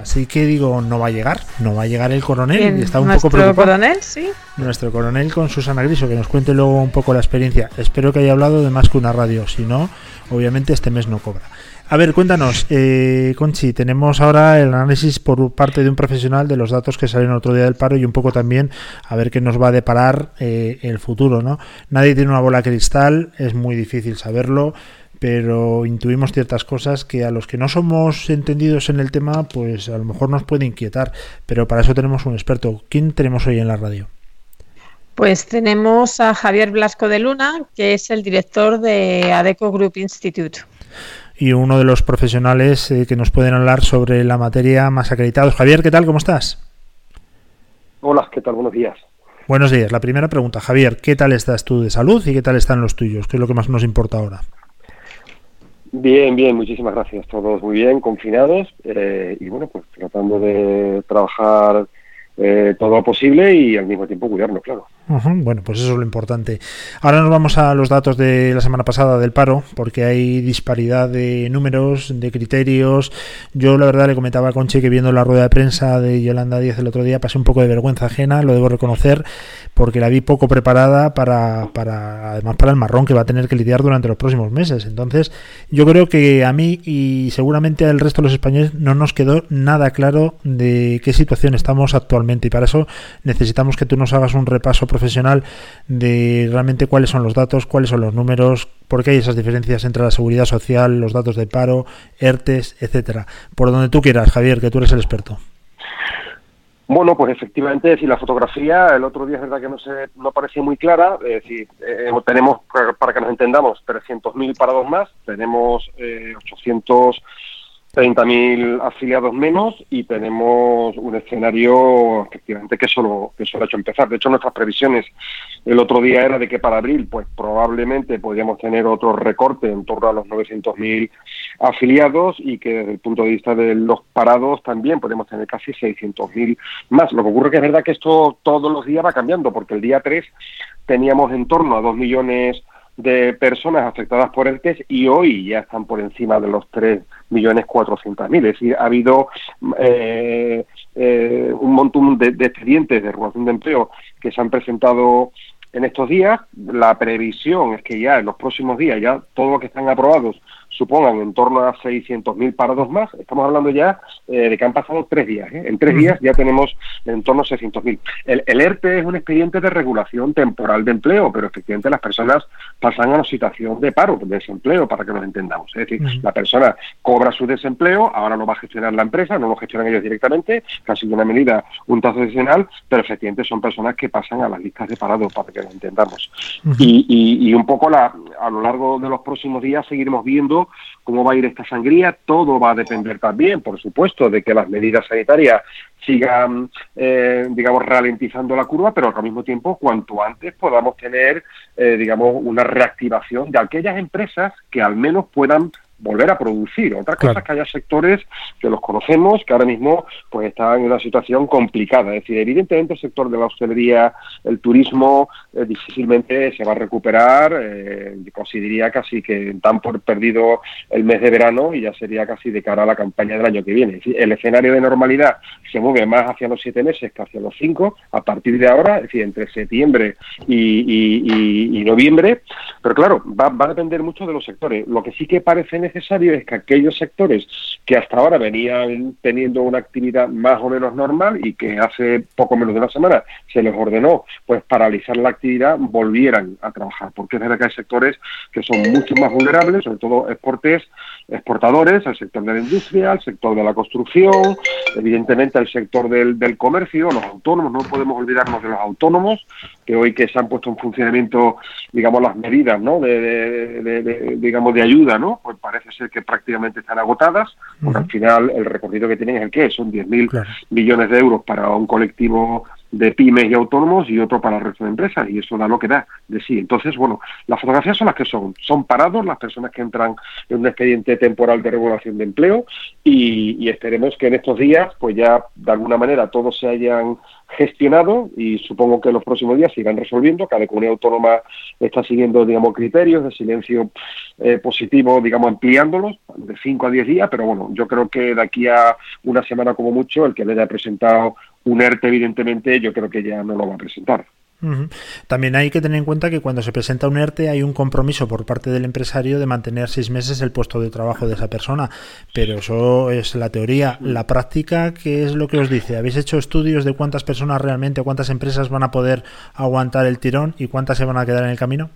Así que digo, no va a llegar, no va a llegar el coronel, Bien, y está un nuestro poco preocupado coronel, sí. nuestro coronel con Susana Griso, que nos cuente luego un poco la experiencia. Espero que haya hablado de más que una radio, si no, obviamente este mes no cobra. A ver, cuéntanos, eh, Conchi, tenemos ahora el análisis por parte de un profesional de los datos que salen otro día del paro y un poco también a ver qué nos va a deparar eh, el futuro, ¿no? Nadie tiene una bola de cristal, es muy difícil saberlo, pero intuimos ciertas cosas que a los que no somos entendidos en el tema, pues a lo mejor nos puede inquietar, pero para eso tenemos un experto. ¿Quién tenemos hoy en la radio? Pues tenemos a Javier Blasco de Luna, que es el director de ADECO Group Institute. y uno de los profesionales eh, que nos pueden hablar sobre la materia más acreditados. Javier, ¿qué tal? ¿Cómo estás? Hola, ¿qué tal? Buenos días. Buenos días. La primera pregunta, Javier, ¿qué tal estás tú de salud y qué tal están los tuyos? ¿Qué es lo que más nos importa ahora? Bien, bien, muchísimas gracias. Todos muy bien, confinados eh, y bueno, pues tratando de trabajar eh, todo lo posible y al mismo tiempo cuidarnos, claro. Bueno, pues eso es lo importante. Ahora nos vamos a los datos de la semana pasada del paro, porque hay disparidad de números, de criterios. Yo la verdad le comentaba a Conchi que viendo la rueda de prensa de Yolanda Díaz el otro día pasé un poco de vergüenza ajena, lo debo reconocer, porque la vi poco preparada para, para además para el marrón que va a tener que lidiar durante los próximos meses. Entonces, yo creo que a mí y seguramente al resto de los españoles no nos quedó nada claro de qué situación estamos actualmente y para eso necesitamos que tú nos hagas un repaso profesional de realmente cuáles son los datos, cuáles son los números, por qué hay esas diferencias entre la seguridad social, los datos de paro, ERTES, etcétera. Por donde tú quieras, Javier, que tú eres el experto. Bueno, pues efectivamente, si la fotografía el otro día es verdad que no se no parecía muy clara, es decir, eh, tenemos, para para que nos entendamos, 300.000 parados más, tenemos eh, 800 30.000 afiliados menos y tenemos un escenario efectivamente que solo, que solo ha hecho empezar. De hecho, nuestras previsiones el otro día era de que para abril pues probablemente podríamos tener otro recorte en torno a los 900.000 afiliados y que desde el punto de vista de los parados también podemos tener casi 600.000 más. Lo que ocurre que es verdad que esto todos los días va cambiando porque el día 3 teníamos en torno a 2 millones de personas afectadas por el test y hoy ya están por encima de los 3 millones 400 mil. Es decir, ha habido eh, eh, un montón de, de expedientes de regulación de empleo que se han presentado en estos días. La previsión es que ya en los próximos días, ya todos los que están aprobados supongan en torno a 600.000 parados más. Estamos hablando ya eh, de que han pasado tres días. ¿eh? En tres días ya tenemos en torno a 600.000. El, el ERTE es un expediente de regulación temporal de empleo, pero efectivamente las personas pasan a una situación de paro, de desempleo, para que nos entendamos. Es decir, la persona cobra su desempleo, ahora no va a gestionar la empresa, no lo gestionan ellos directamente, casi de una medida un tazo adicional, pero efectivamente son personas que pasan a las listas de parados, para que lo entendamos. Y, y- y un poco la, a lo largo de los próximos días seguiremos viendo cómo va a ir esta sangría. Todo va a depender también, por supuesto, de que las medidas sanitarias sigan, eh, digamos, ralentizando la curva, pero al mismo tiempo, cuanto antes podamos tener, eh, digamos, una reactivación de aquellas empresas que al menos puedan volver a producir. Otra cosa Claro. es que haya sectores que los conocemos, que ahora mismo pues están en una situación complicada. Es decir, evidentemente el sector de la hostelería, el turismo, eh, difícilmente se va a recuperar. Eh, consideraría casi que dan por perdido el mes de verano y ya sería casi de cara a la campaña del año que viene. Es decir, el escenario de normalidad se mueve más hacia los siete meses que hacia los cinco a partir de ahora, es decir, entre septiembre y, y- y- y noviembre. Pero claro, va, va a depender mucho de los sectores. Lo que sí que parece necesario es que aquellos sectores que hasta ahora venían teniendo una actividad más o menos normal y que hace poco menos de una semana se les ordenó pues paralizar la actividad, volvieran a trabajar. Porque es verdad que hay sectores que son mucho más vulnerables, sobre todo exportes, exportadores, el sector de la industria, el sector de la construcción, evidentemente el sector del, del comercio, los autónomos, no podemos olvidarnos de los autónomos, que hoy que se han puesto en funcionamiento, digamos, las medidas, ¿no? De, de- de- de- digamos, de ayuda, ¿no? Pues parece ser que prácticamente están agotadas, porque al final el recorrido que tienen es el que son 10.000 millones de euros para un colectivo de pymes y autónomos y otro para el resto de empresas y eso da lo que da de sí. Entonces, bueno, las fotografías son las que son. Son parados las personas que entran en un expediente temporal de regulación de empleo y, esperemos que en estos días pues ya de alguna manera todos se hayan gestionado y supongo que en los próximos días se irán resolviendo. Cada comunidad autónoma está siguiendo, digamos, criterios de silencio eh, positivo, digamos, ampliándolos de 5 a 10 días, pero bueno, yo creo que de aquí a una semana como mucho, el que le haya presentado un ERTE, evidentemente, yo creo que ya no lo va a presentar. También hay que tener en cuenta que cuando se presenta un ERTE hay un compromiso por parte del empresario de mantener seis meses el puesto de trabajo de esa persona. Pero eso es la teoría. La práctica, ¿qué es lo que os dice? ¿Habéis hecho estudios de cuántas personas realmente o cuántas empresas van a poder aguantar el tirón y cuántas se van a quedar en el camino?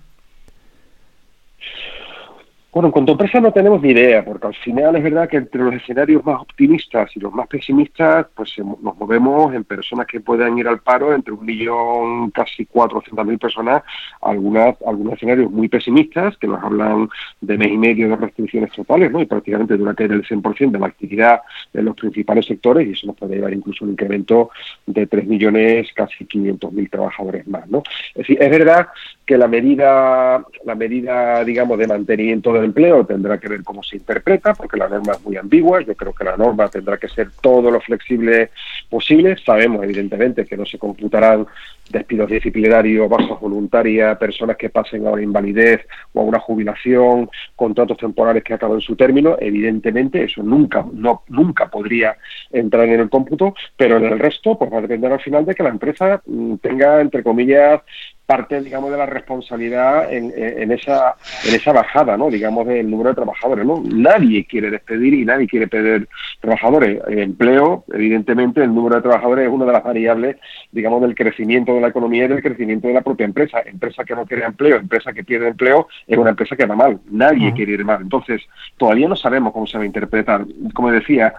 Bueno, en cuanto a empresa no tenemos ni idea, porque al final es verdad que entre los escenarios más optimistas y los más pesimistas, pues se- nos movemos en personas que puedan ir al paro entre un millón, casi cuatrocientas mil personas, algunas, algunos escenarios muy pesimistas que nos hablan de mes y medio de restricciones totales, ¿no? Y prácticamente de una caída del 100% de la actividad en los principales sectores y eso nos puede llevar incluso a un incremento de 3 millones, casi 500 mil trabajadores más, ¿no? Es decir, es verdad que la medida, la medida, digamos, de mantenimiento del empleo tendrá que ver cómo se interpreta, porque la norma es muy ambigua. Yo creo que la norma tendrá que ser todo lo flexible posible. Sabemos, evidentemente, que no se computarán despidos disciplinarios, bajas voluntarias, personas que pasen a una invalidez o a una jubilación, contratos temporales que acaben su término. Evidentemente, eso nunca, no, nunca podría entrar en el cómputo, pero en el resto, pues va a depender al final de que la empresa mm, tenga, entre comillas, parte, digamos, de la responsabilidad en, esa en esa bajada, ¿no? Digamos, del número de trabajadores, ¿no? Nadie quiere despedir y nadie quiere perder trabajadores. El empleo, evidentemente, el número de trabajadores es una de las variables, digamos, del crecimiento de la economía y del crecimiento de la propia empresa. Empresa que no quiere empleo, empresa que pierde empleo, es una empresa que va mal. Nadie quiere ir mal. Entonces, todavía no sabemos cómo se va a interpretar. Como decía,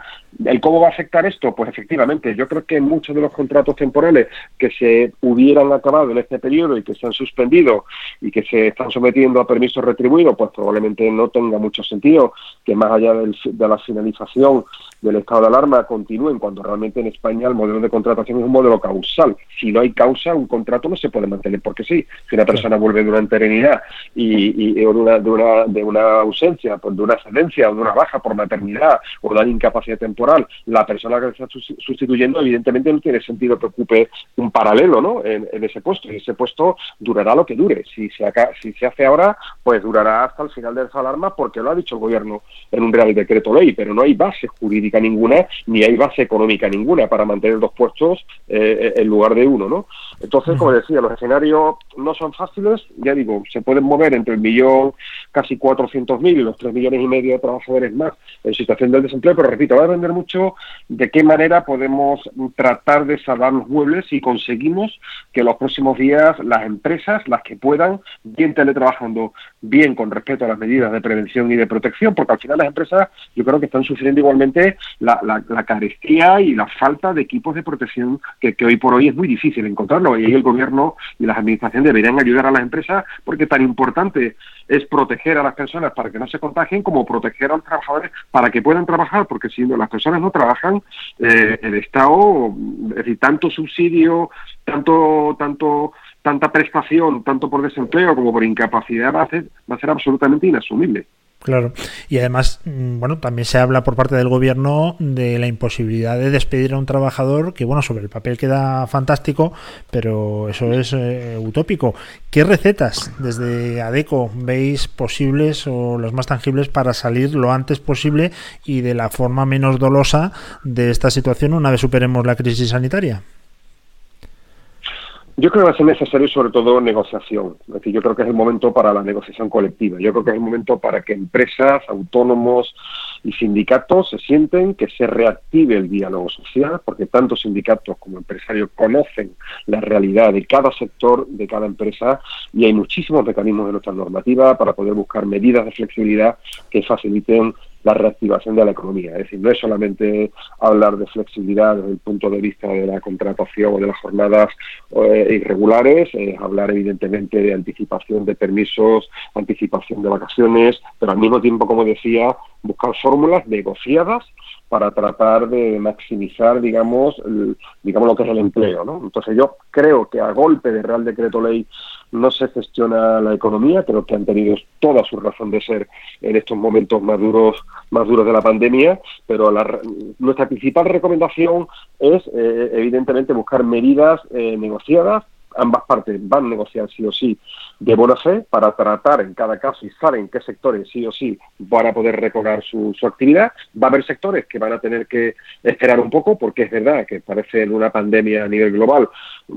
¿El cómo va a afectar esto? Pues efectivamente, yo creo que muchos de los contratos temporales que se hubieran acabado en este periodo y que se han suspendido y que se están sometiendo a permisos retribuidos, pues probablemente no tenga mucho sentido que más allá del- de la finalización del estado de alarma continúen cuando realmente en España el modelo de contratación es un modelo causal. Si no hay causa, un contrato no se puede mantener porque sí. Si una persona vuelve de una interinidad y, y- o de, una, de, una, de una ausencia, pues de una excedencia o de una baja por maternidad o de una incapacidad temporal, la persona que está sus- sustituyendo evidentemente no tiene sentido que ocupe un paralelo ¿no? en, en ese puesto y ese puesto durará lo que dure. Si se, si se hace ahora, pues durará hasta el final de esa alarma porque lo ha dicho el gobierno en un real decreto ley, pero no hay base jurídica ninguna ni hay base económica ninguna para mantener dos puestos eh, en lugar de uno. ¿no? Entonces, como decía, los escenarios no son fáciles, ya digo, se pueden mover entre el millón, casi 400.000 y los 3 millones y medio de trabajadores más en situación del desempleo, pero repito, va a depender mucho de qué manera podemos tratar de salvar los muebles y conseguimos que los próximos días las empresas, las que puedan, bien teletrabajando, bien con respecto a las medidas de prevención y de protección, porque al final las empresas yo creo que están sufriendo igualmente la, la, la carestía y la falta de equipos de protección que, que hoy por hoy es muy difícil encontrarlo. Y ahí el gobierno y las administraciones deberían ayudar a las empresas porque tan importante es proteger a las personas para que no se contagien como proteger a los trabajadores para que puedan trabajar, porque si las personas no trabajan, eh, el Estado, es decir, tanto subsidio, tanto, tanto, tanta prestación, tanto por desempleo como por incapacidad, va a ser, va a ser absolutamente inasumible. Claro. Y además, mm, bueno, también se habla por parte del gobierno de la imposibilidad de despedir a un trabajador que, bueno, sobre el papel queda fantástico, pero eso es eh, utópico. ¿Qué recetas desde ADECO veis posibles o las más tangibles para salir lo antes posible y de la forma menos dolosa de esta situación una vez superemos la crisis sanitaria? Yo creo que va a ser necesario sobre todo negociación. Es decir, yo creo que es el momento para la negociación colectiva. Yo creo que es el momento para que empresas, autónomos y sindicatos se sienten, que se reactive el diálogo social, porque tanto sindicatos como empresarios conocen la realidad de cada sector, de cada empresa, y hay muchísimos mecanismos de nuestra normativa para poder buscar medidas de flexibilidad que faciliten la reactivación de la economía. Es decir, no es solamente hablar de flexibilidad desde el punto de vista de la contratación o de las jornadas eh, irregulares, es hablar evidentemente de anticipación de permisos, anticipación de vacaciones, pero al mismo tiempo, como decía, buscar fórmulas negociadas para tratar de maximizar, digamos, el- digamos lo que es el empleo, ¿no? Entonces yo creo que a golpe de Real Decreto Ley no se gestiona la economía, creo que han tenido toda su razón de ser en estos momentos más duros, más duros de la pandemia, pero la nuestra principal recomendación es, eh, evidentemente, buscar medidas eh, negociadas. Ambas partes van a negociar sí o sí de buena fe para tratar en cada caso y saben qué sectores sí o sí van a poder recobrar su, actividad. Va a haber sectores que van a tener que esperar un poco porque es verdad que parece en una pandemia a nivel global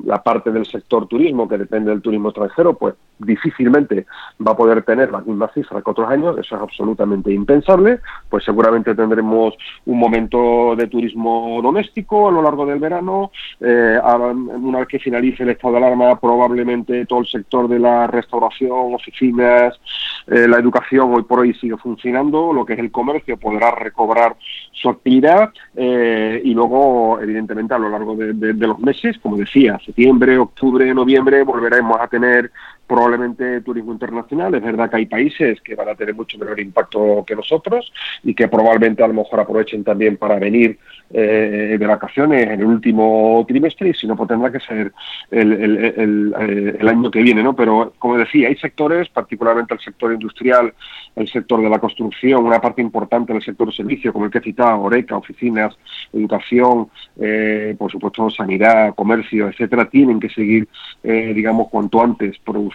la parte del sector turismo que depende del turismo extranjero pues difícilmente va a poder tener las mismas cifras que otros años, eso es absolutamente impensable, pues seguramente tendremos un momento de turismo doméstico a lo largo del verano, eh, una vez que finalice el estado de alarma probablemente todo el sector de la restauración, oficinas, eh, la educación hoy por hoy sigue funcionando, lo que es el comercio podrá recobrar su actividad eh, y luego evidentemente a lo largo de, los meses, como decía, septiembre, octubre, noviembre volveremos a tener probablemente turismo internacional. Es verdad que hay países que van a tener mucho menor impacto que nosotros y que probablemente a lo mejor aprovechen también para venir eh, de vacaciones en el último trimestre y si no, pues tendrá que ser el, el- el- eh, el año que viene, ¿no? Pero como decía, hay sectores, particularmente el sector industrial, el sector de la construcción, una parte importante del sector servicio, como el que he citado, Oreca, oficinas, educación, eh, por supuesto sanidad, comercio, etcétera, tienen que seguir, eh, digamos, cuanto antes produciendo,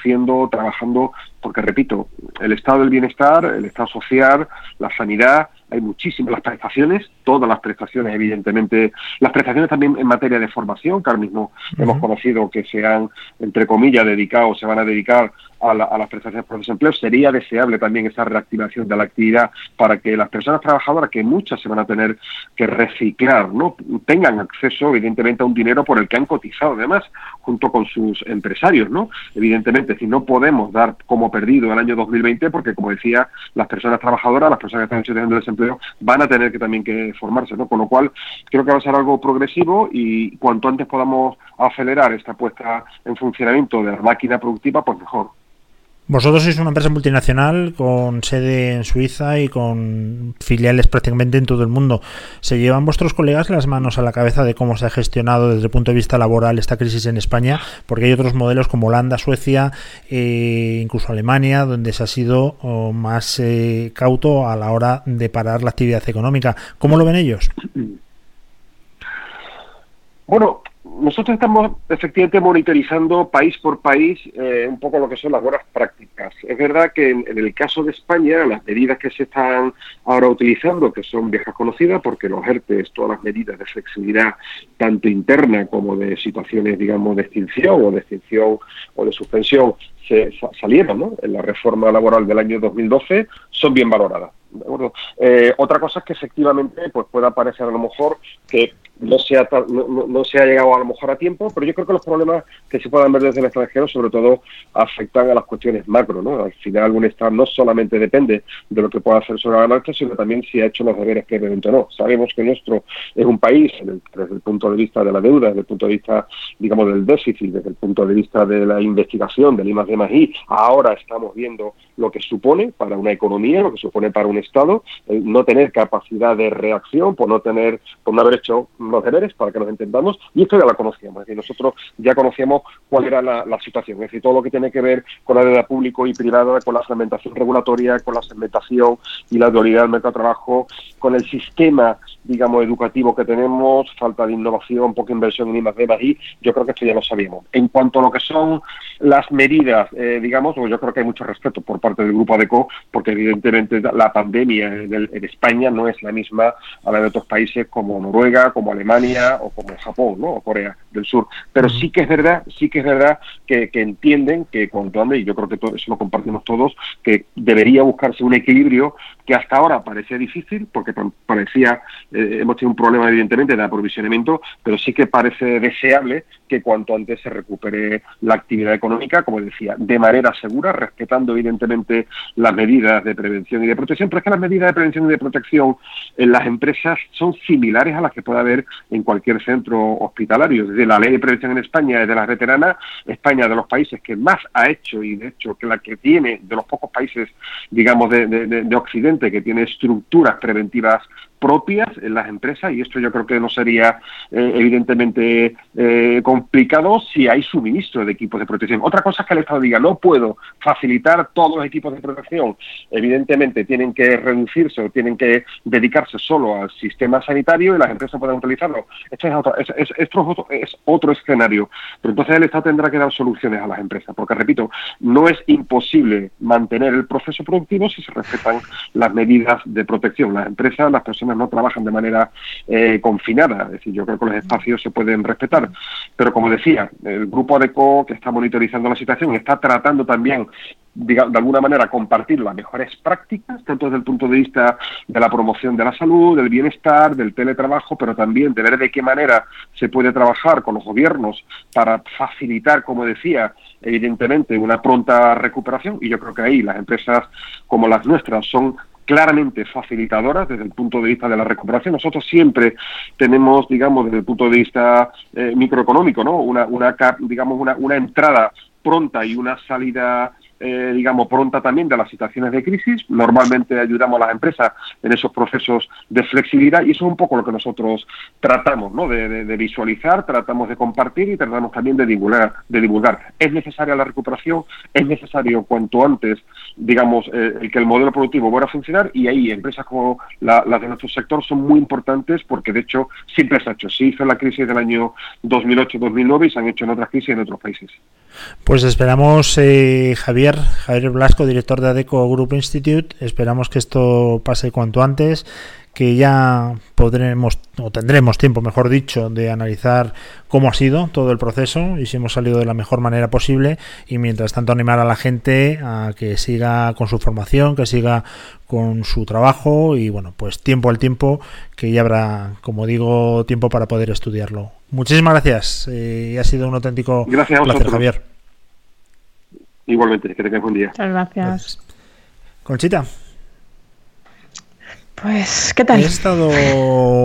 trabajando, porque repito, el estado del bienestar, el estado social, la sanidad, hay muchísimas las prestaciones, todas las prestaciones, evidentemente, las prestaciones también en materia de formación, que ahora mismo hemos conocido que se han, entre comillas, dedicado, se van a dedicar a, la- a las prestaciones por desempleo. Sería deseable también esa reactivación de la actividad para que las personas trabajadoras, que muchas se van a tener que reciclar, ¿no? tengan acceso, evidentemente, a un dinero por el que han cotizado, además, junto con sus empresarios. ¿no? Evidentemente, si no podemos dar como perdido el año 2020, porque, como decía, las personas trabajadoras, las personas que están en situación de desempleo, van a tener que también que formarse. ¿no? Con lo cual, creo que va a ser algo progresivo y cuanto antes podamos acelerar esta puesta en funcionamiento de la máquina productiva, pues mejor. Vosotros sois una empresa multinacional con sede en Suiza y con filiales prácticamente en todo el mundo. ¿Se llevan vuestros colegas las manos a la cabeza de cómo se ha gestionado desde el punto de vista laboral esta crisis en España? Porque hay otros modelos como Holanda, Suecia, eh, incluso Alemania, donde se ha sido oh, más eh, cauto a la hora de parar la actividad económica. ¿Cómo lo ven ellos? Bueno, nosotros estamos efectivamente monitorizando país por país eh, un poco lo que son las buenas prácticas. Es verdad que en, el caso de España, las medidas que se están ahora utilizando, que son viejas conocidas, porque los ERTES, todas las medidas de flexibilidad, tanto interna como de situaciones, digamos, de extinción o de extinción o de suspensión, se sa- salieron ¿no? en la reforma laboral del año 2012, son bien valoradas. ¿de acuerdo? Eh, otra cosa es que efectivamente pues pueda parecer a lo mejor que no se, ha, no, no- se ha llegado a lo mejor a tiempo, pero yo creo que los problemas que se puedan ver desde el extranjero sobre todo afectan a las cuestiones macro. ¿no? Al final un Estado no solamente depende de lo que pueda hacer sobre la marcha, sino también si ha hecho los deberes previamente o no. Sabemos que nuestro es un país, desde el punto de vista de la deuda, desde el punto de vista, digamos, del déficit, desde el punto de vista de la investigación, del I D I, ahora estamos viendo lo que supone para una economía, lo que supone para un Estado, el no tener capacidad de reacción, por no tener, por no haber hecho los deberes, para que nos entendamos, y esto ya lo conocíamos, es decir, nosotros ya conocíamos cuál era la, situación, es decir, todo lo que tiene que ver con la deuda público y privada, con la segmentación regulatoria, con la segmentación y la dualidad del mercado de trabajo, con el sistema, digamos, educativo que tenemos, falta de innovación, poca inversión en I más D más I, yo creo que esto ya lo sabíamos. En cuanto a lo que son las medidas, eh, digamos, pues yo creo que hay mucho respeto por parte del Grupo ADECO, porque evidentemente la pandemia en, el- en España no es la misma a la de otros países como Noruega, como Alemania o como Japón, ¿no? O Corea del Sur. Pero sí que es verdad, sí que es verdad que, que entienden que cuanto antes, y yo creo que todo eso lo compartimos todos, que debería buscarse un equilibrio que hasta ahora parecía difícil, porque pa- parecía, eh, hemos tenido un problema evidentemente de aprovisionamiento, pero sí que parece deseable que cuanto antes se recupere la actividad económica, como decía, de manera segura, respetando evidentemente las medidas de prevención y de protección, pero es que las medidas de prevención y de protección en las empresas son similares a las que puede haber en cualquier centro hospitalario. Desde la ley de prevención en España es de las veteranas, España es de los países que más ha hecho y de hecho que la que tiene, de los pocos países, digamos, de, de- de- de Occidente, que tiene estructuras preventivas propias en las empresas y esto yo creo que no sería eh, evidentemente eh, complicado si hay suministro de equipos de protección. Otra cosa es que el Estado diga no puedo facilitar todos los equipos de protección. Evidentemente tienen que reducirse o tienen que dedicarse solo al sistema sanitario y las empresas pueden utilizarlo. Esto es otro, es, es- esto es otro, es otro escenario. Pero entonces el Estado tendrá que dar soluciones a las empresas, porque repito, no es imposible mantener el proceso productivo si se respetan las medidas de protección. Las empresas, las personas no trabajan de manera eh, confinada, es decir, yo creo que los espacios se pueden respetar. Pero como decía, el grupo ADECO que está monitorizando la situación está tratando también diga- de alguna manera compartir las mejores prácticas, tanto desde el punto de vista de la promoción de la salud, del bienestar, del teletrabajo, pero también de ver de qué manera se puede trabajar con los gobiernos para facilitar, como decía, evidentemente una pronta recuperación. Y yo creo que ahí las empresas como las nuestras son claramente facilitadoras desde el punto de vista de la recuperación. Nosotros siempre tenemos, digamos, desde el punto de vista eh, microeconómico, ¿no? Una, una digamos, una, una entrada pronta y una salida eh, digamos, pronta también de las situaciones de crisis. Normalmente ayudamos a las empresas en esos procesos de flexibilidad y eso es un poco lo que nosotros tratamos ¿no? de, visualizar, tratamos de compartir y tratamos también de divulgar. De divulgar. Es necesaria la recuperación, es necesario cuanto antes, digamos, eh, que el modelo productivo vuelva a funcionar y ahí empresas como la- las de nuestro sector son muy importantes porque de hecho siempre se ha hecho. Se hizo en la crisis del año 2008-2009 y se han hecho en otras crisis en otros países. Pues esperamos, eh, Javier, Javier Blasco, director de ADECO Group Institute, esperamos que esto pase cuanto antes, que ya podremos o tendremos tiempo, mejor dicho, de analizar cómo ha sido todo el proceso y si hemos salido de la mejor manera posible y mientras tanto animar a la gente a que siga con su formación, que siga con su trabajo y bueno, pues tiempo al tiempo que ya habrá, como digo, tiempo para poder estudiarlo. Muchísimas gracias eh, ha sido un auténtico Gracias a placer, vosotros. Javier. Igualmente, que tengáis buen día. Muchas gracias. Conchita, Pues, ¿qué tal? he estado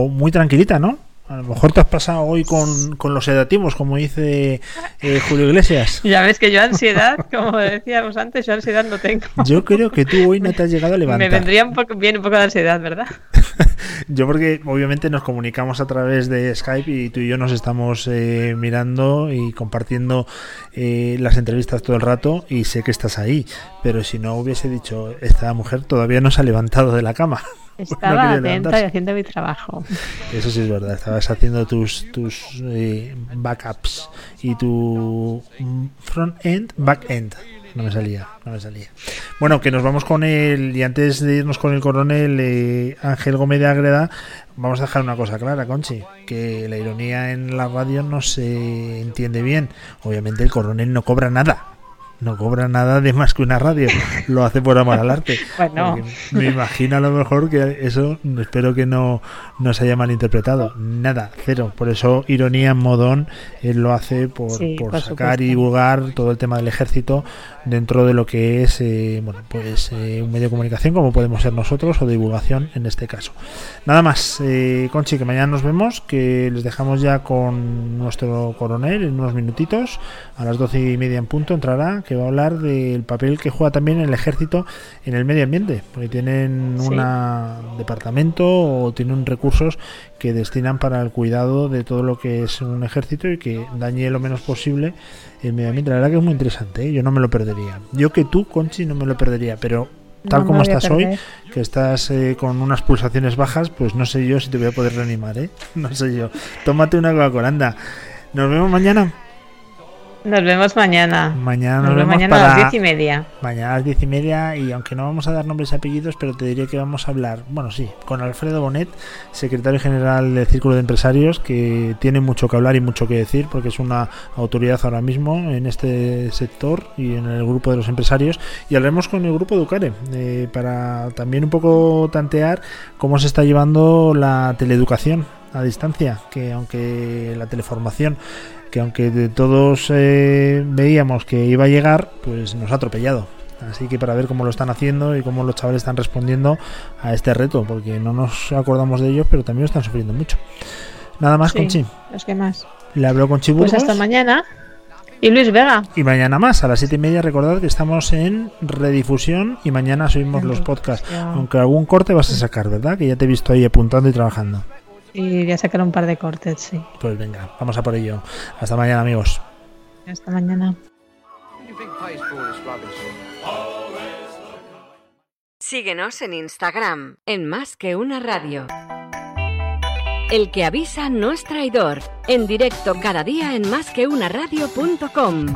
muy tranquilita, ¿no? A lo mejor te has pasado hoy con, con los sedativos, como dice eh, Julio Iglesias. Ya ves que yo ansiedad, como decíamos antes, yo ansiedad no tengo. Yo creo que tú hoy no te has llegado a Me levantar. vendría un poco bien un poco de ansiedad, ¿verdad? <laughs> Yo porque obviamente nos comunicamos a través de Skype y tú y yo nos estamos eh, mirando y compartiendo eh, las entrevistas todo el rato y sé que estás ahí, pero si no hubiese dicho, esta mujer todavía no se ha levantado de la cama. <laughs> No Estaba quería atenta y haciendo mi trabajo. Eso sí es verdad, estabas haciendo tus, tus eh, backups y tu mm, front end, back end. No me salía, no me salía. Bueno, que nos vamos con el, y antes de irnos con el coronel eh, Ángel Gómez de Ágreda, vamos a dejar una cosa clara, Conchi, que la ironía en la radio no se entiende bien. Obviamente el coronel no cobra nada. No cobra nada de más que una radio. Lo hace por amor al arte. <laughs> Bueno. Me imagino a lo mejor que eso, espero que no, no se haya malinterpretado. Nada, cero. Por eso, ironía en modón, él lo hace por, Sí, por por sacar y divulgar todo el tema del ejército dentro de lo que es eh, bueno pues eh, un medio de comunicación como podemos ser nosotros o divulgación en este caso. Nada más, eh, Conchi, que mañana nos vemos, que les dejamos ya con nuestro coronel en unos minutitos. A las doce y media en punto entrará, que va a hablar del papel que juega también el ejército en el medio ambiente, porque tienen Sí. un departamento o tienen recursos que destinan para el cuidado de todo lo que es un ejército y que dañe lo menos posible el medio ambiente. La verdad que es muy interesante, ¿eh? yo no me lo perdería. Yo que tú, Conchi, no me lo perdería, pero tal No como estás hoy, que estás eh, con unas pulsaciones bajas, pues no sé yo si te voy a poder reanimar, ¿eh? <laughs> No sé yo. Tómate una Coca-Cola, anda. Nos vemos mañana. Nos vemos mañana. Mañana nos, Nos vemos mañana a las diez y media. Mañana a las diez y media y aunque no vamos a dar nombres y apellidos, pero te diré que vamos a hablar, bueno sí, con Alfredo Bonet, secretario general del Círculo de Empresarios, que tiene mucho que hablar y mucho que decir, porque es una autoridad ahora mismo en este sector y en el grupo de los empresarios. Y hablaremos con el grupo Educare, eh, para también un poco tantear cómo se está llevando la teleeducación a distancia, que aunque la teleformación que aunque de todos eh, veíamos que iba a llegar, pues nos ha atropellado. Así que para ver cómo lo están haciendo y cómo los chavales están respondiendo a este reto, porque no nos acordamos de ellos, pero también lo están sufriendo mucho. Nada más, Sí, Conchi. Los que más. Le hablo con Pues Chiburgos. hasta mañana. Y Luis Vega. Y mañana más, a las siete y media, recordad que estamos en redifusión y mañana subimos los podcasts. Aunque algún corte vas a sacar, ¿verdad? Que ya te he visto ahí apuntando y trabajando. Y voy a sacar un par de cortes, sí. Pues venga, vamos a por ello. Hasta mañana, amigos. Hasta mañana. Síguenos en Instagram, en Más que una radio. El que avisa no es traidor. En directo cada día en másqueunaradio.com.